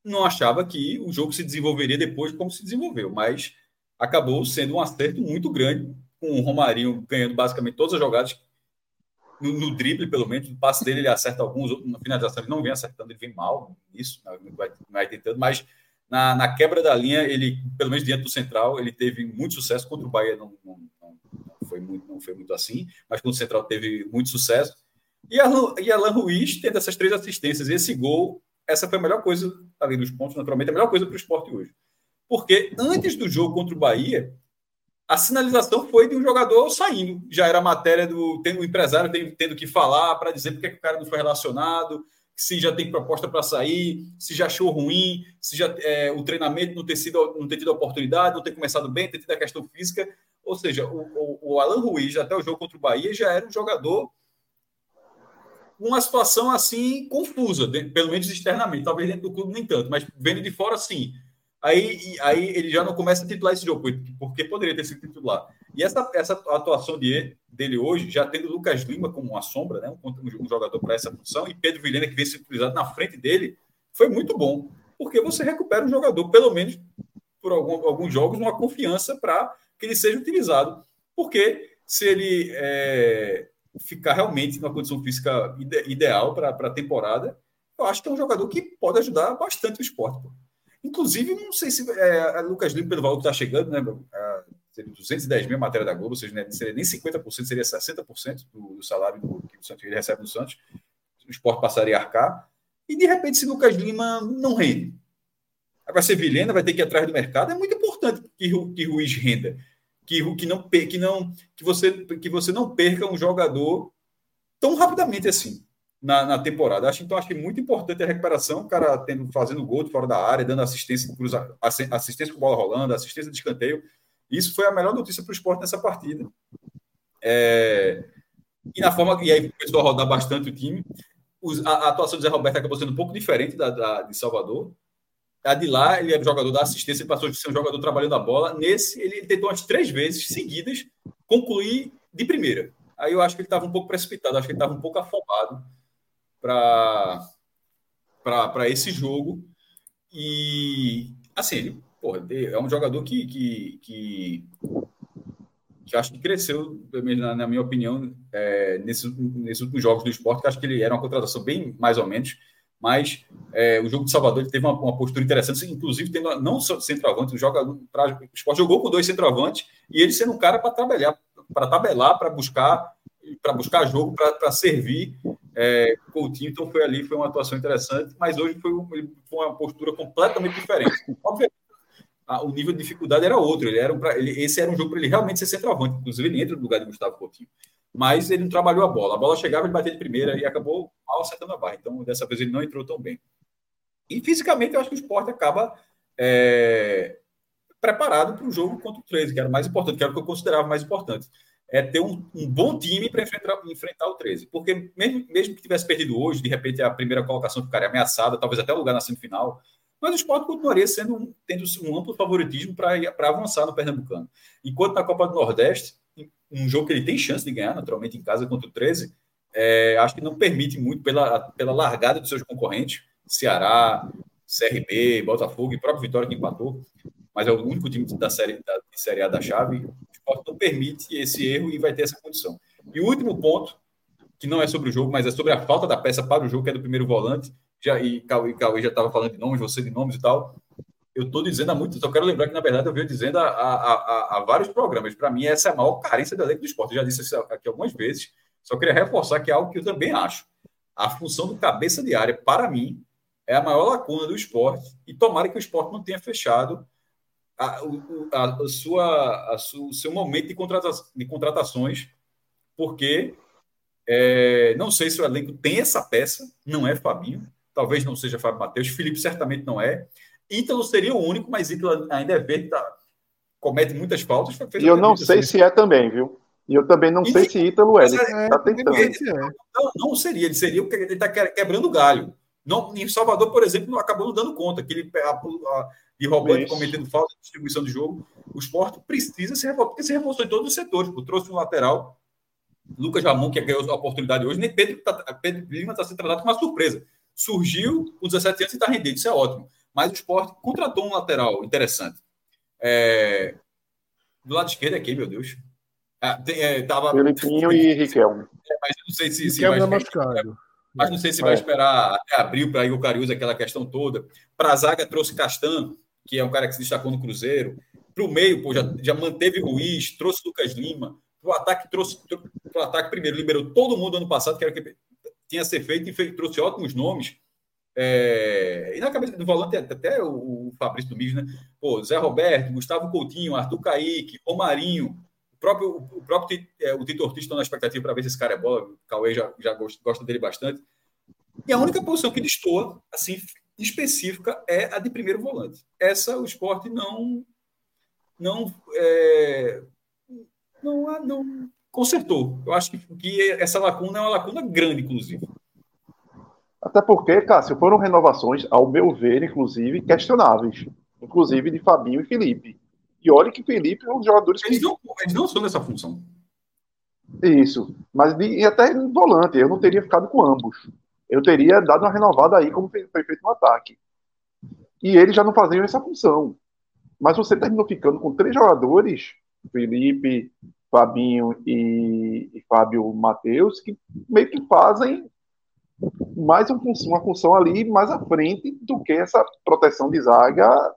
Speaker 3: não achava que o jogo se desenvolveria depois como se desenvolveu, mas acabou sendo um acerto muito grande, com o Romarinho ganhando basicamente todas as jogadas, no, no drible, pelo menos, no passe dele ele acerta alguns, na finalização ele não vem acertando, ele vem mal nisso, não vai, não vai tentando, mas na, na, quebra da linha, ele, pelo menos diante do central, ele teve muito sucesso contra o Bahia, não, não, não, foi, muito, não foi muito assim, mas contra o central teve muito sucesso, e Alan, e Alan Ruiz tendo essas três assistências. E esse gol, essa foi a melhor coisa, além dos pontos, naturalmente, a melhor coisa para o esporte hoje. Porque antes do jogo contra o Bahia, a sinalização foi de um jogador saindo. Já era matéria do tendo, o empresário tendo, que falar para dizer porque que o cara não foi relacionado, se já tem proposta para sair, se já achou ruim, se já é, o treinamento não ter, sido, não ter tido oportunidade, não ter começado bem, ter tido a questão física. Ou seja, o, o, o Alan Ruiz, até o jogo contra o Bahia, já era um jogador uma situação assim confusa, pelo menos externamente, talvez dentro do clube nem tanto, mas vendo de fora sim. Aí, aí ele já não começa a titular esse jogo, porque poderia ter sido titular. E essa, essa atuação de, dele hoje, já tendo Lucas Lima como uma sombra, né, um, um jogador para essa função, e Pedro Vilhena, que vem sendo utilizado na frente dele, foi muito bom, porque você recupera um jogador, pelo menos por algum, alguns jogos, uma confiança para que ele seja utilizado. Porque se ele é, ficar realmente numa condição física ide ideal para a temporada, eu acho que é um jogador que pode ajudar bastante o esporte. Pô. Inclusive, não sei se é, Lucas Lima, pelo valor que está chegando, né? A, seria 210 mil matéria da Globo, ou seja, né, seria nem 50%, seria 60% do, do salário do, que o Santos ele recebe no Santos. O esporte passaria a arcar. E de repente, se Lucas Lima não rende, vai ser Vilhena, vai ter que ir atrás do mercado. É muito importante que, que Ruiz renda que, que, não, que, não, que, você, que você não perca um jogador tão rapidamente assim na, na temporada. Acho, então, acho que é muito importante a recuperação, o cara tendo, fazendo gol de fora da área, dando assistência, cruza, assistência com bola rolando, assistência de escanteio. Isso foi a melhor notícia para o esporte nessa partida. É, e na forma e aí começou a rodar bastante o time. Os, a, a, atuação do Zé Roberto acabou sendo um pouco diferente da, da de Salvador. A de lá, ele era jogador da assistência, ele passou de ser um jogador trabalhando a bola. Nesse, ele tentou umas três vezes seguidas concluir de primeira. Aí eu acho que ele estava um pouco precipitado, acho que ele estava um pouco afobado para esse jogo. E, assim, ele porra, é um jogador que, que, que, que acho que cresceu, na, na minha opinião, é, nesses, nesses últimos jogos do esporte, que acho que ele era uma contratação bem mais ou menos mas é, o jogo de Salvador teve uma, uma, postura interessante, inclusive tendo não só centroavante, joga, pra, o Sport jogou com dois centroavantes e ele sendo um cara para trabalhar, para tabelar, para buscar, para buscar jogo, para servir é, Coutinho. Então foi ali, foi uma atuação interessante, mas hoje foi, foi uma postura completamente diferente. Obviamente, a, o nível de dificuldade era outro. Ele era um, ele, esse era um jogo para ele realmente ser centroavante. Inclusive, ele entra no lugar de Gustavo Coutinho mas ele não trabalhou a bola. A bola chegava, ele batia de primeira e acabou mal acertando a barra. Então, dessa vez, ele não entrou tão bem. E fisicamente, eu acho que o esporte acaba é, preparado para o jogo contra o 13, que era o mais importante, que era o que eu considerava mais importante. É ter um, um bom time para enfrentar, enfrentar, o 13. Porque mesmo, mesmo que tivesse perdido hoje, de repente a primeira colocação ficaria ameaçada, talvez até o lugar na semifinal, mas o esporte continuaria sendo, tendo um amplo favoritismo para avançar no Pernambucano. Enquanto na Copa do Nordeste, um jogo que ele tem chance de ganhar, naturalmente, em casa contra o 13, é, acho que não permite muito pela, pela largada dos seus concorrentes, Ceará, CRB, Botafogo e próprio Vitória que empatou, mas é o único time da série, da, Série A da chave, o esporte não permite esse erro e vai ter essa condição. E o último ponto, que não é sobre o jogo, mas é sobre a falta da peça para o jogo, que é do primeiro volante, já, e Cauê, Cauê já estava falando de nomes, você de nomes e tal, eu estou dizendo há muito, só quero lembrar que, na verdade, eu venho dizendo há, há, há, há vários programas. Para mim, essa é a maior carência da lei do esporte. Eu já disse isso aqui algumas vezes, só queria reforçar que é algo que eu também acho. A função do cabeça de área, para mim, é a maior lacuna do esporte, e tomara que o esporte não tenha fechado a, a, a sua, a sua, o seu momento de, contrata, de contratações, porque é, não sei se o elenco tem essa peça, não é Fabinho, talvez não seja Fábio Matheus, Felipe certamente não é, Ítalo seria o único, mas Ítalo ainda é verde, tá, comete muitas faltas.
Speaker 4: E eu não sei se é também, viu? E eu também não sei se Ítalo é. Ele está tentando.
Speaker 3: Não, não seria, ele seria porque ele está quebrando galho. Não, em Salvador, por exemplo, não acabou não dando conta. Que ele, a, a, de roubando, cometendo falta de distribuição de jogo. O esporte precisa se reforçar, porque se reforçou em todos os setores. Pô, trouxe um lateral, Lucas Ramon, que ganhou a oportunidade hoje, nem Pedro, tá, Pedro Lima está sendo tratado com uma surpresa. Surgiu com 17 anos e está rendendo, isso é ótimo mas o esporte contratou um lateral interessante. É... Do lado esquerdo aqui, meu Deus.
Speaker 4: Ah, tem, é, tava... Felipinho e Riquelme.
Speaker 3: É, mas eu não sei se, se vai é
Speaker 1: machucado.
Speaker 3: Mas não sei se vai é. esperar até abril para Igor Cariúza, aquela questão toda. Para a zaga trouxe Castan, que é um cara que se destacou no Cruzeiro. Para o meio, pô, já, já manteve Ruiz, trouxe Lucas Lima. Para o ataque, trouxe. Para o ataque, primeiro, liberou todo mundo ano passado, que era tinha ser feito, e fez, trouxe ótimos nomes. É, e na cabeça do volante, até o, o Fabrício Domingos, né? Pô, Zé Roberto, Gustavo Coutinho, Arthur Caíque, Romarinho, o próprio, o próprio é, o Tito Ortiz estão na expectativa para ver se esse cara é bola. O Cauê já, já gosta, dele bastante. E a única posição que destoa, assim, específica, é a de primeiro volante. Essa o esporte não. não é, consertou. Eu acho que, que essa lacuna é uma lacuna grande, inclusive.
Speaker 4: Até porque, Cássio, foram renovações, ao meu ver, inclusive, questionáveis. Inclusive de Fabinho e Felipe. E olha que Felipe é um dos jogadores
Speaker 3: Eles
Speaker 4: que.
Speaker 3: não, eles não são nessa função.
Speaker 4: Isso. Mas de, e até em volante, eu não teria ficado com ambos. Eu teria dado uma renovada aí, como foi foi feito no ataque. E eles já não faziam essa função. Mas você terminou ficando com três jogadores, Felipe, Fabinho e, e Fábio Matheus, que meio que fazem mais um uma função ali mais à frente do que essa proteção de zaga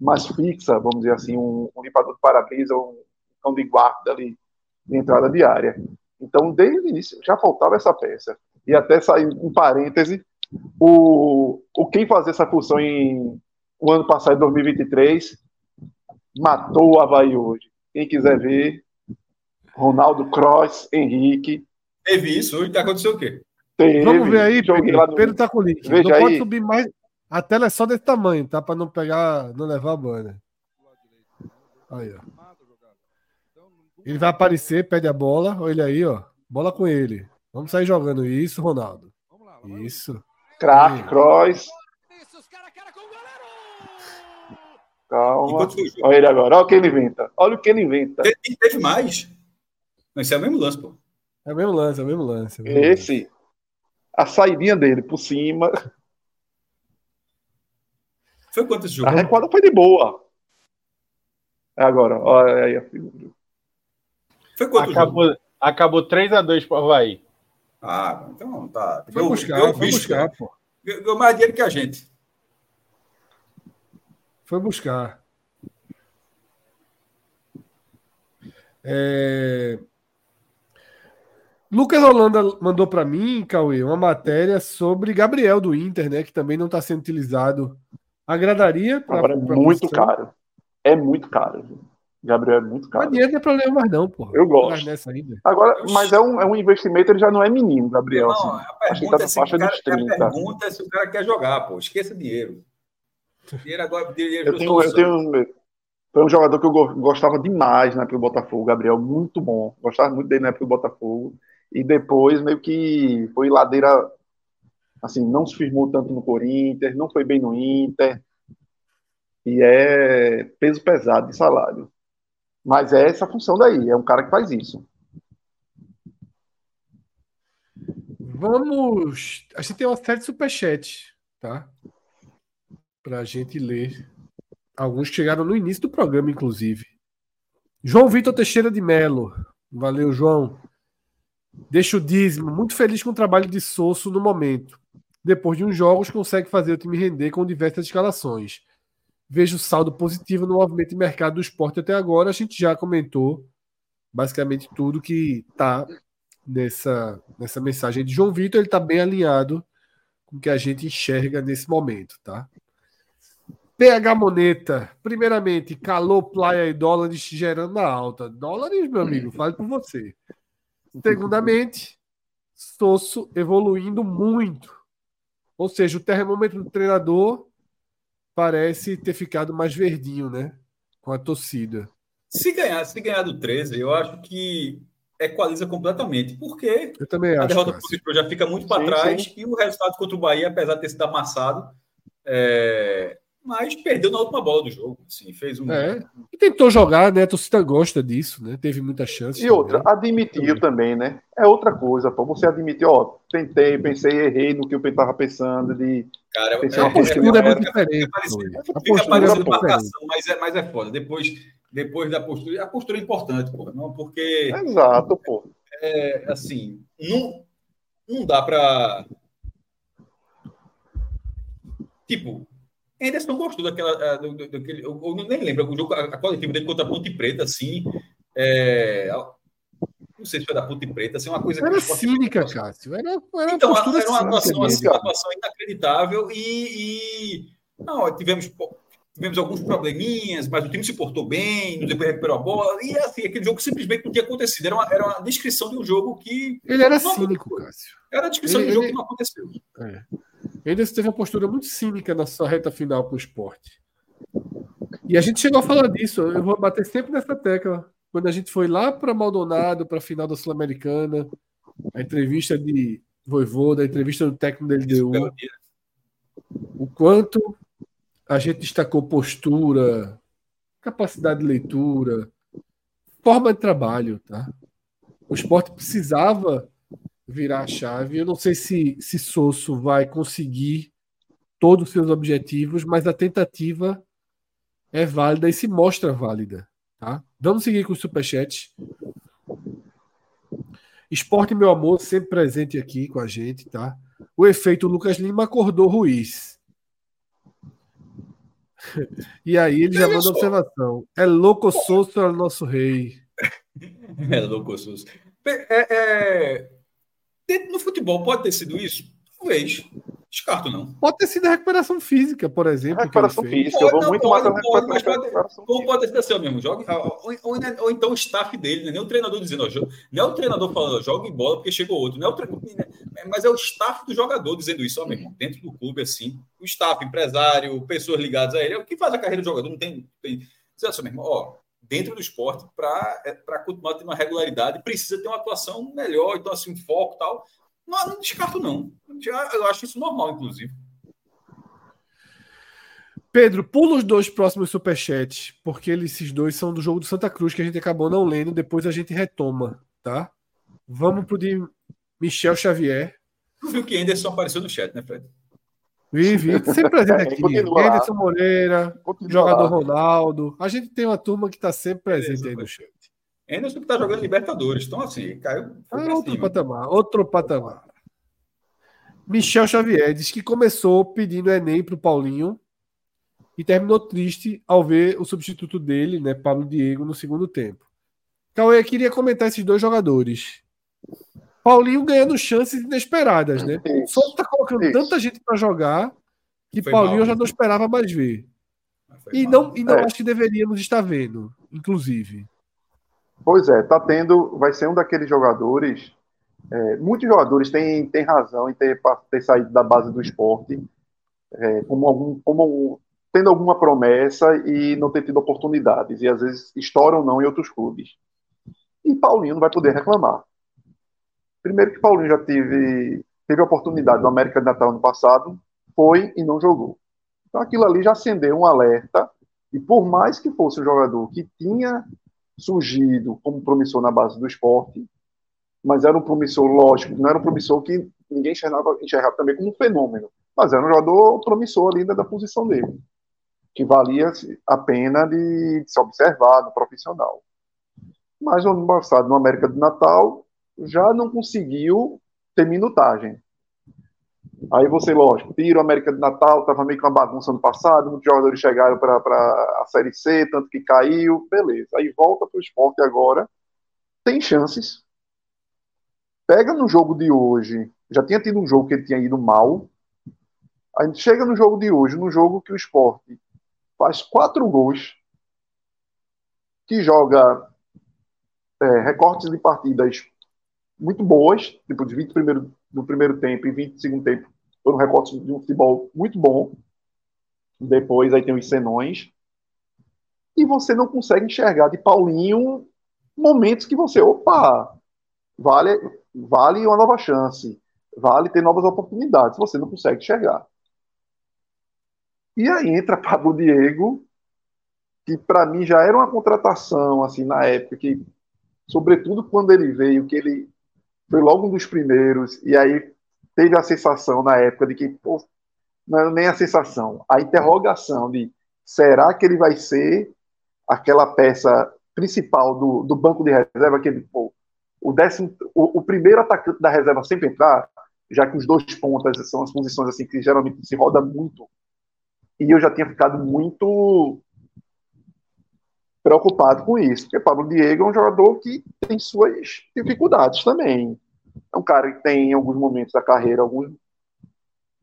Speaker 4: mais fixa, vamos dizer assim, um, um limpador de para-brisa, um cão de guarda ali de entrada de área. Então, desde o início, já faltava essa peça. E até sair um parêntese, o, o quem fazia essa função em o ano passado, em 2023, matou o Havaí hoje. Quem quiser ver, Ronaldo Cross, Henrique,
Speaker 3: Teve isso, hoje aconteceu o quê?
Speaker 4: teve.
Speaker 1: Vamos ver aí, Pedro.
Speaker 4: no-
Speaker 1: Pedro tá com o link.
Speaker 4: Veja
Speaker 1: não pode
Speaker 4: aí.
Speaker 1: subir mais. A tela é só desse tamanho, tá? Pra não pegar, não levar a banner. Aí, ó. Ele vai aparecer, pede a bola. Olha ele aí, ó. Bola com ele. Vamos sair jogando isso, Ronaldo. Isso.
Speaker 4: Crack. Cross. Calma. Olha ele agora, olha o que ele inventa. Olha o que ele inventa.
Speaker 3: Teve, teve mais. Mas esse é o mesmo lance, pô.
Speaker 1: É o mesmo lance, é o mesmo lance. é o mesmo lance.
Speaker 4: Esse, a saidinha dele por cima,
Speaker 3: Foi quanto esse
Speaker 4: a
Speaker 3: jogo?
Speaker 4: recuada foi de boa. É agora, olha aí a figura.
Speaker 3: Foi quanto o jogo?
Speaker 2: Acabou, acabou 3x2 pro Havaí.
Speaker 3: Ah, então tá.
Speaker 1: Foi buscar,
Speaker 3: ganhou
Speaker 1: foi
Speaker 3: bicho,
Speaker 1: buscar, pô.
Speaker 3: Ganhou mais dinheiro que a gente.
Speaker 1: Foi buscar. É, Lucas Holanda mandou para mim, Cauê, uma matéria sobre Gabriel do Inter, né? Que também não está sendo utilizado. Agradaria pra-
Speaker 4: Agora é
Speaker 1: pra
Speaker 4: muito
Speaker 1: posição?
Speaker 4: caro. É muito caro. Gabriel é muito
Speaker 1: Mas
Speaker 4: caro.
Speaker 1: dinheiro não é problema mais, não, porra.
Speaker 4: Eu gosto.
Speaker 1: Mas nessa ainda.
Speaker 4: Agora, mas é um, é um investimento, ele já não é menino, Gabriel.
Speaker 3: Não,
Speaker 4: assim.
Speaker 3: a
Speaker 4: Acho que tá
Speaker 3: pergunta,
Speaker 4: na
Speaker 3: é se
Speaker 4: faixa
Speaker 3: o cara,
Speaker 4: dos
Speaker 3: a
Speaker 4: 30.
Speaker 3: pergunta é se o cara quer jogar, pô. Esqueça dinheiro. Dinheiro agora. Dinheiro
Speaker 4: Eu tenho, eu tenho foi um jogador que eu go- gostava demais na época do Botafogo, Gabriel, muito bom. Gostava muito dele na época do Botafogo. E depois meio que foi ladeira assim, não se firmou tanto no Corinthians, não foi bem no Inter. E é peso pesado de salário. Mas é essa função daí, é um cara que faz isso.
Speaker 1: Vamos. A gente tem uma série de superchats, tá? Pra gente ler. Alguns chegaram no início do programa, inclusive. João Vitor Teixeira de Melo. Valeu, João. Deixa o dízimo. Muito feliz com o trabalho de Sosso no momento. Depois de uns jogos, consegue fazer o time render com diversas escalações. Vejo saldo positivo no movimento de mercado do esporte até agora. A gente já comentou basicamente tudo que tá nessa, nessa mensagem de João Vitor. Ele está bem alinhado com o que a gente enxerga nesse momento, tá? PH Moneta, primeiramente, calor, playa e dólares gerando na alta. Dólares, meu amigo, fale por você. Segundamente, Sosso evoluindo muito. Ou seja, o termômetro do treinador parece ter ficado mais verdinho, né? Com a torcida.
Speaker 3: Se ganhar, se ganhar do 13, eu acho que equaliza completamente. Porque
Speaker 1: Eu também
Speaker 3: a derrota pro Cruzeiro já fica muito para trás
Speaker 4: sim.
Speaker 3: e o resultado contra o Bahia, apesar de ter sido amassado, é, mas perdeu na última bola do jogo. Assim, fez um.
Speaker 1: É. E tentou jogar, né? A torcida gosta disso, né? Teve muita chance.
Speaker 4: E outra,
Speaker 1: também.
Speaker 4: admitiu também, né? É outra coisa, pô. Você admitiu, ó, tentei, pensei, errei no que eu estava pensando, de
Speaker 3: Cara,
Speaker 4: ser
Speaker 1: A
Speaker 4: uma
Speaker 1: postura é
Speaker 4: é-
Speaker 1: muito diferente.
Speaker 3: Fica
Speaker 1: postura é
Speaker 3: parecendo marcação, mas é, mas é foda. Depois, depois da postura, a postura é importante, pô. Não, porque,
Speaker 4: Exato, pô.
Speaker 3: é, assim, não, não dá pra. Tipo, Anderson gostou daquela. ah, do- do- daquele, eu, eu nem lembro, o jogo, a, a coletiva dele contra a Ponte Preta, assim. é, não sei se foi da Ponte Preta, assim, uma coisa
Speaker 1: Era cínica, Cássio. Era, era
Speaker 3: Então,
Speaker 1: uma
Speaker 3: era uma atuação, uma
Speaker 1: mesmo.
Speaker 3: atuação inacreditável e, e- não, tivemos, tivemos alguns probleminhas, mas o time se portou bem, depois recuperou a bola, e assim, aquele jogo simplesmente não tinha acontecido. Era uma, era uma descrição de um jogo que.
Speaker 1: Ele era
Speaker 3: Não,
Speaker 1: cínico, Cássio.
Speaker 3: Era a descrição
Speaker 1: Ele-
Speaker 3: de um jogo
Speaker 1: ele-
Speaker 3: que não aconteceu.
Speaker 1: É. Ele teve uma postura muito cínica na sua reta final com o esporte. E a gente chegou a falar disso. Eu vou bater sempre nessa tecla. quando a gente foi lá para Maldonado, para a final da Sul-Americana, a entrevista de Voivoda, a entrevista do técnico da LDU, o quanto a gente destacou postura, capacidade de leitura, forma de trabalho, tá? O esporte precisava virar a chave. Eu não sei se, se Sosso vai conseguir todos os seus objetivos, mas a tentativa é válida e se mostra válida. Tá? Vamos seguir com o superchat. Esporte, meu amor, sempre presente aqui com a gente, tá? O efeito Lucas Lima acordou Ruiz. E aí ele já manda observação. É louco Souza, é nosso rei.
Speaker 3: É louco Souza. É, é... No futebol pode ter sido isso? Talvez. Descarto, não.
Speaker 1: Pode ter sido a recuperação física, por exemplo.
Speaker 4: Recuperação física, eu vou muito mais
Speaker 3: pode, pode, pode, Ou pode ter sido assim mesmo. Jogue, ou, ou, ou, então o staff dele, né? nem o treinador dizendo, ó, não é o treinador falando, jogue bola porque chegou outro. Não é o treinador, né? mas é o staff do jogador dizendo isso, ó, meu irmão, dentro do clube, assim. O staff, empresário, pessoas ligadas a ele, é o que faz a carreira do jogador. Não tem. tem diz assim, meu irmão, ó, dentro do esporte, para é, continuar tendo uma regularidade, precisa ter uma atuação melhor, então, assim, um foco e tal. Não, não descarto, não. Eu acho isso normal, inclusive.
Speaker 1: Pedro, pula os dois próximos superchats, porque esses dois são do jogo do Santa Cruz que a gente acabou não lendo, depois a gente retoma, tá? Vamos pro de Michel Xavier.
Speaker 3: Tu viu que Anderson apareceu no chat, né, Fred?
Speaker 1: Vi, vi. Sempre presente aqui. Anderson Moreira, jogador Ronaldo. A gente tem uma turma que está sempre presente aí no chat.
Speaker 3: Anderson que está jogando Libertadores. Então, assim, caiu.
Speaker 1: Ah, outro patamar, outro patamar. Michel Xavier diz que começou pedindo Enem para o Paulinho e terminou triste ao ver o substituto dele, né, Paulo Diego, no segundo tempo. Cauê, queria comentar esses dois jogadores. Paulinho ganhando chances inesperadas, né? Só está colocando Isso. tanta gente para jogar que Foi Paulinho mal, eu já não esperava mais ver. E não, e não é. acho que deveríamos estar vendo, inclusive.
Speaker 4: Pois é, tá tendo, vai ser um daqueles jogadores. É, muitos jogadores têm, têm razão em ter, ter saído da base do esporte, é, como, algum, como tendo alguma promessa e não ter tido oportunidades, e às vezes estouram não em outros clubes. E Paulinho não vai poder reclamar. Primeiro que Paulinho já teve, teve a oportunidade no América de Natal no passado, foi e não jogou. Então aquilo ali já acendeu um alerta, e por mais que fosse um jogador que tinha surgido como promissor na base do esporte, mas era um promissor, lógico, não era um promissor que ninguém enxergava, enxergava também como um fenômeno, mas era um jogador promissor ali da posição dele, que valia a pena de, de se observar no profissional. Mas no ano passado, no América do Natal, já não conseguiu ter minutagem. Aí você, lógico, tira o América de Natal, estava meio que uma bagunça no passado, muitos jogadores chegaram para a Série C, tanto que caiu, beleza. Aí volta para o esporte agora, tem chances. Pega no jogo de hoje, já tinha tido um jogo que ele tinha ido mal. A gente chega no jogo de hoje, no jogo que o esporte faz quatro gols, que joga é, recortes de partidas muito boas, tipo de 20 primeiro, no primeiro tempo e 20 no segundo tempo, foram recortes de um futebol muito bom. Depois aí tem os senões. E você não consegue enxergar de Paulinho momentos que você, opa, vale, vale uma nova chance, vale ter novas oportunidades. Você não consegue enxergar. E aí entra Pablo Diego, que para mim já era uma contratação assim na época que sobretudo quando ele veio, que ele foi logo um dos primeiros, e aí teve a sensação na época de que, pô, não era nem a sensação, a interrogação de será que ele vai ser aquela peça principal do, do banco de reserva, aquele, pô, o, décimo, o, o, primeiro atacante da reserva sempre entrar, já que os dois pontas são as posições assim que geralmente se roda muito, e eu já tinha ficado muito preocupado com isso, porque Pablo Diego é um jogador que tem suas dificuldades também. É um cara que tem, em alguns momentos da carreira, alguns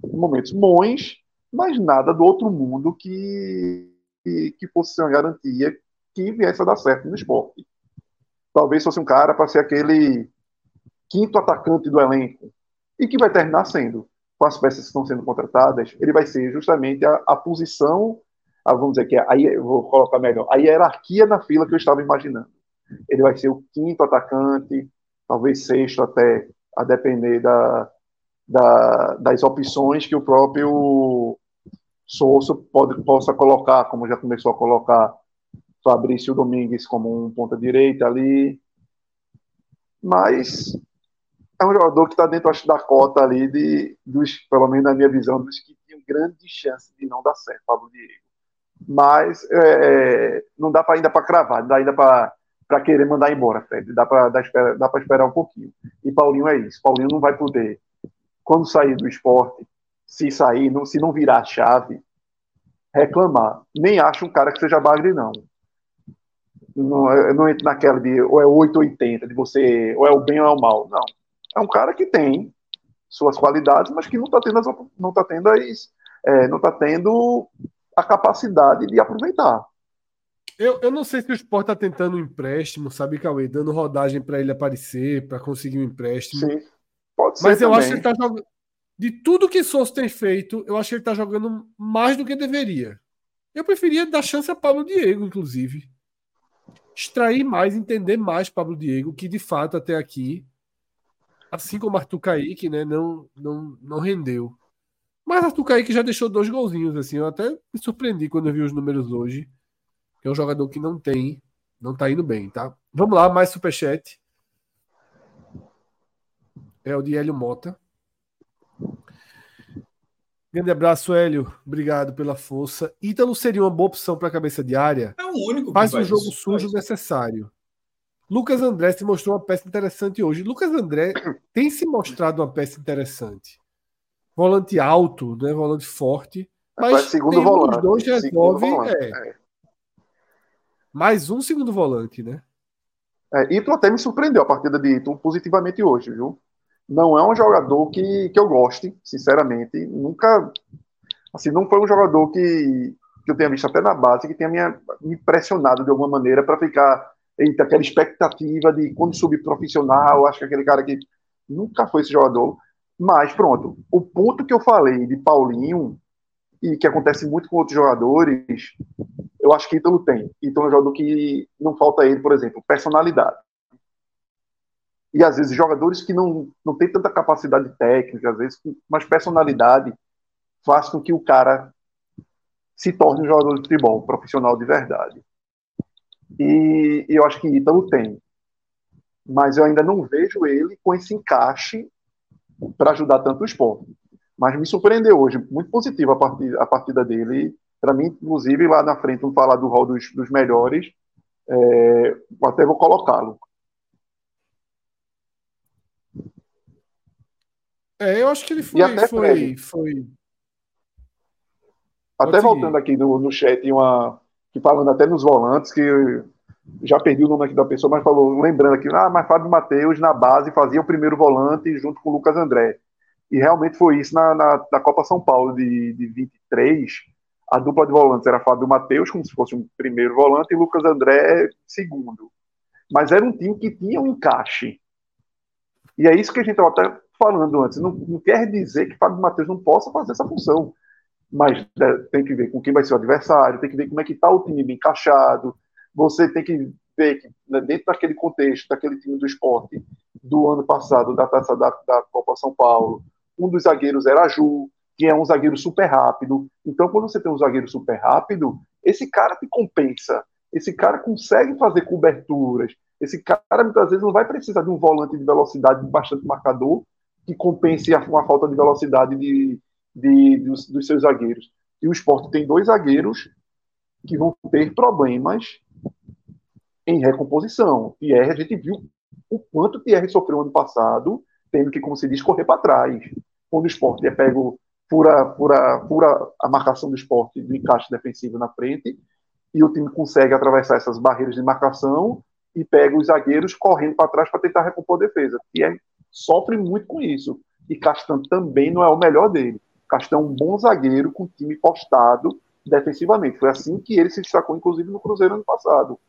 Speaker 4: momentos bons, mas nada do outro mundo que, que, que fosse ser uma garantia que viesse a dar certo no esporte. Talvez fosse um cara para ser aquele quinto atacante do elenco, e que vai terminar sendo. Com as peças que estão sendo contratadas, ele vai ser justamente a, a posição vamos dizer que é, aí eu vou colocar melhor, a hierarquia na fila que eu estava imaginando. ele vai ser o quinto atacante, talvez sexto até, a depender da, da, das opções que o próprio Souza pode, possa colocar, como já começou a colocar Fabrício Domingues como um ponta-direita ali. Mas é um jogador que está dentro acho, da cota ali, de, dos, pelo menos na minha visão, dos que tinham grande chance de não dar certo, Pablo Diego. Mas é, é não dá para ainda para cravar, não dá ainda para querer mandar embora, Fred. Dá para dá, dá esperar um pouquinho. E Paulinho é isso. Paulinho não vai poder, quando sair do esporte, se sair, não, se não virar a chave, reclamar. Nem acho um cara que seja bagre, não. Não, eu não entro naquela de ou é 880, de você, ou é o bem ou é o mal. Não. É um cara que tem suas qualidades, mas que não está tendo, não tá tendo, as, é, não tá tendo a capacidade de aproveitar.
Speaker 1: Eu, eu não sei se o Sport está tentando um empréstimo, sabe, Cauê? Dando rodagem para ele aparecer, para conseguir um empréstimo. Sim, pode ser. Mas eu também. acho que ele está jogando de tudo que Souza tem feito, eu acho que ele está jogando mais do que deveria. Eu preferia dar chance a Pablo Diego, inclusive. Extrair mais, entender mais Pablo Diego, que de fato até aqui, assim como Arthur Kaique, né, não, não, não rendeu. Mas Arthur Kaique já deixou dois golzinhos, assim. Eu até me surpreendi quando eu vi os números hoje. Que é um jogador que não tem, não tá indo bem, tá? Vamos lá, mais superchat. É o de Hélio Mota. Grande abraço, Hélio. Obrigado pela força. Ítalo seria uma boa opção para a cabeça de área.
Speaker 3: É o único
Speaker 1: Faz um jogo isso, sujo faz. necessário. Lucas André se mostrou uma peça interessante hoje. Lucas André tem se mostrado uma peça interessante. Volante alto, né? volante forte. Mas
Speaker 4: segundo volante.
Speaker 1: Dois resolve. É. É. Mais um segundo volante, né?
Speaker 4: É, Ito até me surpreendeu a partida de Ito positivamente hoje, viu? não é um jogador que, que eu goste, sinceramente. Nunca. Assim, não foi um jogador que, que eu tenha visto até na base que tenha me, me impressionado de alguma maneira para ficar. Eita, aquela expectativa de quando subir profissional, acho que aquele cara que nunca foi esse jogador. Mas pronto, o ponto que eu falei de Paulinho, e que acontece muito com outros jogadores, eu acho que Ítalo tem. Ítalo é um jogador que não falta ele, por exemplo, personalidade e às vezes jogadores que não, não têm tanta capacidade técnica, às vezes, mas personalidade faz com que o cara se torne um jogador de futebol profissional de verdade. E, e eu acho que Ítalo tem. Mas eu ainda não vejo ele com esse encaixe para ajudar tanto o esporte. Mas me surpreendeu hoje, muito positivo a partida, a partida dele. Para mim, inclusive, lá na frente, vamos falar do rol dos, dos melhores, é, até vou colocá-lo.
Speaker 1: É, eu acho que ele foi. E até foi, foi...
Speaker 4: Até voltando aqui no, no chat, uma, que falando até nos volantes, que já perdi o nome aqui da pessoa, mas falou, lembrando aqui, ah, mas Fábio Matheus na base fazia o primeiro volante junto com o Lucas André. E realmente foi isso na, na, na Copa São Paulo de, de 23. A dupla de volantes era Fábio Matheus, como se fosse um primeiro volante, e Lucas André segundo. Mas era um time que tinha um encaixe. E é isso que a gente até falando antes, não, não quer dizer que Fábio Matheus não possa fazer essa função, mas né, tem que ver com quem vai ser o adversário, tem que ver como é que está o time bem encaixado, você tem que ver que né, dentro daquele contexto, daquele time do esporte do ano passado, da taça da, da Copa São Paulo, um dos zagueiros era Ju, que é um zagueiro super rápido. Então, quando você tem um zagueiro super rápido, esse cara te compensa. Esse cara consegue fazer coberturas. Esse cara, muitas vezes, não vai precisar de um volante de velocidade bastante marcador que compense uma falta de velocidade de, de, dos, dos seus zagueiros. E o esporte tem dois zagueiros que vão ter problemas em recomposição. Thierry, a gente viu o quanto Thierry sofreu ano passado, tendo que, como se diz, correr para trás. Quando o esporte é pego pura, pura, pura a marcação do esporte do encaixe defensivo na frente, e o time consegue atravessar essas barreiras de marcação e pega os zagueiros correndo para trás para tentar recompor a defesa. Thierry sofre muito com isso. E Castan também não é o melhor dele. Castan é um bom zagueiro com time postado defensivamente. Foi assim que ele se destacou, inclusive, no Cruzeiro ano passado.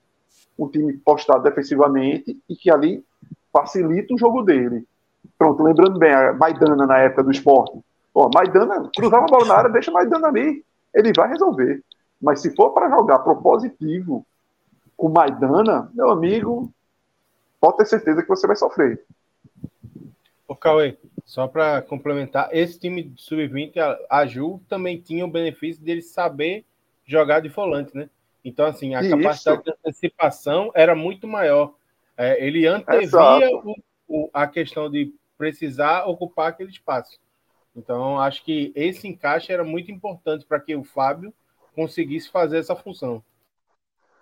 Speaker 4: Um time postado defensivamente e que ali facilita o jogo dele. Pronto, lembrando bem, a Maidana na época do esporte. Pô, Maidana, cruzava a bola na área, deixa Maidana ali. Ele vai resolver. Mas se for para jogar propositivo, com Maidana, meu amigo, pode ter certeza que você vai sofrer.
Speaker 2: Ô, Cauê, só para complementar, esse time sub-20, a, a Ju também tinha o benefício dele saber jogar de volante, né? Então, assim, a Isso. capacidade de antecipação era muito maior. É, ele antevia o, o, a questão de precisar ocupar aquele espaço. Então, acho que esse encaixe era muito importante para que o Fábio conseguisse fazer essa função.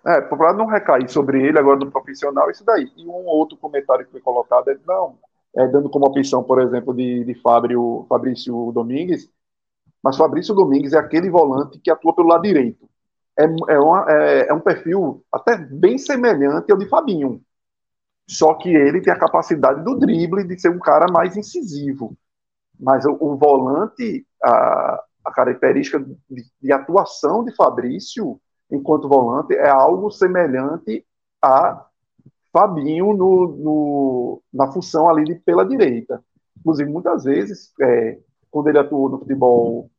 Speaker 4: É, para não recair sobre ele agora no profissional, isso daí. E um outro comentário que foi colocado é, não, é, dando como opção, por exemplo, de, de Fábio, Fabrício Domingues, mas Fabrício Domingues é aquele volante que atua pelo lado direito. É, é, uma, é, é um perfil até bem semelhante ao de Fabinho. Só que ele tem a capacidade do drible de ser um cara mais incisivo. Mas o, o volante, a, a característica de, de, atuação de Fabrício enquanto volante é algo semelhante a Fabinho no, no na função ali de, pela direita. Inclusive, muitas vezes, é, quando ele atuou no futebol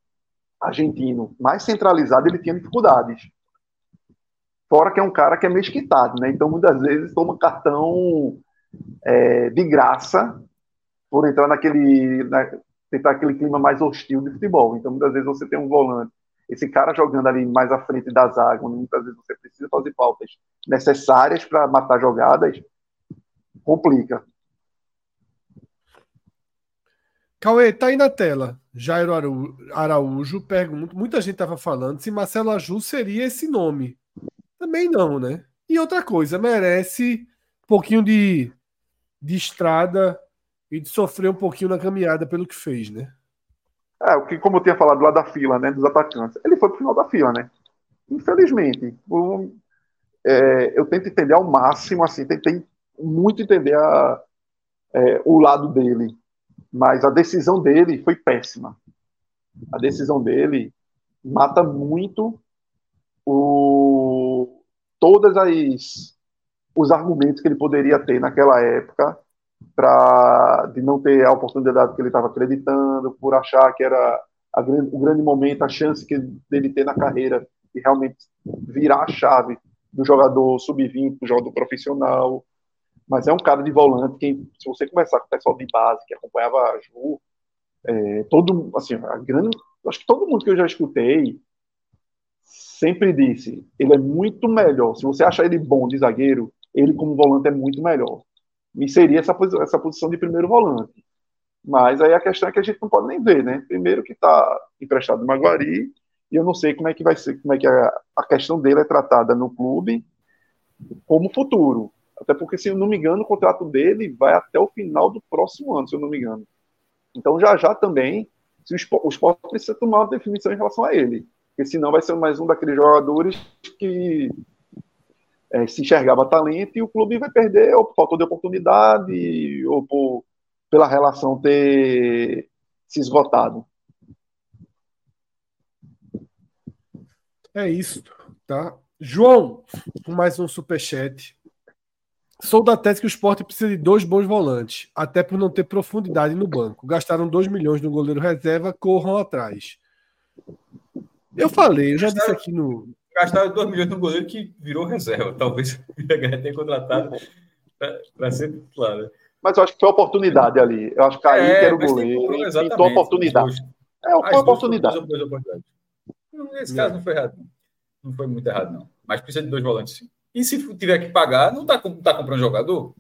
Speaker 4: argentino mais centralizado, ele tinha dificuldades. Fora que é um cara que é mesquitado, né? Então, muitas vezes, toma cartão é, de graça por entrar naquele. Na, tentar aquele clima mais hostil de futebol. Então, muitas vezes, você tem um volante, esse cara jogando ali mais à frente da zaga, onde muitas vezes você precisa fazer faltas necessárias para matar jogadas, complica.
Speaker 1: Cauê, tá aí na tela. Jairo Araújo pergunta. Muita gente estava falando se Marcelo Aju seria esse nome. Também não, né? E outra coisa, merece um pouquinho de, de estrada e de sofrer um pouquinho na caminhada pelo que fez, né?
Speaker 4: É, o que, como eu tinha falado lá da fila, né, dos atacantes, ele foi pro final da fila, né? Infelizmente. O, é, eu tento entender ao máximo, assim, tentei muito entender a, é, o lado dele, mas a decisão dele foi péssima. A decisão dele mata muito o, todas as os argumentos que ele poderia ter naquela época para de não ter a oportunidade que ele estava acreditando, por achar que era a, o grande momento, a chance que dele ter na carreira de realmente virar a chave do jogador sub-20, do jogador profissional. Mas é um cara de volante que, se você conversar com o pessoal de base que acompanhava a Ju, é, todo, assim, a grande, acho que todo mundo que eu já escutei sempre disse, ele é muito melhor. Se você achar ele bom de zagueiro, ele como volante é muito melhor. E seria essa, essa posição de primeiro volante. Mas aí a questão é que a gente não pode nem ver, né? Primeiro que está emprestado no Maguari, e eu não sei como é que vai ser, como é que a, a questão dele é tratada no clube como futuro. Até porque, se eu não me engano, o contrato dele vai até o final do próximo ano, se eu não me engano. Então, já já também, se o esporte, o esporte precisa tomar uma definição em relação a ele porque senão vai ser mais um daqueles jogadores que é, se enxergava talento e o clube vai perder ou por falta de oportunidade ou por, pela relação ter se esgotado.
Speaker 1: É isso, tá? João, mais um superchat. Sou da tese que o esporte precisa de dois bons volantes, até por não ter profundidade no banco. Gastaram 2 milhões no goleiro reserva, corram atrás. Eu falei, eu já disse aqui no.
Speaker 3: Gastaram 2 milhões no goleiro que virou reserva. Talvez tenha contratado para ser titular. Né?
Speaker 4: Mas eu acho que foi oportunidade ali. Eu acho que aí é, era o goleiro. Pintou oportunidade. É, foi uma oportunidade. oportunidade.
Speaker 3: Nesse caso não foi errado. Não foi muito errado, não. Mas precisa de dois volantes, sim. E se tiver que pagar, não está tá comprando jogador?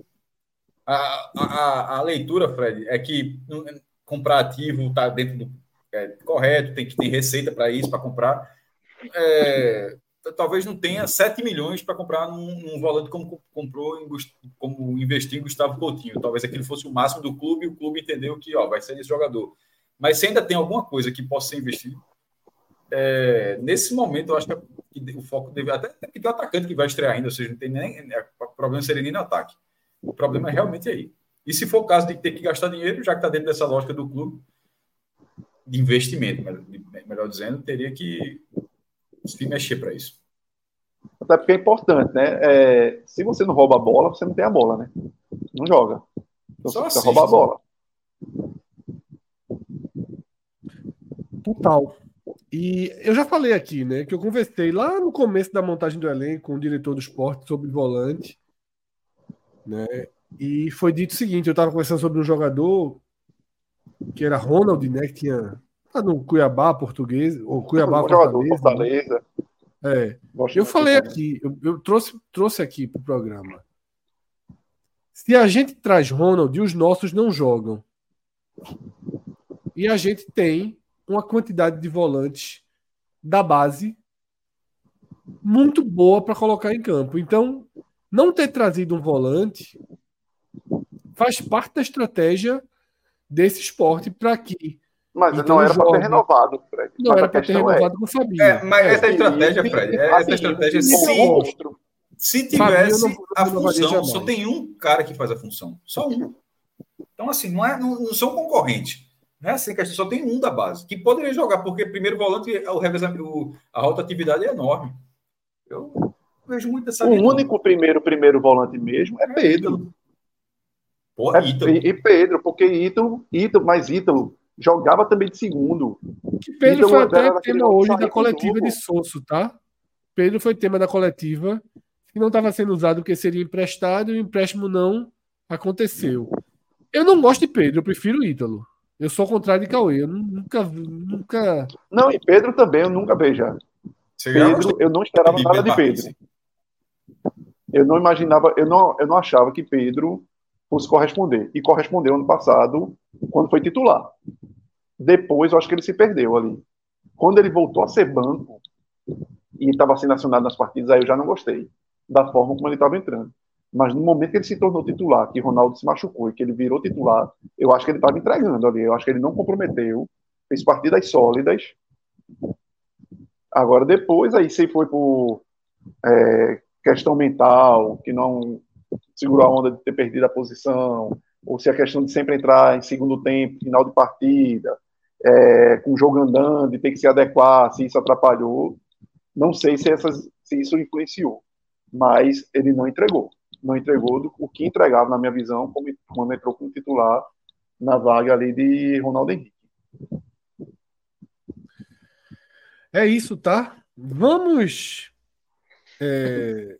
Speaker 3: A, a, a leitura, Fred, é que comprar ativo está dentro do é, correto, tem que ter receita para isso, para comprar. É, talvez não tenha 7 milhões para comprar num, num, volante como comprou, como investiu em Gustavo Coutinho. Talvez aquele fosse o máximo do clube e o clube entendeu que ó, vai ser esse jogador. Mas se ainda tem alguma coisa que possa ser investido, é, nesse momento eu acho que o foco deve até que tem atacante que vai estrear ainda, ou seja, não tem nem. É, o problema seria nem no ataque. O problema é realmente aí. E se for o caso de ter que gastar dinheiro, já que está dentro dessa lógica do clube, de investimento, melhor dizendo, teria que se mexer para isso.
Speaker 4: Até porque é importante, né? É, se você não rouba a bola, você não tem a bola, né? Não joga. Então Só você rouba a bola.
Speaker 1: Total. E eu já falei aqui, né, que eu conversei lá no começo da montagem do elenco com o diretor do esporte sobre volante, né? E foi dito o seguinte: eu estava conversando sobre um jogador que era Ronald, né? Que tinha tá no Cuiabá português, ou Cuiabá Fortaleza.
Speaker 4: Fortaleza.
Speaker 1: É. Eu falei aqui, eu, eu, trouxe, trouxe aqui para o programa. Se a gente traz Ronald e os nossos não jogam, e a gente tem uma quantidade de volantes da base muito boa para colocar em campo. Então, não ter trazido um volante faz parte da estratégia desse esporte para que.
Speaker 4: Mas então, não era para ter renovado, Fred.
Speaker 1: Não mas era para ter renovado é... com Fabinho.
Speaker 3: É, mas é, essa estratégia, Fred, essa estratégia, se, se tivesse não, a função, só tem um cara que faz a função. Só um. Então, assim, não, é, não, não são concorrentes. Não é assim que só tem um da base, que poderia jogar, porque primeiro volante, o, o, a rotatividade é enorme. Eu vejo muito essa.
Speaker 4: O único primeiro, primeiro volante mesmo é, é Pedro. Porra, é, e Pedro, porque Ítalo, Ítalo, mas Ítalo jogava também de segundo.
Speaker 1: Que Pedro Ítalo foi até tema hoje da coletiva de Sosso, tá? Pedro foi tema da coletiva que não estava sendo usado porque seria emprestado e o empréstimo não aconteceu. Eu não gosto de Pedro, eu prefiro Ítalo. Eu sou o contrário de Cauê. Eu nunca. nunca...
Speaker 4: Não, e Pedro também, eu nunca vejo. Pedro, eu não esperava nada de Pedro. Eu não imaginava, eu não, eu não achava que Pedro fosse corresponder. E correspondeu ano passado, quando foi titular. Depois, eu acho que ele se perdeu ali. Quando ele voltou a ser banco e estava sendo acionado nas partidas, aí eu já não gostei da forma como ele estava entrando. Mas no momento que ele se tornou titular, que Ronaldo se machucou e que ele virou titular, eu acho que ele estava entregando ali. Eu acho que ele não comprometeu, fez partidas sólidas. Agora, depois, aí se foi por é, questão mental, que não segurou a onda de ter perdido a posição, ou se a questão de sempre entrar em segundo tempo, final de partida, é, com o jogo andando e ter que se adequar, se isso atrapalhou. Não sei se, essas, se isso influenciou, mas ele não entregou. Não entregou do, o que entregava, na minha visão, quando entrou como titular na vaga ali de Ronaldo Henrique.
Speaker 1: É isso, tá? Vamos é,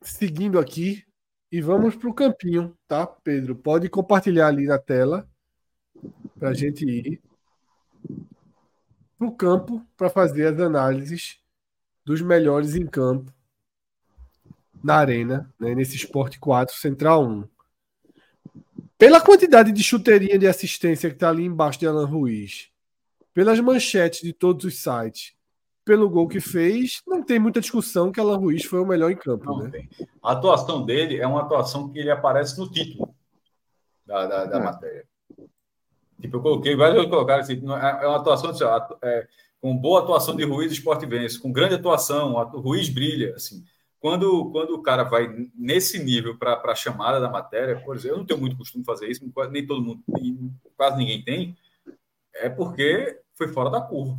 Speaker 1: seguindo aqui e vamos para o campinho, tá, Pedro? Pode compartilhar ali na tela para a gente ir para o campo para fazer as análises dos melhores em campo na arena, né, nesse Esporte 4 Central 1. Pela quantidade de chuteirinha de assistência que está ali embaixo de Alan Ruiz, pelas manchetes de todos os sites, pelo gol que fez, não tem muita discussão que Alan Ruiz foi o melhor em campo. Não, né?
Speaker 3: A atuação dele é uma atuação que ele aparece no título da, da, da é. matéria. Tipo, eu coloquei, vários colocaram assim, é, é uma atuação assim, é, com boa atuação de Ruiz, o esporte vence, com grande atuação, o Ruiz brilha. Assim, quando, quando o cara vai nesse nível para a chamada da matéria, por exemplo, eu não tenho muito costume fazer isso, nem todo mundo, quase ninguém tem, é porque foi fora da curva.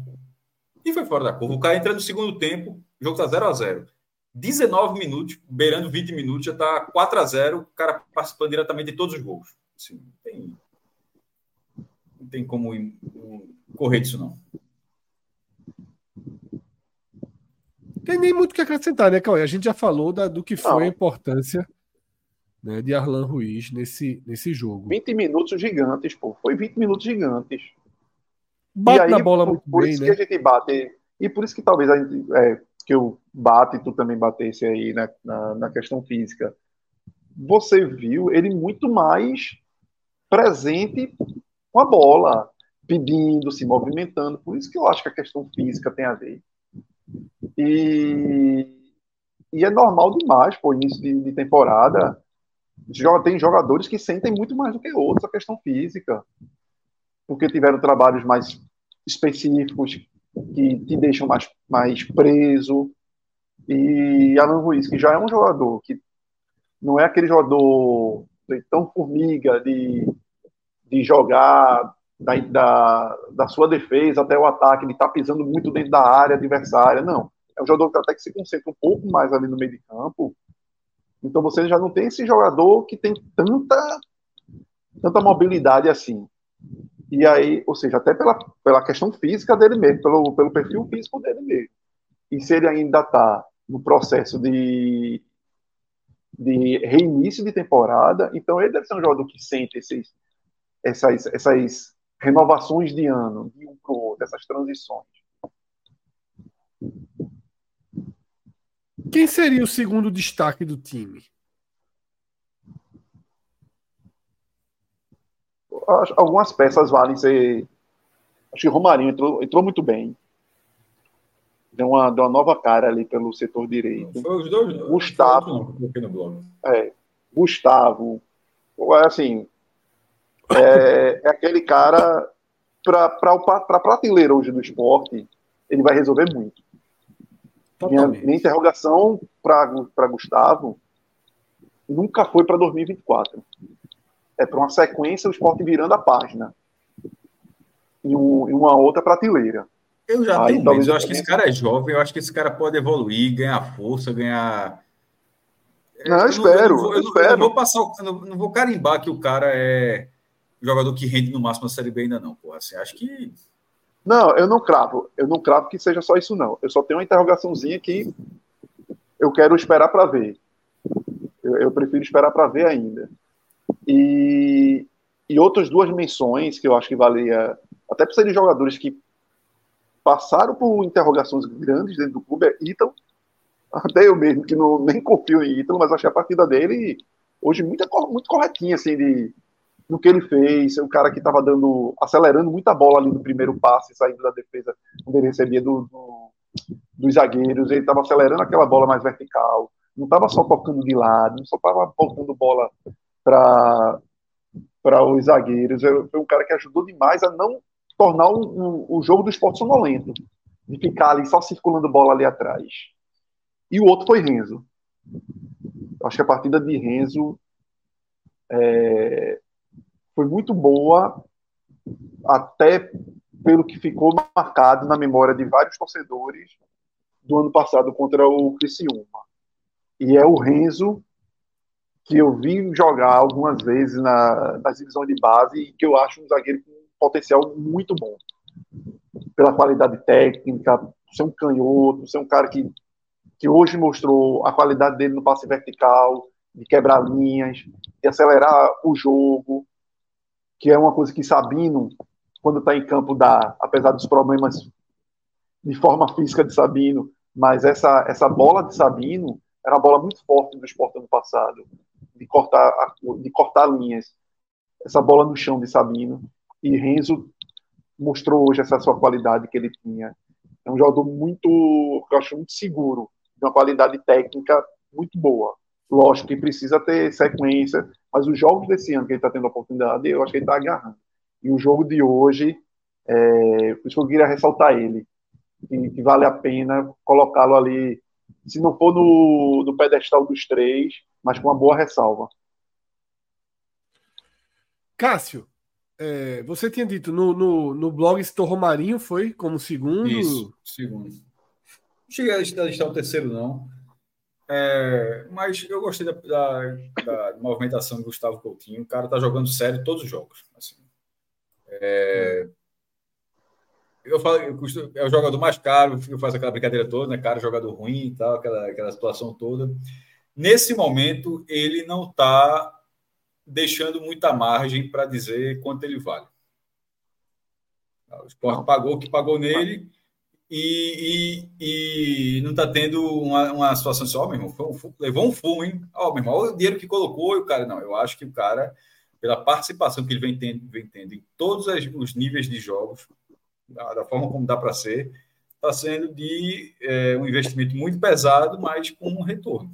Speaker 3: E foi fora da curva. O cara entra no segundo tempo, o jogo está 0 a 0 19 minutos, beirando 20 minutos, já está 4 a 0 o cara participando diretamente de todos os gols. Assim, não, tem, não tem como correr disso, não.
Speaker 1: Tem nem muito o que acrescentar, né, Cauê? A gente já falou da, do que foi não. a importância né, de Arlan Ruiz nesse, nesse jogo.
Speaker 4: 20 minutos gigantes, pô. Foi 20 minutos gigantes.
Speaker 1: Bate aí, na bola muito
Speaker 4: por
Speaker 1: bem,
Speaker 4: isso
Speaker 1: né?
Speaker 4: que a gente bate. E por isso que talvez a gente, é, que eu bate e tu também batesse aí na, na, na, questão física. Você viu ele muito mais presente com a bola, pedindo, se movimentando. Por isso que eu acho que a questão física tem a ver. E, e é normal demais, pô, início de, de temporada. Tem jogadores que sentem muito mais do que outros a questão física porque tiveram trabalhos mais específicos que te deixam mais, mais preso. E Alan Ruiz, que já é um jogador que não é aquele jogador tão formiga de, de jogar da, da, da sua defesa até o ataque, de estar tá pisando muito dentro da área adversária. Não. É um jogador que até que se concentra um pouco mais ali no meio de campo. Então você já não tem esse jogador que tem tanta, tanta mobilidade assim. E aí, ou seja, até pela, pela questão física dele mesmo, pelo, pelo perfil físico dele mesmo. E se ele ainda está no processo de, de reinício de temporada, então ele deve ser um jogador que sente esses, essas, essas renovações de ano, de um para o outro, essas transições.
Speaker 1: Quem seria o segundo destaque do time?
Speaker 4: Algumas peças valem ser. Acho que Romarinho entrou, entrou muito bem. Deu uma, deu uma nova cara ali pelo setor direito.
Speaker 3: Foi os dois.
Speaker 4: Gustavo.
Speaker 3: Não,
Speaker 4: é, Gustavo. Assim, é, é aquele cara para a prateleira hoje do esporte, ele vai resolver muito. Minha, minha, interrogação para Gustavo nunca foi para 2024. É para uma sequência o esporte virando a página em, um, em uma outra prateleira.
Speaker 3: Eu já Aí, tenho medo. Eu acho que esse cara é jovem, eu acho que esse cara pode evoluir, ganhar força, ganhar.
Speaker 4: Não, eu, eu espero.
Speaker 3: Não, eu,
Speaker 4: eu, espero.
Speaker 3: não vou passar, não, não vou carimbar que o cara é jogador que rende no máximo a Série B ainda não, pô. Assim, acho que.
Speaker 4: Não, eu não cravo. Eu não cravo que seja só isso, não. Eu só tenho uma interrogaçãozinha que eu quero esperar para ver. Eu, eu, prefiro esperar para ver ainda. E, e outras duas menções que eu acho que valia, até para serem jogadores que passaram por interrogações grandes dentro do clube, é Ítalo. Até eu mesmo, que não, nem confio em Ítalo, mas achei a partida dele hoje muito, muito corretinha, assim, de, no que ele fez, o cara que estava dando, acelerando muita bola ali no primeiro passe, saindo da defesa, quando ele recebia do, do, dos zagueiros, ele estava acelerando aquela bola mais vertical, não estava só tocando de lado, não só estava botando bola para para os zagueiros, foi um cara que ajudou demais a não tornar o, o, o jogo do esporte sonolento, de ficar ali só circulando bola ali atrás. E o outro foi Renzo. Acho que a partida de Renzo é, foi muito boa, até pelo que ficou marcado na memória de vários torcedores do ano passado contra o Criciúma. E é o Renzo que eu vi jogar algumas vezes na, nas divisões de base e que eu acho um zagueiro com um potencial muito bom. Pela qualidade técnica, ser um canhoto, ser um cara que, que hoje mostrou a qualidade dele no passe vertical, de quebrar linhas, de acelerar o jogo, que é uma coisa que Sabino, quando está em campo, dá, apesar dos problemas de forma física de Sabino, mas essa, essa bola de Sabino era uma bola muito forte do esporte ano passado, de cortar, de cortar linhas. Essa bola no chão de Sabino. E Renzo mostrou hoje essa sua qualidade que ele tinha. É um jogador muito, eu acho muito seguro, de uma qualidade técnica muito boa. Lógico que precisa ter sequência, mas os jogos desse ano que ele está tendo a oportunidade, eu acho que ele está agarrando. E o jogo de hoje, é, por isso que eu queria ressaltar ele, que, que vale a pena colocá-lo ali, se não for no, no pedestal dos três, mas com uma boa ressalva.
Speaker 1: Cássio, é, você tinha dito no, no, no blog Estou Romarinho foi como segundo?
Speaker 3: Isso, segundo. Não cheguei a listar o terceiro, não. É, mas eu gostei da, da, da, movimentação do Gustavo Coutinho. O cara tá jogando sério todos os jogos. Assim. É, eu falo, é o jogador mais caro, eu faço aquela brincadeira toda, né? Cara, jogador ruim e tal, aquela, aquela situação toda. Nesse momento, ele não está deixando muita margem para dizer quanto ele vale. O esporte pagou o que pagou nele e, e, e não está tendo uma, uma situação assim, ó, oh, meu irmão, um, levou um fumo, hein? Ó, oh, meu irmão, olha o dinheiro que colocou e o cara, não, eu acho que o cara, pela participação que ele vem tendo, vem tendo em todos os níveis de jogos, da, da forma como dá para ser, está sendo de é, um investimento muito pesado, mas com um retorno.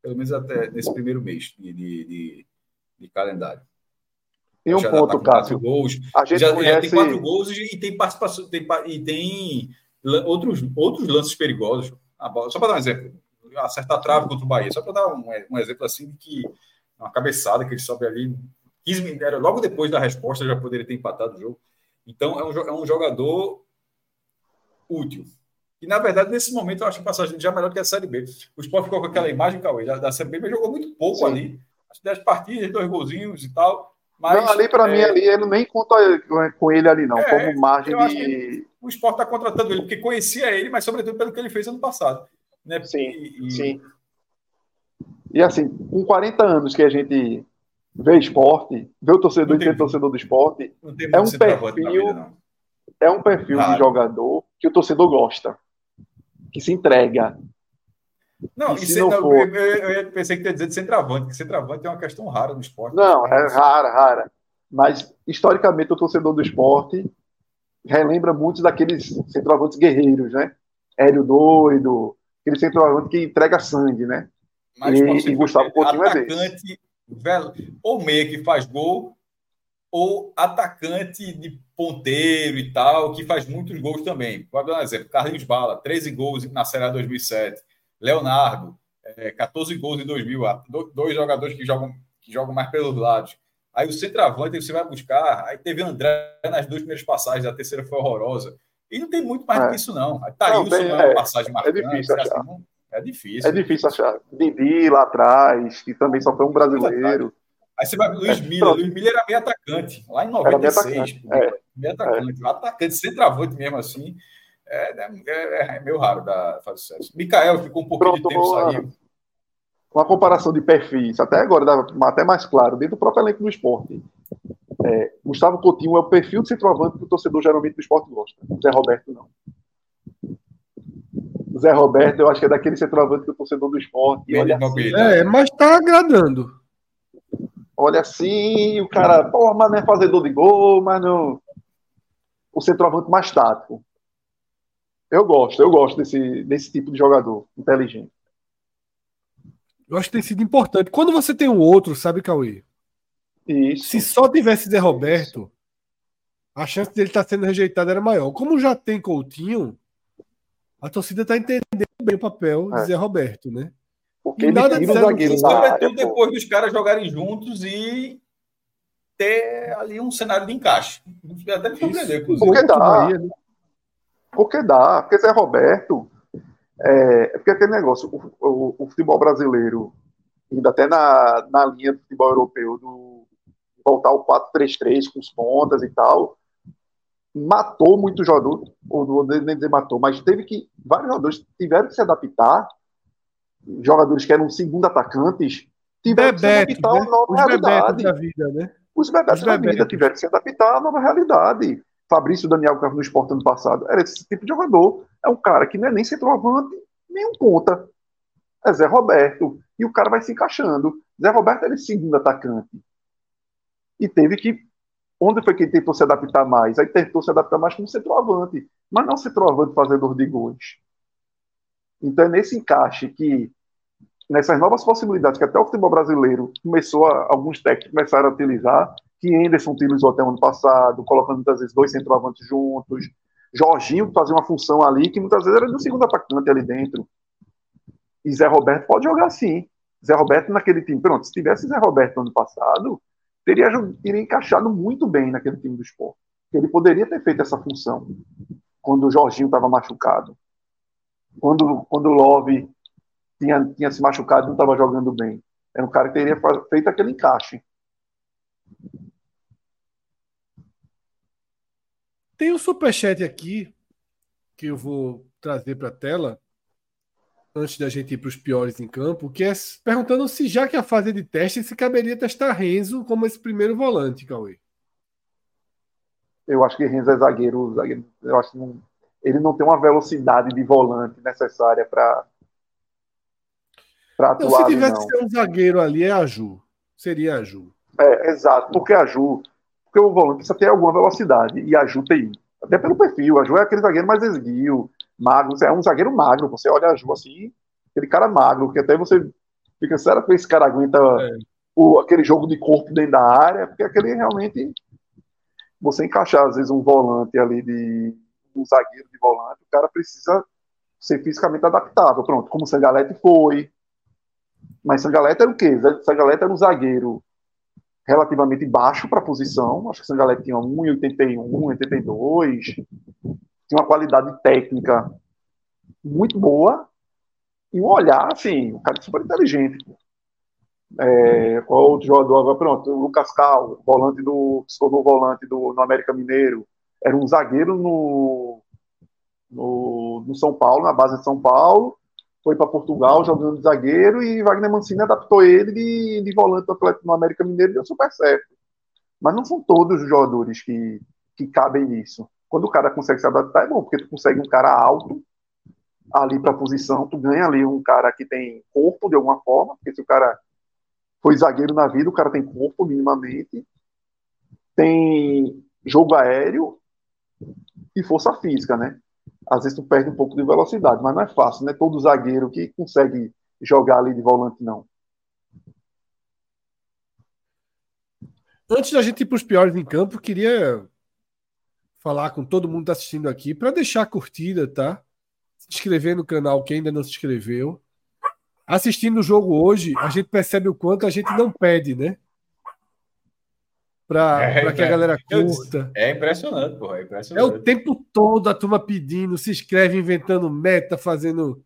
Speaker 3: Pelo menos até nesse primeiro mês de, de, de, de calendário.
Speaker 4: E um já ponto, tá Cássio.
Speaker 3: Gols. A gente já, conhece... tem quatro gols e, tem participação, tem, e tem outros, outros lances perigosos. Bola, só para dar um exemplo, acertar a trave contra o Bahia, só para dar um, um, exemplo assim de que uma cabeçada que ele sobe ali, 15 minutos, logo depois da resposta já poderia ter empatado o jogo. Então é um, é um jogador útil. E na verdade, nesse momento, eu acho que a passagem já é melhor do que a Série B. O Sport ficou com aquela imagem, Cauê, da, da Série B, mas jogou muito pouco Sim. ali. Acho que 10 partidas, dois golzinhos e tal.
Speaker 4: Mas, não, ali para é... mim, ali, ele nem conta com ele ali, não, é, como margem de.
Speaker 3: O esporte está contratando ele, porque conhecia ele, mas sobretudo pelo que ele fez ano passado. Né?
Speaker 4: Sim, e... sim. E assim, com 40 anos que a gente vê esporte, vê o torcedor e tem torcedor do esporte, é um perfil, é um perfil de jogador que o torcedor gosta, que se entrega.
Speaker 3: Não, e se não for... eu, eu, eu, pensei que ia dizer de centroavante, que centroavante é uma questão rara no esporte.
Speaker 4: Não, é rara, rara. Mas, historicamente, o torcedor do esporte relembra muito daqueles centroavantes guerreiros, né? Hélio Doido, aquele centroavante que entrega sangue, né? Mas e, e Gustavo Coutinho é desse.
Speaker 3: Ou meia que faz gol, ou atacante de ponteiro e tal, que faz muitos gols também. Vou dar um exemplo: Carlinhos Bala, 13 gols na Série A 2007. Leonardo, é, 14 gols em 2000. Dois jogadores que jogam, que jogam mais pelos lados. Aí o centroavante você vai buscar. Aí teve André nas duas primeiras passagens, a terceira foi horrorosa. E não tem muito mais é. do que isso, não. Aí Thailson não, não é uma passagem marcante.
Speaker 4: É difícil achar.
Speaker 3: Assim, é difícil.
Speaker 4: É difícil achar. Didi lá atrás, que também só foi um brasileiro.
Speaker 3: Aí você vai Luiz é, Miller. Luiz Miller era meio atacante, lá em 96. Era meio atacante. É. Meio atacante. É. Atacante, centroavante mesmo assim. É, é, é, é meio raro da fazer sucesso. Mikael ficou um pouquinho Pronto, de tempo saiu.
Speaker 4: Uma comparação de perfis, até agora, dá até mais claro, dentro do próprio elenco do esporte. É, Gustavo Coutinho é o perfil de centroavante que o torcedor geralmente do esporte gosta. Zé Roberto não. Zé Roberto, eu acho que é daquele centroavante que o torcedor do esporte. Olha
Speaker 1: assim, é, mas tá agradando.
Speaker 4: Olha assim, o cara, pô, mas não é fazedor de gol, mas não. O centroavante mais tático. Eu gosto, eu gosto desse, desse tipo de jogador inteligente.
Speaker 1: Eu acho que tem sido importante. Quando você tem um outro, sabe, Cauê?
Speaker 4: Isso.
Speaker 1: Se só tivesse Zé Roberto, a chance dele estar tá sendo rejeitado era maior. Como já tem Coutinho, a torcida está entendendo bem o papel é. de Zé Roberto, né?
Speaker 4: Porque e nada de
Speaker 3: zagueiro. Sobretudo depois dos caras jogarem juntos e ter ali um cenário de encaixe. Até me surpreender,
Speaker 4: Porque dá. Né? Porque dá. Porque Zé Roberto. É, é porque aquele negócio, o, o, o, futebol brasileiro, ainda até na, na linha do futebol europeu, do voltar ao 4-3-3 com os pontas e tal, matou muito jogador, ou não vou nem dizer matou, mas teve que, vários jogadores tiveram que se adaptar, jogadores que eram segundo atacantes, tiveram
Speaker 1: Bebeto,
Speaker 4: que se adaptar
Speaker 1: né? a nova Os realidade. Da vida, né?
Speaker 4: Os bebetos da vida tiveram que se adaptar à nova realidade. Fabrício Daniel, que estava no esporte ano passado, era esse tipo de jogador. É um cara que não é nem centroavante, nem um ponta. É Zé Roberto. E o cara vai se encaixando. Zé Roberto era esse segundo atacante. E teve que Onde foi que ele tentou se adaptar mais? Aí tentou se adaptar mais como centroavante, mas não centroavante fazedor de gols. Então é nesse encaixe que, nessas novas possibilidades que até o futebol brasileiro começou a, alguns técnicos começaram a utilizar, que Anderson utilizou até o ano passado, colocando muitas vezes dois centroavantes juntos, Jorginho fazia uma função ali que muitas vezes era do segundo atacante ali dentro. E Zé Roberto pode jogar sim. Zé Roberto naquele time. Pronto, se tivesse Zé Roberto no ano passado, teria, teria encaixado muito bem naquele time do esporte. Ele poderia ter feito essa função quando o Jorginho estava machucado. Quando, quando o Love tinha, tinha se machucado e não estava jogando bem. Era um cara que teria feito aquele encaixe.
Speaker 1: Tem um superchat aqui que eu vou trazer para a tela antes da gente ir para os piores em campo, que é perguntando se já que a fase de teste, se caberia testar Renzo como esse primeiro volante, Cauê.
Speaker 4: Eu acho que Renzo é zagueiro, zagueiro eu acho que não, ele não tem uma velocidade de volante necessária para para atuar.
Speaker 1: se tivesse não. um zagueiro ali, é a Ju. Seria a Ju.
Speaker 4: É, exato, porque a Ju, porque o volante precisa ter alguma velocidade, e a Ju tem. Até pelo perfil, a Ju é aquele zagueiro mais esguio, magro, é um zagueiro magro. Você olha a Ju assim, aquele cara magro, que até você fica, será que esse cara aguenta é. o, aquele jogo de corpo dentro da área? Porque aquele realmente. Você encaixar, às vezes, um volante ali de. um zagueiro de volante, o cara precisa ser fisicamente adaptável. Pronto, como o Sangalete foi. Mas Sangalete era o quê? Sangalete era um zagueiro relativamente baixo para a posição. Acho que Sangalete tinha 1,81, 82 tinha uma qualidade técnica muito boa e um olhar, assim, um cara super inteligente. É, outro jogador? Pronto, o Lucas Cal, volante do, se tornou volante do, no América Mineiro. Era um zagueiro no, no, no São Paulo, na base de São Paulo. Foi para Portugal jogando de zagueiro e Wagner Mancini adaptou ele de, de volante do Atlético no América Mineiro e deu super certo. Mas não são todos os jogadores que, que cabem nisso. Quando o cara consegue se adaptar, é bom, porque tu consegue um cara alto ali para a posição, tu ganha ali um cara que tem corpo de alguma forma, porque se o cara foi zagueiro na vida, o cara tem corpo minimamente, tem jogo aéreo e força física, né? Às vezes tu perde um pouco de velocidade, mas não é fácil, né? Todo zagueiro que consegue jogar ali de volante, não.
Speaker 1: Antes da gente ir para os piores em campo, queria falar com todo mundo que está assistindo aqui para deixar a curtida, tá? Se inscrever no canal quem ainda não se inscreveu. Assistindo o jogo hoje, a gente percebe o quanto a gente não pede, né? Para é, que a galera curta.
Speaker 3: É impressionante, porra. É,
Speaker 1: impressionante. é o tempo todo a turma pedindo, se inscreve, inventando meta, fazendo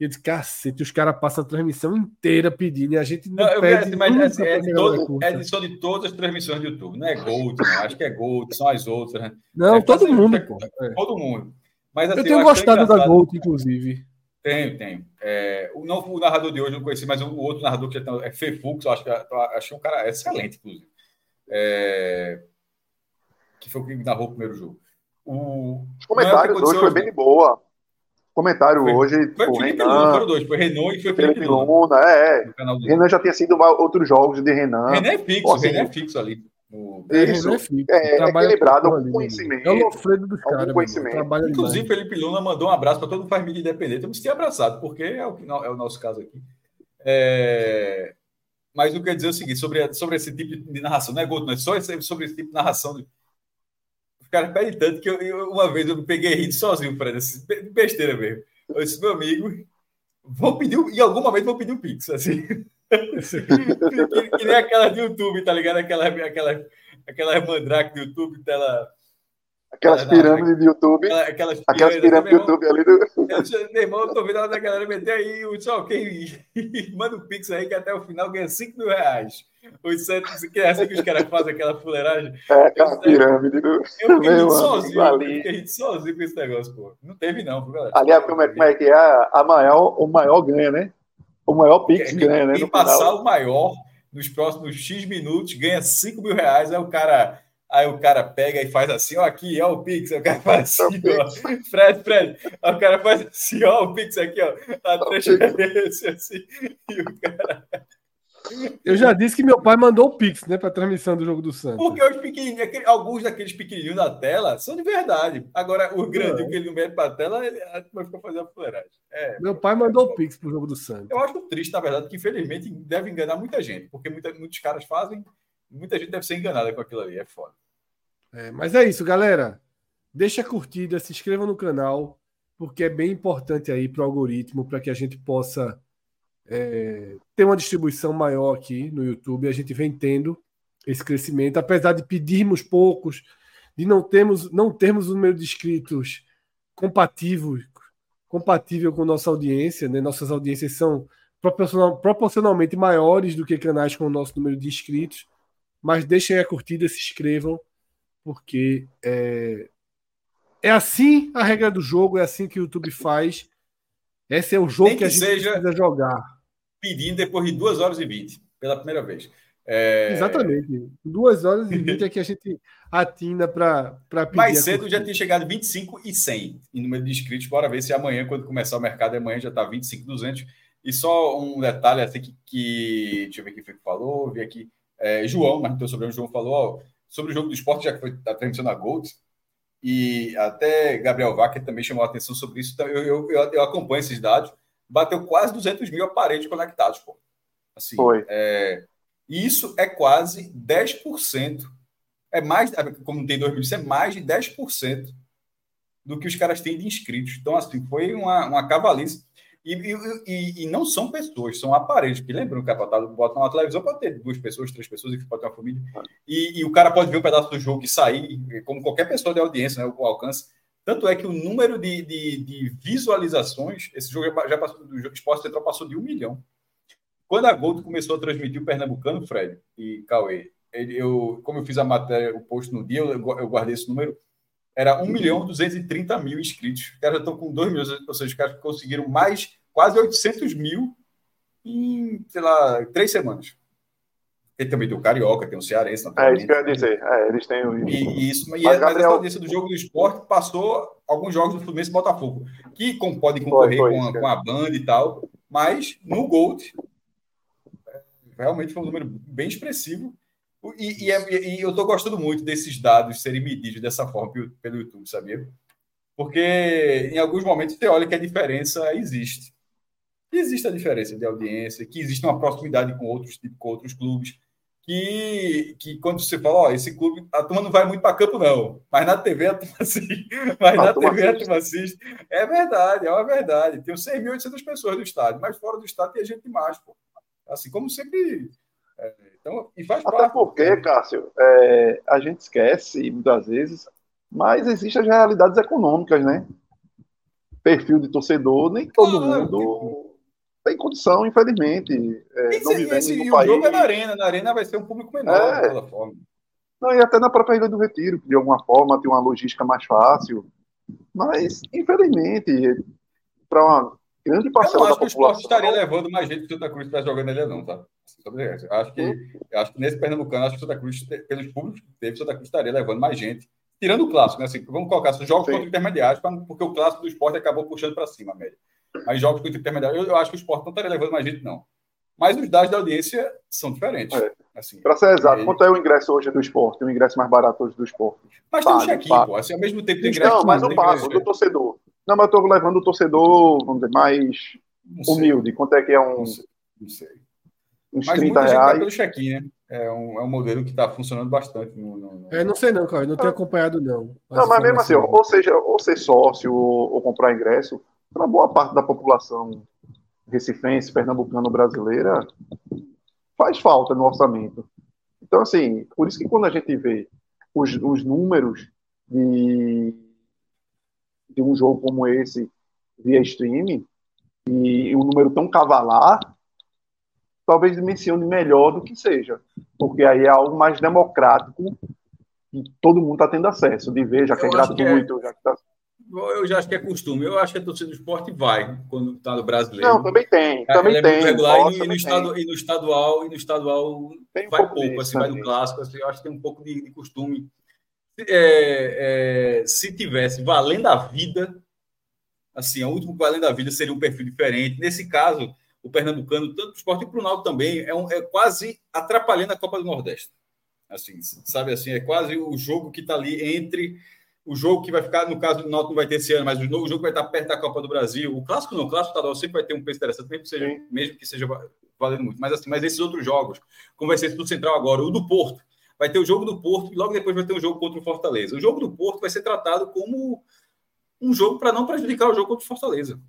Speaker 1: e eu disse, cacete, os caras passam a transmissão inteira pedindo e a gente não, não pede.
Speaker 3: Mas assim, é, de todo, é edição de todas as transmissões do YouTube, não é Gold, não, acho que é Gold, são as outras. Né?
Speaker 1: Não,
Speaker 3: é,
Speaker 1: todo assim, mundo,
Speaker 3: é, Todo mundo. Mas, assim,
Speaker 1: eu tenho eu gostado da Gold, inclusive.
Speaker 3: Tenho, tenho. É, o, não, o narrador de hoje eu não conheci, mas o outro narrador que já é Fefux, eu acho que achei um cara excelente, inclusive. É, que foi o que narrou o primeiro jogo.
Speaker 4: O, Os comentários hoje foi bem de boa. Comentário foi, hoje.
Speaker 3: Foi o Felipe Renan, Luna, foram dois. Foi Renan e foi Felipe, Felipe Luna.
Speaker 4: Luna. É, é. Renan já tinha sido outros jogos de Renan.
Speaker 3: Renan é fixo, assim, Renan é fixo ali.
Speaker 4: O... Isso, é, fixo, é, é equilibrado com conhecimento. É
Speaker 1: o Lofredo dos caras.
Speaker 3: Inclusive, Felipe Luna mandou um abraço para todo mundo faz mídia independente. Eu me senti abraçado, porque é o, é o nosso caso aqui. É... Mas eu quero dizer é o seguinte, sobre, sobre esse tipo de narração, não é gol, não é só sobre esse tipo de narração. Os caras pedem tanto que eu, eu, uma vez eu me peguei rindo sozinho, Fred, assim, besteira mesmo. Eu disse, meu amigo, vou pedir, em algum momento vou pedir um Pix, assim. que, que, nem aquela do YouTube, tá ligado? Aquela, aquela, aquela mandrake do YouTube, tela.
Speaker 4: Aquelas pirâmides do YouTube. Aquelas, aquelas pirâmides do YouTube ali do.
Speaker 3: Eu, meu irmão, eu tô vendo a galera meter aí o só quem manda um Pix aí que até o final ganha 5 mil reais. Os Santos, que é assim que os caras fazem aquela fuleiragem.
Speaker 4: É, aquela pirâmide do.
Speaker 3: Eu fiquei sozinho, ali. eu fiquei sozinho com esse negócio, pô. Não teve, não,
Speaker 4: galera. Ali, como é, como é que é? A maior, o maior ganha, né? O maior Pix ganha, né?
Speaker 3: E passar final. o maior nos próximos X minutos ganha 5 mil reais. Aí o cara. Aí o cara pega e faz assim, ó, aqui, ó, o Pix. Aí o cara faz assim, ó. Fred, Fred. Aí o cara faz assim, ó, o Pix aqui, ó. A transferência, assim. E o cara.
Speaker 1: Eu já disse que meu pai mandou o Pix, né, para transmissão do jogo do Santos.
Speaker 3: Porque os pequenininhos, alguns daqueles pequenininhos na tela são de verdade. Agora, o grande é. que ele não mete para a tela, ele vai ficar fazendo a fuleiragem. É,
Speaker 1: meu pai mandou o Pix pro jogo do Santos.
Speaker 3: Eu acho triste, na verdade, que infelizmente deve enganar muita gente, porque muita, muitos caras fazem, muita gente deve ser enganada com aquilo ali, é foda.
Speaker 1: É, mas é isso, galera. Deixa a curtida, se inscreva no canal, porque é bem importante aí para o algoritmo, para que a gente possa é, ter uma distribuição maior aqui no YouTube. A gente vem tendo esse crescimento, apesar de pedirmos poucos, de não termos, não termos o número de inscritos compatível, compatível com nossa audiência. Né? Nossas audiências são proporcional, proporcionalmente maiores do que canais com o nosso número de inscritos. Mas deixem a curtida, se inscrevam, porque é, é assim a regra do jogo, é assim que o YouTube faz. Esse é o jogo que, que, a gente seja... precisa jogar
Speaker 3: pedindo depois de 2 horas e 20, pela primeira vez.
Speaker 1: É... Exatamente. 2 horas e 20 é que a gente atina para pedir.
Speaker 3: Mais cedo já tinha chegado 25 e 100 em número de inscritos. Bora ver se amanhã, quando começar o mercado, amanhã já está 25 200. E só um detalhe assim que, que deixa eu ver quem foi que falou, vi aqui. É, João, mas então sobre o João falou ó, sobre o jogo do esporte, já que foi a transmissão na Gold. E até Gabriel Wacker também chamou a atenção sobre isso. Então, eu, eu, eu acompanho esses dados bateu quase 200 mil aparelhos conectados, pô. Assim,
Speaker 4: Foi.
Speaker 3: É, isso é quase 10%. É mais, como tem 2 mil, é mais de 10% do que os caras têm de inscritos. Então, assim, foi uma, uma cavalice. E, e, e, não são pessoas, são aparelhos. Que lembram que a botar bota uma televisão pode ter duas pessoas, três pessoas, pode ter uma família. E, e, o cara pode ver um pedaço do jogo e sair, como qualquer pessoa de audiência, né, o alcance. Tanto é que o número de, de, de visualizações, esse jogo já passou, do Esporte Central passou de um milhão. Quando a Gold começou a transmitir o Pernambucano, Fred e Cauê, ele, eu, como eu fiz a matéria, o post no dia, eu, eu guardei esse número, era 1 milhão 230 mil inscritos. Os caras estão com 2 milhões, ou seja, os caras conseguiram mais, quase 800 mil em, sei lá, três semanas. Tem também tem o Carioca, tem o Cearense.
Speaker 4: É isso que eu ia dizer. É, eles têm
Speaker 3: o... E, isso, e mas, Gabriel... essa audiência do jogo do esporte passou alguns jogos do Fluminense e Botafogo, que com, podem concorrer foi, foi, com, a, com, a, banda e tal, mas no Gold realmente foi um número bem expressivo. E, e, é, e eu estou gostando muito desses dados serem medidos dessa forma pelo, YouTube, sabia? Porque em alguns momentos você olha que a diferença existe. Existe a diferença de audiência, que existe uma proximidade com outros, com outros clubes, que, que quando você fala, ó, esse clube, a turma não vai muito para campo, não. Mas na TV a turma assiste. Mas a na TV a turma assiste. É verdade, é uma verdade. Tem 6.800 pessoas no estádio, mas fora do estádio tem gente mais, pô. Assim como sempre. É, então, e faz
Speaker 4: Até parte. porque, Cássio, é, a gente esquece muitas vezes, mas existem as realidades econômicas, né? Perfil de torcedor, nem todo mundo tem condição, infelizmente. É,
Speaker 3: não esse, e o país. jogo é na arena, na arena vai ser um público menor, é. de toda forma.
Speaker 4: Não, e até na própria Ilha do Retiro, de alguma forma tem uma logística mais fácil. Mas, infelizmente, para uma grande parcela da população... Eu acho que o esporte
Speaker 3: estaria levando mais gente que o Santa Cruz para jogar nele, não, tá? Acho que, acho que nesse Pernambucano, acho que o Santa Cruz, pelos públicos que teve, o Santa Cruz estaria levando mais gente. Tirando o clássico, né? Assim, vamos colocar os jogos Sim. contra intermediários, porque o clássico do esporte acabou puxando para cima média. Mas jogos contra intermediário, eu, eu acho que o esporte não estaria levando mais gente, não. Mas os dados da audiência são diferentes. É. Assim,
Speaker 4: para ser exato, ele... quanto é o ingresso hoje do esporte? O ingresso mais barato hoje do esporte?
Speaker 3: Mas tem um check-in, pô. Assim, ao mesmo tempo tem ingresso.
Speaker 4: Não, mas eu pago, do torcedor. Não, mas eu estou levando o torcedor, vamos dizer, mais humilde. Quanto é que é um.
Speaker 3: Não sei. Não sei. Uns mas 30 muita reais. pelo check-in, né? É um, é um modelo que está funcionando bastante. No, no, no...
Speaker 1: É, não sei não, cara. Não tenho acompanhado, não.
Speaker 4: Não, mas mesmo assim, ou seja, ou ser sócio ou, ou comprar ingresso, para boa parte da população recifense, pernambucano, brasileira, faz falta no orçamento. Então, assim, por isso que quando a gente vê os, os números de, de um jogo como esse via streaming, e um número tão cavalar, talvez dimensione melhor do que seja, porque aí é algo mais democrático e todo mundo está tendo acesso de ver, já que é gratuito, que é... já que está
Speaker 3: eu já acho que é costume. Eu acho que a torcida do esporte vai quando está no brasileiro.
Speaker 4: Não, também tem. É, também é tem.
Speaker 3: Regular, Nossa, e, no, e, no estado, e, no estadual, e no estadual tem vai um pouco, pouco assim, vai no clássico. Assim, eu acho que tem um pouco de, de costume. É, é, se tivesse valendo a vida, assim, o último valendo a vida seria um perfil diferente. Nesse caso, o Pernambucano, tanto o esporte e o Naldo também, é, um, é quase atrapalhando a Copa do Nordeste. Assim, sabe assim, é quase o jogo que está ali entre o jogo que vai ficar, no caso do Náutico não vai ter esse ano, mas o jogo vai estar perto da Copa do Brasil. O clássico não, o clássico estadual sempre vai ter um peso interessante, mesmo que seja, mesmo que seja valendo muito. Mas assim, mas esses outros jogos, como vai ser esse do Central agora, o do Porto, vai ter o jogo do Porto e logo depois vai ter um jogo contra o Fortaleza. O jogo do Porto vai ser tratado como um jogo para não prejudicar o jogo contra o Fortaleza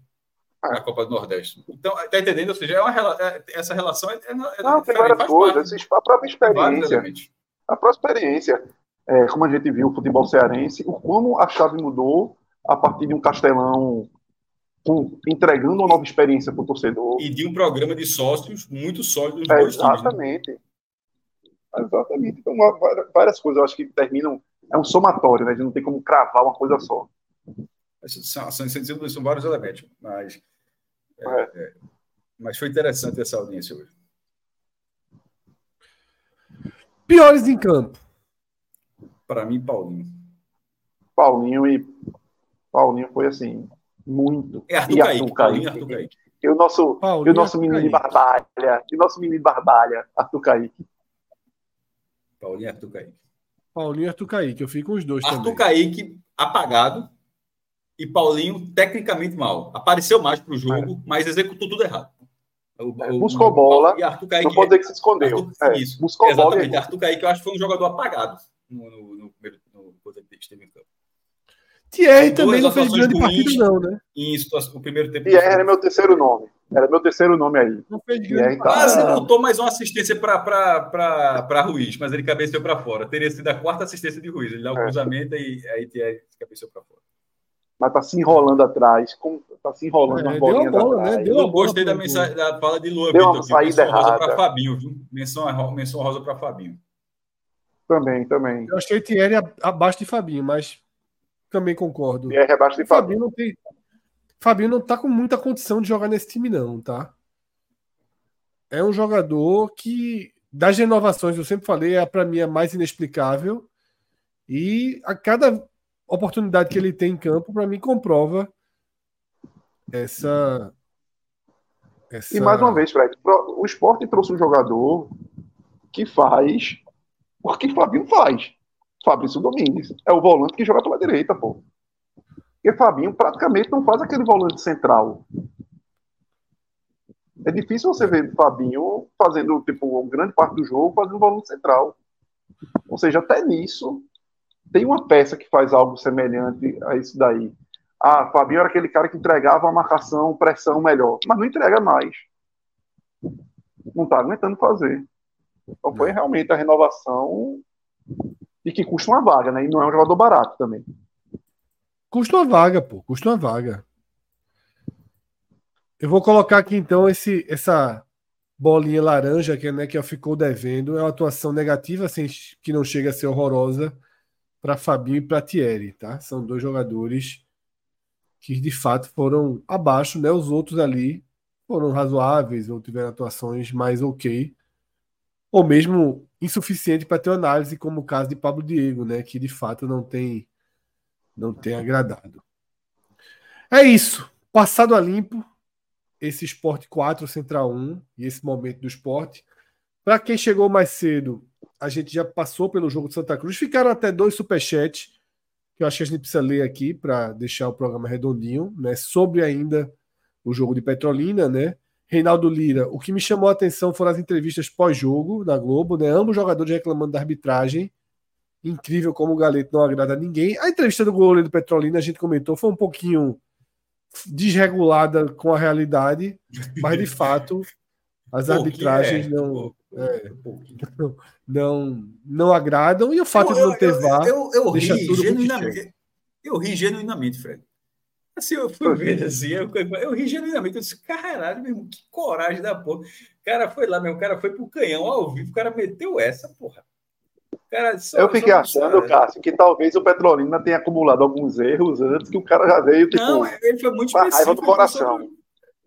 Speaker 3: na Copa do Nordeste. Então, tá entendendo? Ou seja, é uma, é, essa relação é, é,
Speaker 4: não, tem várias coisas, a própria experiência. A própria experiência é, como a gente viu o futebol cearense, o como a chave mudou a partir de um Castelão com, entregando uma nova experiência para o torcedor.
Speaker 3: E de um programa de sócios muito sólido
Speaker 4: é, dois Exatamente. Times, né? Exatamente. Então, várias coisas eu acho que terminam. É um somatório, né? A gente não tem como cravar uma coisa só.
Speaker 3: São, são, são vários elementos, mas, é, é. é. mas foi interessante essa audiência hoje.
Speaker 1: Piores em campo.
Speaker 3: Para mim, Paulinho.
Speaker 4: Paulinho e Paulinho foi assim, muito.
Speaker 3: É Arthur e Kaique, Arthur Paulinho, Arthur Kaique.
Speaker 4: E o nosso, Paulinho, e o nosso menino de Barbalha, e o nosso menino de Barbalha, Arthur Kaique.
Speaker 3: Paulinho e Arthur Kaique.
Speaker 1: Paulinho e Arthur Kaique, eu fico com os dois
Speaker 3: Arthur
Speaker 1: também.
Speaker 3: Kaique apagado e Paulinho tecnicamente mal. Apareceu mais para o jogo, é. mas executou tudo errado.
Speaker 4: O, é, buscou o, bola, e Arthur Kaique, não pode dizer que se escondeu.
Speaker 3: Arthur, é, isso, buscou exatamente. bola. Arthur Kaique eu acho que foi um jogador apagado no, no, no primeiro no, quando ele esteve em campo.
Speaker 1: Thierry também não fez grande partida, não, né?
Speaker 3: Em situação, o primeiro tempo.
Speaker 4: Thierry era meu terceiro nome. Era meu terceiro nome aí.
Speaker 3: Não fez grande tá... Quase botou mais uma assistência para Ruiz, mas ele cabeceou para fora. Teria sido a quarta assistência de Ruiz. Ele dá o é. cruzamento e aí Thierry cabeceou para fora.
Speaker 4: mas tá se enrolando atrás, com, tá se enrolando é, bolinhas bola,
Speaker 3: atrás. Né? Deu eu gostei da, mensagem, da fala de Luan Deu uma
Speaker 4: saída menção rosa
Speaker 3: para Fabinho, viu? Menção, menção rosa para Fabinho.
Speaker 4: Também, também.
Speaker 1: Eu achei Thierry abaixo de Fabinho, mas também concordo.
Speaker 4: Thierry abaixo de Fabinho.
Speaker 1: Fabinho não tem... Fabinho não tá com muita condição de jogar nesse time, não, tá? É um jogador que, das renovações, eu sempre falei, é para mim a mais inexplicável. E a cada oportunidade que ele tem em campo, para mim, comprova essa,
Speaker 4: essa. E mais uma vez, Fred, o esporte trouxe um jogador que faz o que Fabinho faz. Fabrício Domingues. É o volante que joga pela direita, pô. Porque Fabinho praticamente não faz aquele volante central. É difícil você ver Fabinho fazendo, tipo, grande parte do jogo fazendo volante central. Ou seja, até nisso, tem uma peça que faz algo semelhante a isso daí. Ah, Fabinho era aquele cara que entregava a marcação, pressão melhor, mas não entrega mais. Não está aguentando fazer. Então foi realmente a renovação e que custa uma vaga, né? E não é um jogador barato também.
Speaker 1: Custa uma vaga, pô. Custa uma vaga. Eu vou colocar aqui então esse, essa bolinha laranja que, né, que ficou devendo. É uma atuação negativa, assim, que não chega a ser horrorosa para Fabinho e para Thierry, tá? São dois jogadores que de fato foram abaixo, né? Os outros ali foram razoáveis ou tiveram atuações mais ok ou mesmo insuficiente para ter análise, como o caso de Pablo Diego, né, que de fato não tem não tem agradado. É isso. Passado a limpo esse Esporte 4 Central 1 e esse momento do esporte. Para quem chegou mais cedo, a gente já passou pelo jogo de Santa Cruz. Ficaram até dois superchats que eu acho que a gente precisa ler aqui para deixar o programa redondinho, né? Sobre ainda o jogo de Petrolina, né? Reinaldo Lira, o que me chamou a atenção foram as entrevistas pós-jogo da Globo, né? Ambos jogadores reclamando da arbitragem. Incrível como o Galeto não agrada a ninguém. A entrevista do goleiro do Petrolina, a gente comentou, foi um pouquinho desregulada com a realidade, mas de fato as arbitragens é, não, é, não, não, agradam e o fato eu, de não ter VAR
Speaker 3: eu, eu, eu ri genuinamente, eu ri genuinamente, Fred. Assim, eu fui ver assim, eu, eu ri genuinamente, eu disse, caralho, meu irmão, que coragem da porra. O cara foi lá, meu, o cara foi pro canhão ao vivo, o cara meteu essa, porra.
Speaker 4: Cara, só, eu fiquei achando, cara. Cássio, que talvez o Petrolina tenha acumulado alguns erros antes que o cara já veio tipo,
Speaker 3: não, ele foi muito com
Speaker 4: a raiva no coração. Sobre...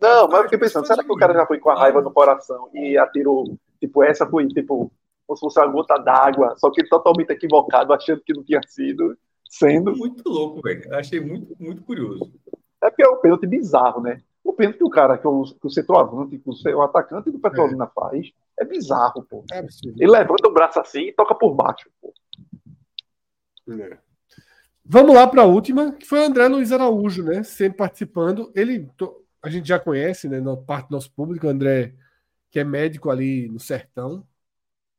Speaker 4: Não, mas eu fiquei pensando, será que o cara já foi com a raiva no coração e atirou, tipo, essa foi, tipo, como se fosse uma gota d'água, só que totalmente equivocado, achando que não tinha sido sendo.
Speaker 3: Muito louco, velho. Achei muito, muito curioso.
Speaker 4: É porque é um pênalti bizarro, né? O pênalti que o cara, que o, que o centroavante, que o, o atacante do Petrolina é. faz, é bizarro, pô. É Ele levanta o braço assim e toca por baixo, pô.
Speaker 1: É. Vamos lá para a última, que foi o André Luiz Araújo, né? Sempre participando. Ele, a gente já conhece, né? Parte do nosso público, o André, que é médico ali no sertão,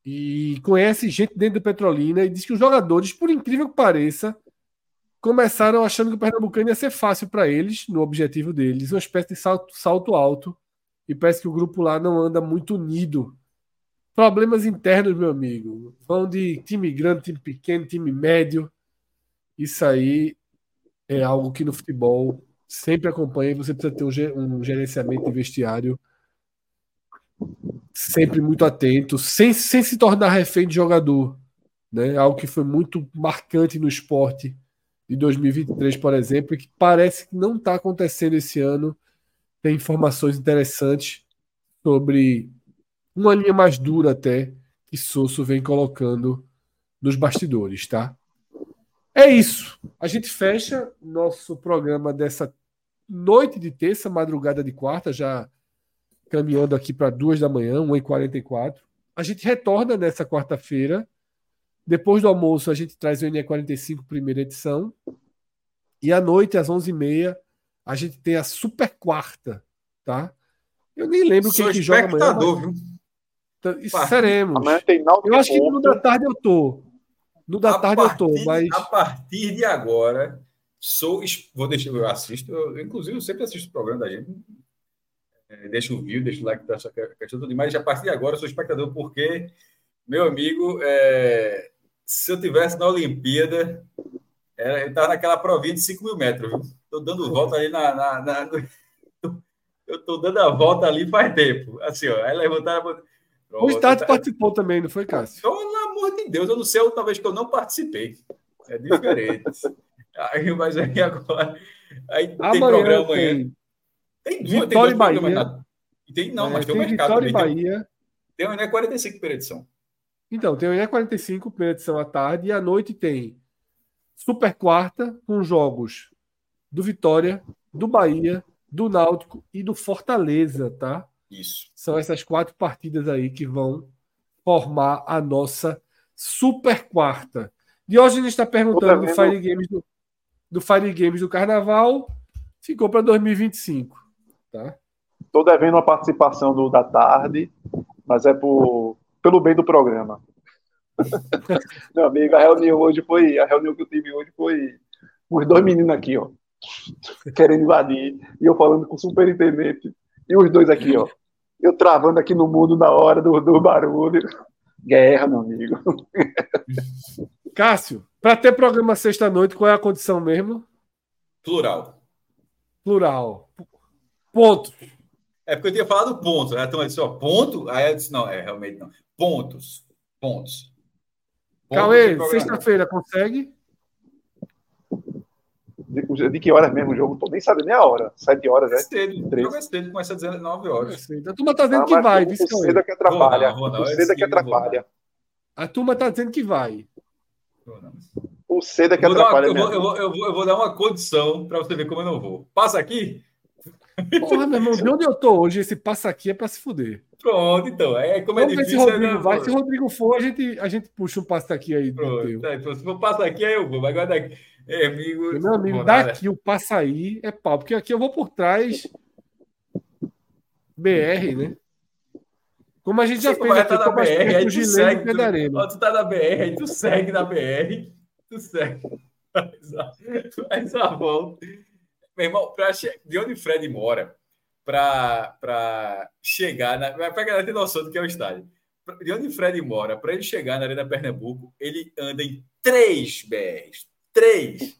Speaker 1: e conhece gente dentro do Petrolina e diz que os jogadores, por incrível que pareça, começaram achando que o Pernambucano ia ser fácil para eles, no objetivo deles, uma espécie de salto, salto alto. E parece que o grupo lá não anda muito unido. Problemas internos, meu amigo. Vão de time grande, time pequeno, time médio. Isso aí é algo que no futebol sempre acompanha. Você precisa ter um gerenciamento de vestiário sempre muito atento, sem, sem se tornar refém de jogador. Né? Algo que foi muito marcante no esporte de 2023, por exemplo, e que parece que não está acontecendo esse ano. Tem informações interessantes sobre uma linha mais dura até que Sosso vem colocando nos bastidores, tá? É isso. A gente fecha nosso programa dessa noite de terça, madrugada de quarta, já caminhando aqui para duas da manhã, 1h44. A gente retorna nessa quarta-feira depois do almoço, a gente traz o NE45, primeira edição. E à noite, às 11h30, a gente tem a super quarta, tá? Eu nem lembro quem que joga amanhã. Mas... Viu? Então, isso seremos. eu acho que no da tarde eu tô. No da a tarde partir, eu tô, mas.
Speaker 3: A partir de agora, sou. Vou deixar, eu assisto, eu, inclusive, eu sempre assisto o programa da gente. É, deixa o view, deixa o like dessa questão tudo mais. A partir de agora, eu sou espectador, porque, meu amigo, é, se eu tivesse na Olimpíada, Era, ele estava naquela provinha de 5 mil metros? Estou dando volta ali na. na, na eu estou dando a volta ali faz tempo. Assim, ó. Aí levantaram.
Speaker 1: O Estado participou também, não foi, Cássio?
Speaker 3: Pelo amor de Deus, eu não sei outra vez que eu não participei. É diferente. aí, mas aí agora. Aí
Speaker 1: amanhã tem programa amanhã.
Speaker 3: Tem,
Speaker 1: tem Vitória e Bahia.
Speaker 3: Tem, não, é, mas tem,
Speaker 1: tem
Speaker 3: um mercado.
Speaker 1: Vitória e Bahia.
Speaker 3: Tem o ENE 45 primeira edição.
Speaker 1: Então, tem o ENE 45 primeira edição à tarde e à noite tem Super Quarta com jogos do Vitória, do Bahia, do Náutico e do Fortaleza, tá?
Speaker 3: Isso.
Speaker 1: São essas quatro partidas aí que vão formar a nossa Super Quarta. De hoje a gente está perguntando do Fire Games do, do Fire Games do Carnaval, ficou para 2025, tá?
Speaker 4: Estou devendo uma participação do da tarde, mas é por, pelo bem do programa. Meu amigo, a reunião hoje foi. A reunião que eu tive hoje foi os dois meninos aqui, ó. Querendo invadir. E eu falando com o superintendente. E os dois aqui, ó. Eu travando aqui no mundo na hora do, do barulho. Guerra, meu amigo.
Speaker 1: Cássio, para ter programa sexta-noite, qual é a condição mesmo?
Speaker 3: Plural.
Speaker 1: Plural. Ponto.
Speaker 3: É porque eu tinha falado ponto, né? Então eu disse, ó, ponto. Aí eu disse, não, é realmente não. Pontos. Pontos.
Speaker 1: Cauê, sexta-feira consegue?
Speaker 4: De, de, que horas mesmo o jogo? Tô nem sabendo nem a hora. Sete horas, né?
Speaker 3: Cedo. Três. Jogo é cedo, começa às 19 horas.
Speaker 1: A turma tá dizendo ah, que vai.
Speaker 4: O cedo é que atrapalha. O cedo é que atrapalha.
Speaker 1: A turma tá dizendo que vai.
Speaker 4: O cedo é que atrapalha.
Speaker 3: eu, vou, eu, vou, eu, vou, eu vou dar uma condição para você ver como eu não vou. Passa aqui.
Speaker 1: Porra, meu irmão, de onde eu tô hoje, esse passa aqui é para se fuder.
Speaker 3: Pronto, então. É, como é
Speaker 1: Vamos
Speaker 3: difícil.
Speaker 1: se Rodrigo é, vai. Se o Rodrigo for, a gente, a gente puxa um passo aqui aí.
Speaker 3: Pronto, tá, então, se for passar aqui, aí eu vou. Mas agora daqui. É, amigo.
Speaker 1: Meu amigo, daqui o passa aí é pau, porque aqui eu vou por trás. BR, né? Como a gente já Sim, fez aqui,
Speaker 3: tá na BR, aí tu segue, tu, tu tá na BR, aí tu segue na BR, tu segue, faz a, faz a volta. Meu irmão, pra, de onde Fred mora, para chegar, na, para a galera ter noção do que é o estádio, de onde Fred mora, para ele chegar na Arena Pernambuco, ele anda em três BRs. Três.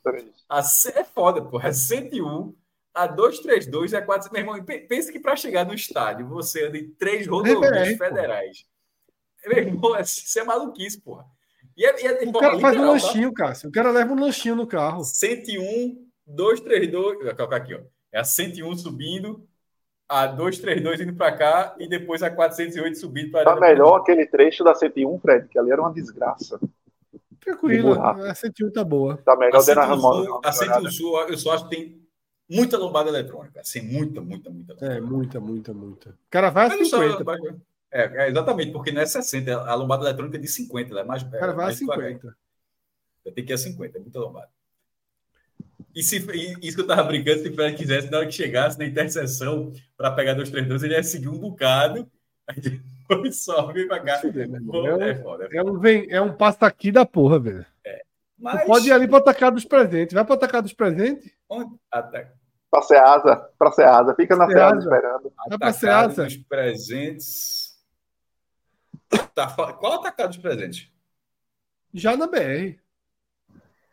Speaker 3: A, é foda, porra. É 101 a 232 é 4. Meu irmão, pensa que para chegar no estádio você anda em três rodovias federais. Meu irmão, é, isso é maluquice, porra.
Speaker 1: E é, e é, o cara faz um lanchinho, tá? Cássio. O cara leva um lanchinho no carro.
Speaker 3: 101, 232. Vou colocar aqui, ó. É a 101 subindo, a 232 indo para cá e depois a 408 subindo para.
Speaker 4: Tá melhor aquele trecho da 101, Fred, que ali era uma desgraça.
Speaker 1: Tranquilo, a 101 tá boa.
Speaker 4: Tá melhor a
Speaker 3: 101 Sul, a 101 Sul, eu só acho que tem muita lombada eletrônica. Assim, muita, muita, muita.
Speaker 1: É, muita, muita, muita. O cara vai a 50. Só,
Speaker 3: é, é, exatamente, porque não é 60. A lombada eletrônica é de 50, ela é mais. O
Speaker 1: cara vai a 50.
Speaker 3: Tem que ir a 50, é muita lombada. E se, isso que eu tava brincando, se o Fred quisesse, na hora que chegasse na interseção para pegar 232, ele ia seguir um bocado, aí depois sobe pra cá.
Speaker 1: É, um, é, foda, é, um, é um passo aqui da porra, velho.
Speaker 3: É.
Speaker 1: Mas... pode ir ali para atacar dos presentes. Vai para atacar dos presentes?
Speaker 3: Onde? Ataca.
Speaker 4: Pra Ceasa, pra Ceasa. Fica na Ceasa esperando.
Speaker 1: Vai pra Ceasa.
Speaker 3: dos presentes. Tá, qual atacado dos presentes?
Speaker 1: Já na BR.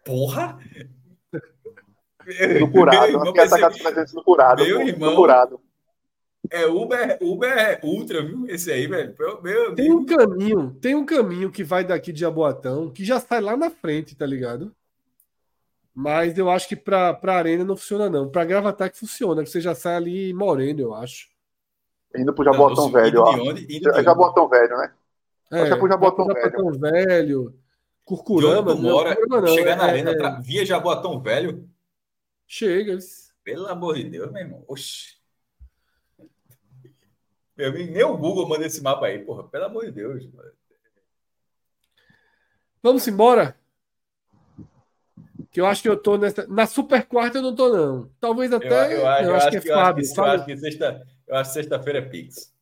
Speaker 3: Porra!
Speaker 4: No curado. Que é atacado dos presentes no curado.
Speaker 3: Meu irmão.
Speaker 4: No curado.
Speaker 3: É Uber, Uber Ultra, viu? Esse aí, velho. Meu,
Speaker 1: tem um caminho, tem um caminho que vai daqui de Jaboatão que já sai lá na frente, tá ligado? Mas eu acho que pra, pra Arena não funciona, não. Pra Gravatar que funciona, que você já sai ali em Moreno, eu acho.
Speaker 4: Indo pro Jaboatão Velho, ó. É Jaboatão Velho, né?
Speaker 1: É, acho que é pro Jaboatão, Jaboatão Velho. velho. Curcurama.
Speaker 3: Mora, não, chegar na é, Arena é... via Jaboatão Velho.
Speaker 1: Chega.
Speaker 3: Pelo amor de Deus, meu irmão. Oxi. Meu amigo, nem o Google manda esse mapa aí, porra. Pelo amor de Deus. Mano.
Speaker 1: Vamos embora? Que eu acho que eu tô nessa. Na Super Quarta eu não tô, não. Talvez até.
Speaker 3: Eu, eu, acho, eu acho, que é Fábio. Eu acho que sexta, eu acho que sexta-feira é Pix.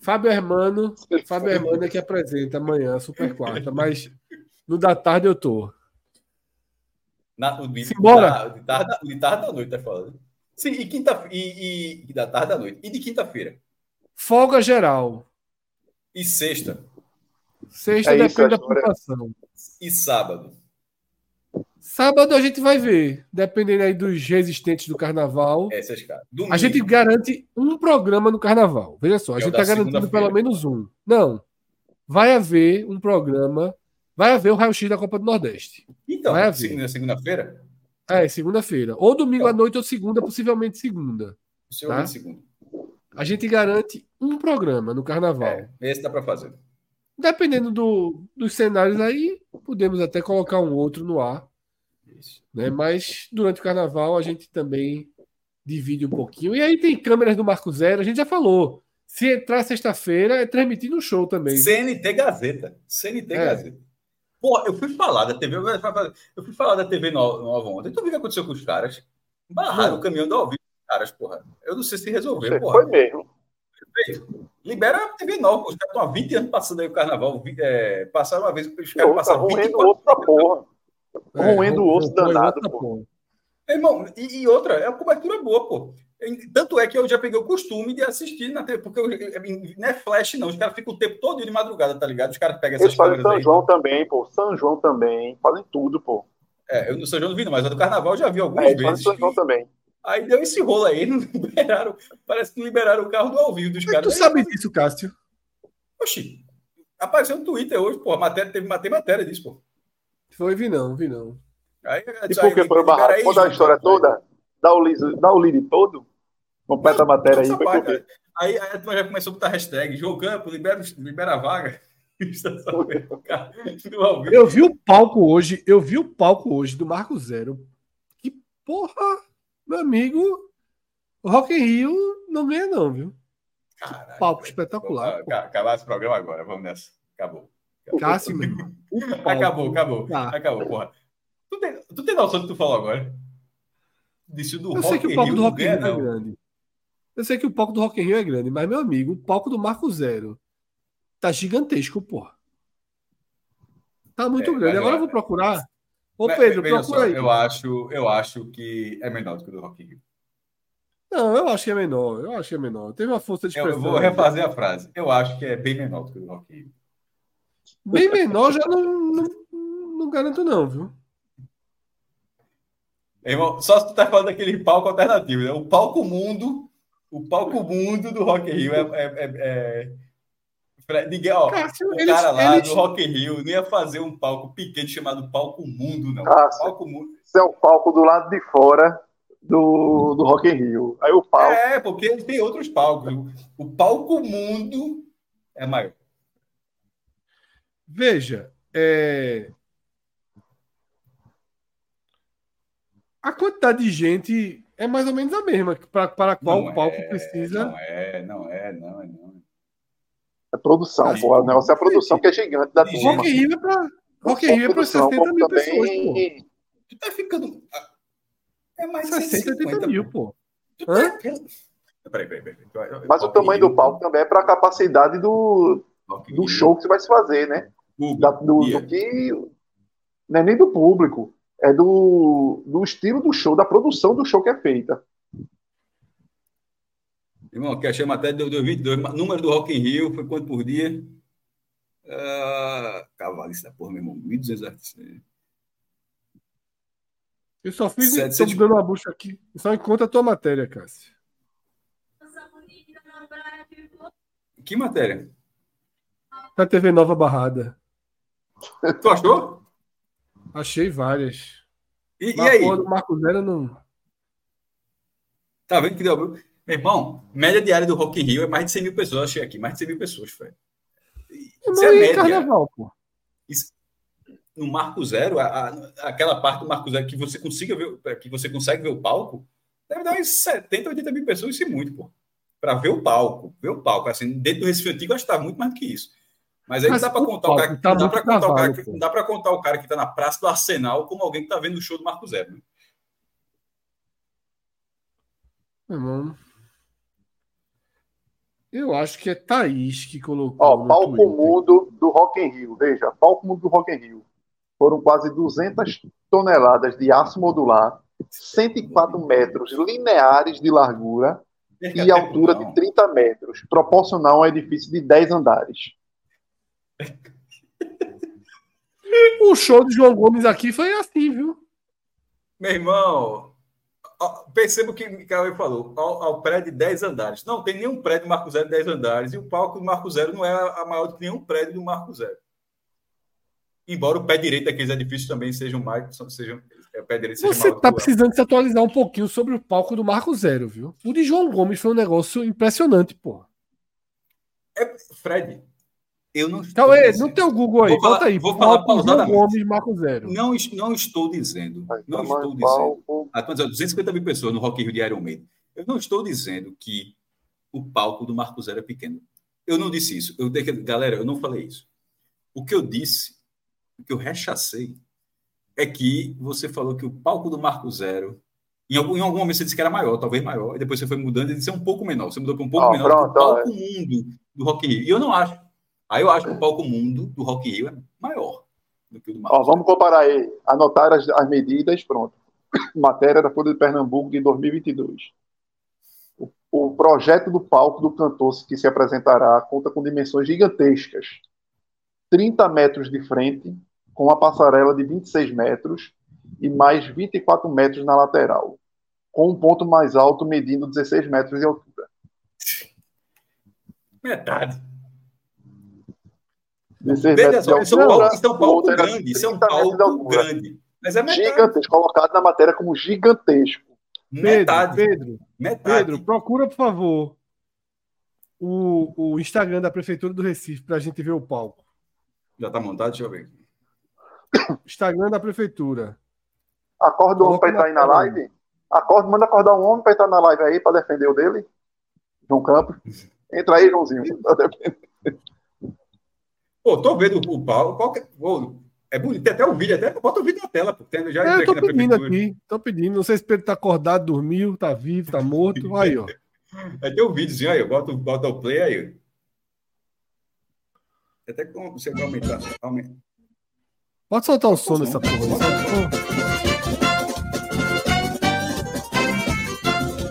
Speaker 1: Fábio Hermano. Fábio Hermano é que apresenta amanhã a Super Quarta, mas no da tarde eu tô.
Speaker 3: Na, o, de, Simbora. De tarde, de tarde da noite, tá falando. Sim, e quinta e, e, e da tarde da noite. E de quinta-feira?
Speaker 1: Folga geral.
Speaker 3: E sexta?
Speaker 1: Sexta é depende da pontuação.
Speaker 3: E sábado?
Speaker 1: Sábado a gente vai ver, dependendo aí dos resistentes do carnaval.
Speaker 3: Essas, cara.
Speaker 1: A gente garante um programa no carnaval. Veja só, a
Speaker 3: É
Speaker 1: gente está garantindo pelo menos um. Não. Vai haver um programa. Vai haver o raio-x da Copa do Nordeste.
Speaker 3: Então,
Speaker 1: Vai haver.
Speaker 3: segunda- segunda-feira?
Speaker 1: É, segunda-feira. Ou domingo à
Speaker 3: Então.
Speaker 1: noite ou segunda, possivelmente segunda.
Speaker 3: Seu
Speaker 1: Tá.
Speaker 3: segundo.
Speaker 1: A gente garante um programa no carnaval.
Speaker 3: É, esse dá para fazer.
Speaker 1: Dependendo do, dos cenários aí, podemos até colocar um outro no ar.
Speaker 3: Isso.
Speaker 1: Né? Mas durante o carnaval a gente também divide um pouquinho. E aí tem câmeras do Marco Zero, a gente já falou. Se entrar sexta-feira, é transmitindo o show também.
Speaker 3: CNT Gazeta. CNT
Speaker 1: É.
Speaker 3: Gazeta. Pô, eu fui falar da TV. Eu fui falar da TV no- Nova ontem. Tu viu o que aconteceu com os caras? Barraram o caminhão do ao vivo dos caras, porra. Eu não sei se resolveram,
Speaker 4: Você
Speaker 3: porra.
Speaker 4: foi mesmo.
Speaker 3: Libera a TV Nova. Os caras estão há 20 anos passando aí o carnaval. é, passaram uma vez, os caras
Speaker 4: Pô, tá
Speaker 3: passaram
Speaker 4: do
Speaker 3: 24
Speaker 4: osso da porra.
Speaker 1: É,
Speaker 4: roendo o osso danado,
Speaker 1: porra.
Speaker 3: Irmão, e, e outra, é uma cobertura boa, pô. Tanto é que eu já peguei o costume de assistir na TV, porque eu- não é flash, não. Os caras ficam o tempo todo de madrugada, tá ligado? Os caras pegam essas
Speaker 4: Eles fazem São
Speaker 3: aí.
Speaker 4: João também, pô. São João também. Fazem tudo, pô.
Speaker 3: É, eu no São João não vi, não, mas a do carnaval eu já vi algumas
Speaker 4: É, eles fazem
Speaker 3: vezes.
Speaker 4: São João
Speaker 3: que-
Speaker 4: também.
Speaker 3: Aí deu esse rolo aí, não liberaram. Parece que não liberaram o carro do ao vivo dos
Speaker 1: é
Speaker 3: caras.
Speaker 1: tu sabe disso, Cássio?
Speaker 3: Oxi, apareceu no Twitter hoje, pô. Matéria, teve tem matéria disso, pô.
Speaker 1: Foi, vi não, vi não.
Speaker 3: Aí,
Speaker 4: E por que foi o barraco? Conta a história toda? Dá o, dá o lead todo? Completa a matéria aí.
Speaker 3: Parte,
Speaker 4: quê?
Speaker 3: aí, aí a turma já começou a botar hashtag Campos, libera, libera a vaga.
Speaker 1: Eu vi o palco hoje, eu vi o palco hoje do Marco Zero. Que porra, meu amigo, o Rock in Rio não ganha não, viu?
Speaker 3: Caralho,
Speaker 1: palco espetacular.
Speaker 3: Acabar esse programa agora, vamos nessa. Acabou.
Speaker 1: Cássio,
Speaker 3: Acabou, acabou.
Speaker 1: Tá.
Speaker 3: Acabou, porra. Tu tem, tu tem noção do que tu falou agora? Disse do
Speaker 1: Eu sei que
Speaker 3: Rock
Speaker 1: o palco
Speaker 3: Rio
Speaker 1: do Rock in Rio é
Speaker 3: não.
Speaker 1: grande. Eu sei que o palco do Rock in Rio é grande, mas, meu amigo, o palco do Marco Zero tá gigantesco, porra. Tá muito
Speaker 3: É,
Speaker 1: grande. Agora
Speaker 3: eu-
Speaker 1: eu vou procurar. Ô,
Speaker 3: Mas,
Speaker 1: Pedro, procura
Speaker 3: só,
Speaker 1: aí.
Speaker 3: Eu acho, eu acho que é menor do que o do Rock in Rio.
Speaker 1: Não, eu acho que é menor. Eu acho que é menor. Teve uma força de
Speaker 3: Eu
Speaker 1: expressão.
Speaker 3: vou refazer a frase. Eu acho que é bem menor do que o do Rock in Rio.
Speaker 1: Bem menor, já não, não, não garanto, não, viu?
Speaker 3: Irmão, só se tu tá falando daquele palco alternativo, né? O palco mundo, o palco mundo do Rock in Rio é. é, é- é- Ninguém, ó,
Speaker 1: Cássio,
Speaker 3: o
Speaker 1: eles-
Speaker 3: cara lá
Speaker 1: eles-
Speaker 3: do Rock in Rio não ia fazer um palco pequeno chamado Palco Mundo, não.
Speaker 4: Cássio.
Speaker 3: palco Mundo.
Speaker 4: Isso é o palco do lado de fora do, do Rock in Rio. Aí o palco.
Speaker 3: É, porque tem outros palcos. O palco Mundo é maior.
Speaker 1: Veja, é... a quantidade de gente é mais ou menos a mesma para a qual
Speaker 3: Não
Speaker 1: o palco
Speaker 3: é,
Speaker 1: precisa.
Speaker 3: Não é, não é, não é, não.
Speaker 4: É produção,
Speaker 3: Cássio,
Speaker 4: pô. O negócio é a produção que é gigante da turma.
Speaker 1: Rock Rio é para Rock Rio é para
Speaker 4: Produção,
Speaker 1: 60
Speaker 4: como
Speaker 1: mil
Speaker 4: também-
Speaker 1: pessoas, pô.
Speaker 3: Tu tá ficando. É mais de
Speaker 1: 60, 80
Speaker 3: 150
Speaker 1: mil, pô.
Speaker 3: Tu
Speaker 1: Hã?
Speaker 3: tá- Peraí, peraí, peraí.
Speaker 4: Mas o tamanho do palco também é para a capacidade do, do show que você vai se fazer, né? Da- do, do que. Não é nem do público, é do, do estilo do show, da produção do show que é feita.
Speaker 3: Irmão, que achei a matéria de 2022. Número do Rock in Rio foi quanto por dia? Ah, cavalice da porra, meu irmão. 1.200 artistas.
Speaker 1: Eu só fiz,
Speaker 3: 700
Speaker 1: tô dando uma bucha aqui. Só encontra a tua matéria, Cássio.
Speaker 3: Que matéria?
Speaker 1: Na TV Nova Barrada.
Speaker 3: Tu achou?
Speaker 1: Achei várias.
Speaker 3: E, e aí?
Speaker 1: do Marco Zero não.
Speaker 3: Tá vendo que deu? Meu irmão, média diária do Rock in Rio é mais de 100 mil pessoas. Achei aqui, mais de 100 mil pessoas, Fred. Isso
Speaker 1: Não
Speaker 3: é
Speaker 1: é
Speaker 3: média.
Speaker 1: carnaval, pô.
Speaker 3: No Marco Zero, a- a- aquela parte do Marco Zero que você consiga ver, que você consegue ver o palco, deve dar uns 70, 80 mil pessoas, isso é muito, pô. Pra ver o palco, ver o palco. Assim, dentro do Recife Antigo, acho que tá muito mais do que isso. Mas aí
Speaker 1: Mas
Speaker 3: não dá pra
Speaker 1: o
Speaker 3: contar o cara,
Speaker 1: tá
Speaker 3: não dá contar o cara que, não dá pra contar o cara que tá na Praça do Arsenal como alguém que tá vendo o show do Marco Zero. né?
Speaker 1: Meu irmão. Eu acho que é Thaís que colocou.
Speaker 4: Ó, palco
Speaker 1: Twitter.
Speaker 4: mundo do Rock in Rio. Veja, palco mundo do Rock in Rio. Foram quase 200 toneladas de aço modular, 104 metros lineares de largura e altura de 30 metros, proporcional a um edifício de 10 andares.
Speaker 1: O show de João Gomes aqui foi assim, viu?
Speaker 3: Meu irmão, perceba o que o Cauê falou, ao, ao, prédio de 10 andares. Não tem nenhum prédio do Marco Zero de 10 andares, e o palco do Marco Zero não é a maior do que nenhum prédio do Marco Zero. Embora o pé direito daqueles edifícios também sejam mais. Sejam, é, o pé direito
Speaker 1: seja Você está precisando se atualizar um pouquinho sobre o palco do Marco Zero, viu? O de João Gomes foi um negócio impressionante, porra.
Speaker 3: É, Fred, eu não
Speaker 1: estou. Cauê, dizendo. não tem o Google aí,
Speaker 3: bota
Speaker 1: aí.
Speaker 3: Vou falar
Speaker 1: pausadamente. Gomes, Marco Zero.
Speaker 3: Não, não estou dizendo. Não estou dizendo. Ah, 250 mil pessoas no Rock Rio de Iron Maiden. Eu não estou dizendo que o palco do Marco Zero é pequeno. Eu não disse isso. Eu, galera, eu não falei isso. O que eu disse, o que eu rechacei, é que você falou que o palco do Marco Zero em algum, em algum momento você disse que era maior, talvez maior, e depois você foi mudando e disse é um pouco menor. Você mudou para um pouco oh, menor pronto, do palco é. mundo do Rock Rio. E eu não acho. Aí eu acho que o palco mundo do Rock Rio é maior do que o do Marcos.
Speaker 4: Ó, vamos comparar aí. Anotar as, as medidas, pronto. Matéria da Folha de Pernambuco de 2022. O, o projeto do palco do cantor que se apresentará conta com dimensões gigantescas. 30 metros de frente, com uma passarela de 26 metros e mais 24 metros na lateral, com um ponto mais alto medindo 16 metros de altura.
Speaker 3: Metade. Veja só, é um palco, isso é um palco grande, isso é um palco grande. Mas é
Speaker 4: metade. Gigantesco, colocado na matéria como gigantesco.
Speaker 1: Metade. Pedro, metade. Pedro, procura, por favor, o, o Instagram da Prefeitura do Recife para a gente ver o palco.
Speaker 3: Já está montado? Deixa eu ver.
Speaker 1: Instagram da Prefeitura.
Speaker 4: Acorda o homem para entrar aí na live? Acorda, manda acordar um homem para entrar na live aí para defender o dele. João Campos. Entra aí, Joãozinho.
Speaker 3: Pô, tô vendo o Paulo. Qual que, pô, é bonito, tem até o vídeo, até bota o vídeo na tela, pô. Tem,
Speaker 1: já é, eu tô pedindo aqui, tô pedindo. Não sei se Pedro tá acordado, dormiu, tá vivo, tá morto. Aí, ó.
Speaker 3: Aí tem o um videozinho aí, bota, bota o play aí. Até que você vai aumentar. Aumenta.
Speaker 1: Pode soltar o som dessa porra.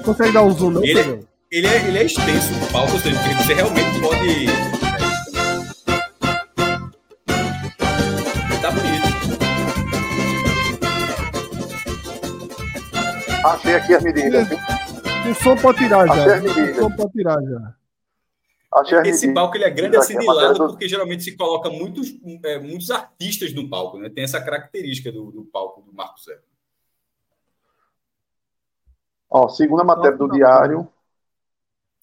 Speaker 1: Consegue dar um zoom, não,
Speaker 3: ele, é, ele, é, ele é extenso o palco, ou seja, você realmente pode
Speaker 4: Achei aqui as medidas.
Speaker 1: O som pode tirar já. Achei as medidas. O som pode tirar já.
Speaker 3: Achei as Esse medidas. palco ele é grande assim de lado, porque geralmente se coloca muitos, é, muitos artistas no palco, né? Tem essa característica do, do palco do Marco Zero.
Speaker 4: Ó, segundo a matéria do diário,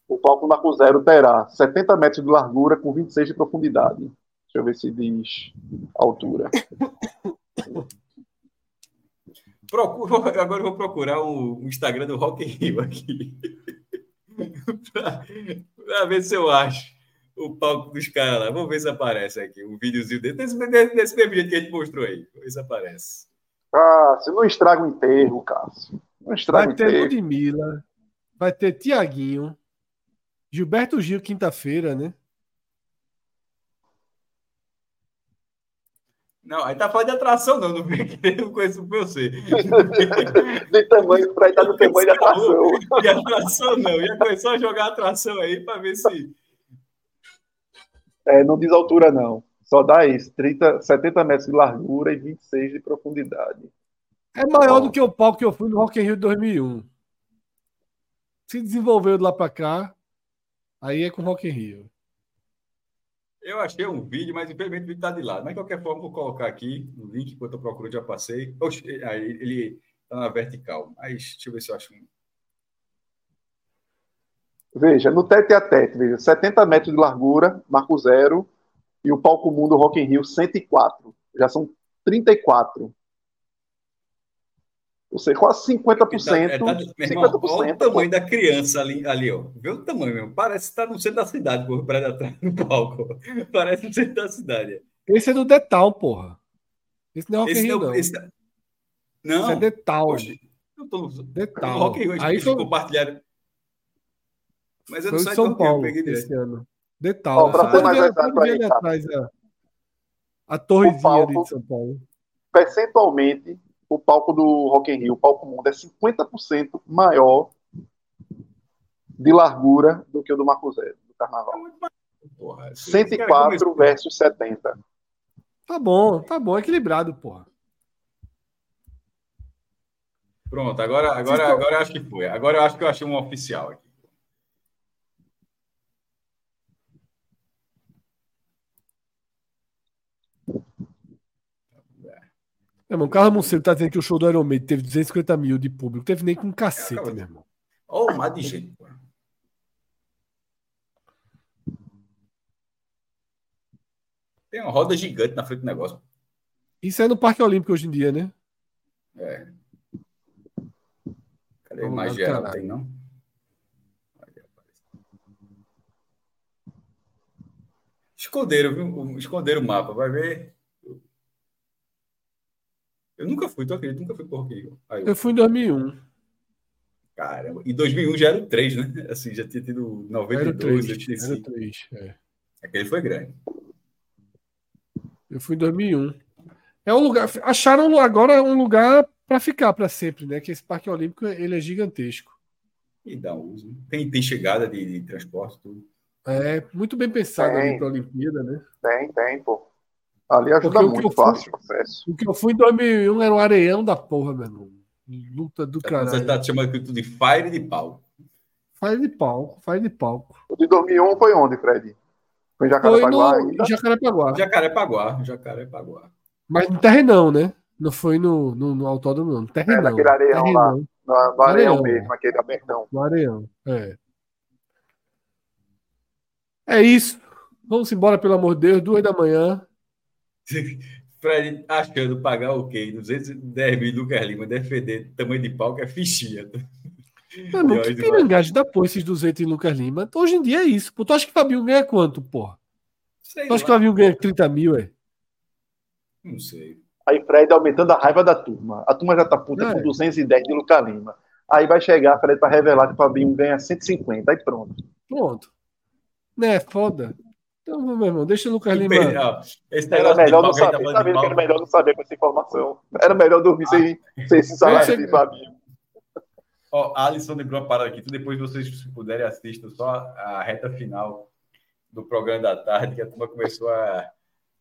Speaker 4: o palco Marco Zero terá 70 metros de largura com 26 de profundidade. Deixa eu ver se diz altura.
Speaker 3: Procuro, agora eu vou procurar o, o Instagram do Rock in Rio aqui. para ver se eu acho o palco dos caras lá. Vamos ver se aparece aqui um videozinho desse, desse, desse mesmo jeito que a gente mostrou aí. Vamos ver se aparece.
Speaker 4: Cássio, não estraga o enterro, Cássio. Não estraga
Speaker 1: vai ter Ludmilla, vai ter Tiaguinho, Gilberto Gil, quinta-feira, né?
Speaker 3: Não, aí tá falando de atração, não. Não, não conheço você.
Speaker 4: de tamanho, para estar no tamanho da atração.
Speaker 3: De atração, não. Ia começar a jogar atração aí para ver se.
Speaker 4: É, não diz altura, não. Só dá isso: 30, 70 metros de largura e 26 de profundidade.
Speaker 1: É maior do que o palco que eu fui no Rock in Rio 2001. Se desenvolveu de lá para cá, aí é com o Rock in Rio.
Speaker 3: Eu achei um vídeo, mas infelizmente o vídeo está de lado. Mas de qualquer forma, vou colocar aqui no link, enquanto eu procuro, já passei. Oxe, aí ele está na vertical. Mas deixa eu ver se eu acho um.
Speaker 4: Veja, no tete a tete, veja, 70 metros de largura, marco zero, e o palco mundo Rock in Rio 104. Já são 34. Ou seja, quase 50%. É, tá, é, irmão, 50%.
Speaker 3: Olha o tamanho da criança ali, ali, ó. Vê o tamanho mesmo. Parece estar tá no centro da cidade, por para atrás do palco. Parece no centro da cidade.
Speaker 1: Esse é do Detal, porra. Esse não é o Esse Rio, não. Esse...
Speaker 3: Não.
Speaker 1: Esse é Detal.
Speaker 3: eu tô no...
Speaker 1: Detal.
Speaker 3: Rock Rio, Aí foi... compartilharam.
Speaker 1: Mas eu não sei São Paulo eu peguei esse ano. Detal. Oh, para ser mais exato aí, atrás, a, a torrezinha palco, ali de São Paulo.
Speaker 4: Percentualmente, o palco do Rock in Rio, o palco mundo, é 50% maior de largura do que o do Marco Zero, do Carnaval. Porra, 104 versus 70.
Speaker 1: Tá bom, tá bom, equilibrado, porra.
Speaker 3: Pronto, agora, agora, agora eu acho que foi. Agora eu acho que eu achei um oficial aqui.
Speaker 1: É, mano, o Carlos Monteiro tá dizendo que o show do Iron Maiden teve 250 mil de público. Teve nem com cacete, meu irmão.
Speaker 3: Olha o mar de gente, pô. Tem uma roda gigante na frente do negócio.
Speaker 1: Isso é no Parque Olímpico hoje em dia, né?
Speaker 3: É. Cadê a imagem geral? Tem não? Esconderam, viu? Esconderam o mapa, vai ver. Eu nunca fui, tu acredita? Nunca fui por Rock in Rio. Aí,
Speaker 1: Eu fui em 2001.
Speaker 3: Caramba. E 2001 já era o 3, né? Assim, já tinha tido
Speaker 1: Era o
Speaker 3: 92,
Speaker 1: 3. Era o
Speaker 3: 85.
Speaker 1: 3. É.
Speaker 3: Aquele foi grande.
Speaker 1: Eu fui em 2001. É um lugar. Acharam agora um lugar para ficar para sempre, né? Que esse Parque Olímpico ele é gigantesco.
Speaker 3: E dá uso. Tem, tem chegada de, de transporte, tudo.
Speaker 1: É muito bem pensado
Speaker 4: Tem.
Speaker 1: ali para a Olimpíada, né?
Speaker 4: Tem, tem, pô. Ali ajuda
Speaker 1: Porque o que
Speaker 4: muito
Speaker 1: eu fui-
Speaker 4: fácil o acesso.
Speaker 1: O que eu fui em 2001 era o areião da porra, meu irmão. Luta do
Speaker 3: Você
Speaker 1: caralho.
Speaker 3: está chamando aquilo tudo de fire de pau.
Speaker 1: Faz de palco, faz de palco.
Speaker 4: O de 2001 foi onde, Fred? Foi em
Speaker 1: Foi
Speaker 4: Jacarepaguá
Speaker 1: no
Speaker 4: ainda?
Speaker 1: em Jacarepaguá.
Speaker 3: Jacarepaguá, Jacarepaguá.
Speaker 1: Mas no terrenão, né? Não foi no, no, no autódromo, não. No terrenão.
Speaker 4: É, naquele areião lá.
Speaker 1: terrenão,
Speaker 4: No, no areião
Speaker 1: Areião.
Speaker 4: mesmo, aquele abertão.
Speaker 1: No areião. É. É isso. Vamos embora, pelo amor de Deus. Duas da manhã.
Speaker 3: Fred achando pagar o quê? 210 mil Lucas Lima defender tamanho de pau que é fichinha.
Speaker 1: Meu irmão, que
Speaker 3: aí,
Speaker 1: pirangagem dá pô esses 200 em Lucas Lima? Hoje em dia é isso. Pô, tu acha que o Fabinho ganha quanto, porra?
Speaker 3: Sei
Speaker 1: Tu acha que o Fabinho ganha 30 mil, é?
Speaker 3: Não sei.
Speaker 4: Aí Fred aumentando a raiva da turma. A turma já tá puta
Speaker 1: É.
Speaker 4: com 210 de Luca Lima. Aí vai chegar Fred para revelar que o Fabinho ganha 150. Aí pronto.
Speaker 1: Pronto. Né, foda. Então, meu irmão, deixa o Lucas Lima.
Speaker 3: Esse
Speaker 4: Era melhor não
Speaker 3: a tá
Speaker 4: saber. Tá que era melhor não saber com essa informação. Era melhor dormir sem, sem esse salário de Fabinho.
Speaker 3: Ó, a Alisson lembrou uma parada aqui. Então, depois vocês, se puderem, assistam só a reta final do programa da tarde, que a turma começou a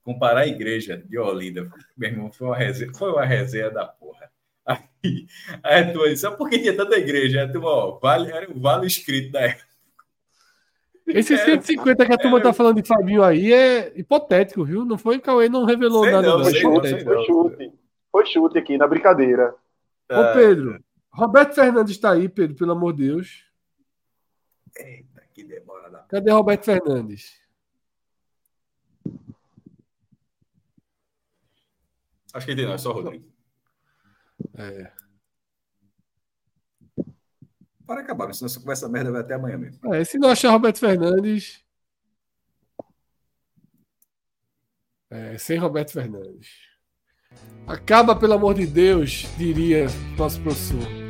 Speaker 3: comparar a igreja de Olinda. Meu irmão, foi uma resenha, foi uma resenha da porra. Aí, aí a turma disse, sabe por que tinha tanta igreja? Aí A turma, ó, vale, era o vale escrito da época.
Speaker 1: Esse 150 que a turma tá falando de Fabinho aí é hipotético, viu? Não foi Cauê, não revelou
Speaker 3: Sei
Speaker 1: nada,
Speaker 3: não,
Speaker 1: não.
Speaker 4: Foi
Speaker 1: É
Speaker 4: chute, foi chute. Foi chute aqui, na brincadeira.
Speaker 1: Ô, Pedro, Roberto Fernandes tá aí, Pedro, pelo amor de Deus.
Speaker 3: Eita, que demora da
Speaker 1: Cadê Roberto Fernandes?
Speaker 3: Acho que ele não, é só o Rodrigo.
Speaker 1: É.
Speaker 3: Para acabar, senão essa conversa merda vai até amanhã mesmo.
Speaker 1: É, se não achar Roberto Fernandes. É, sem Roberto Fernandes. Acaba, pelo amor de Deus, diria nosso professor.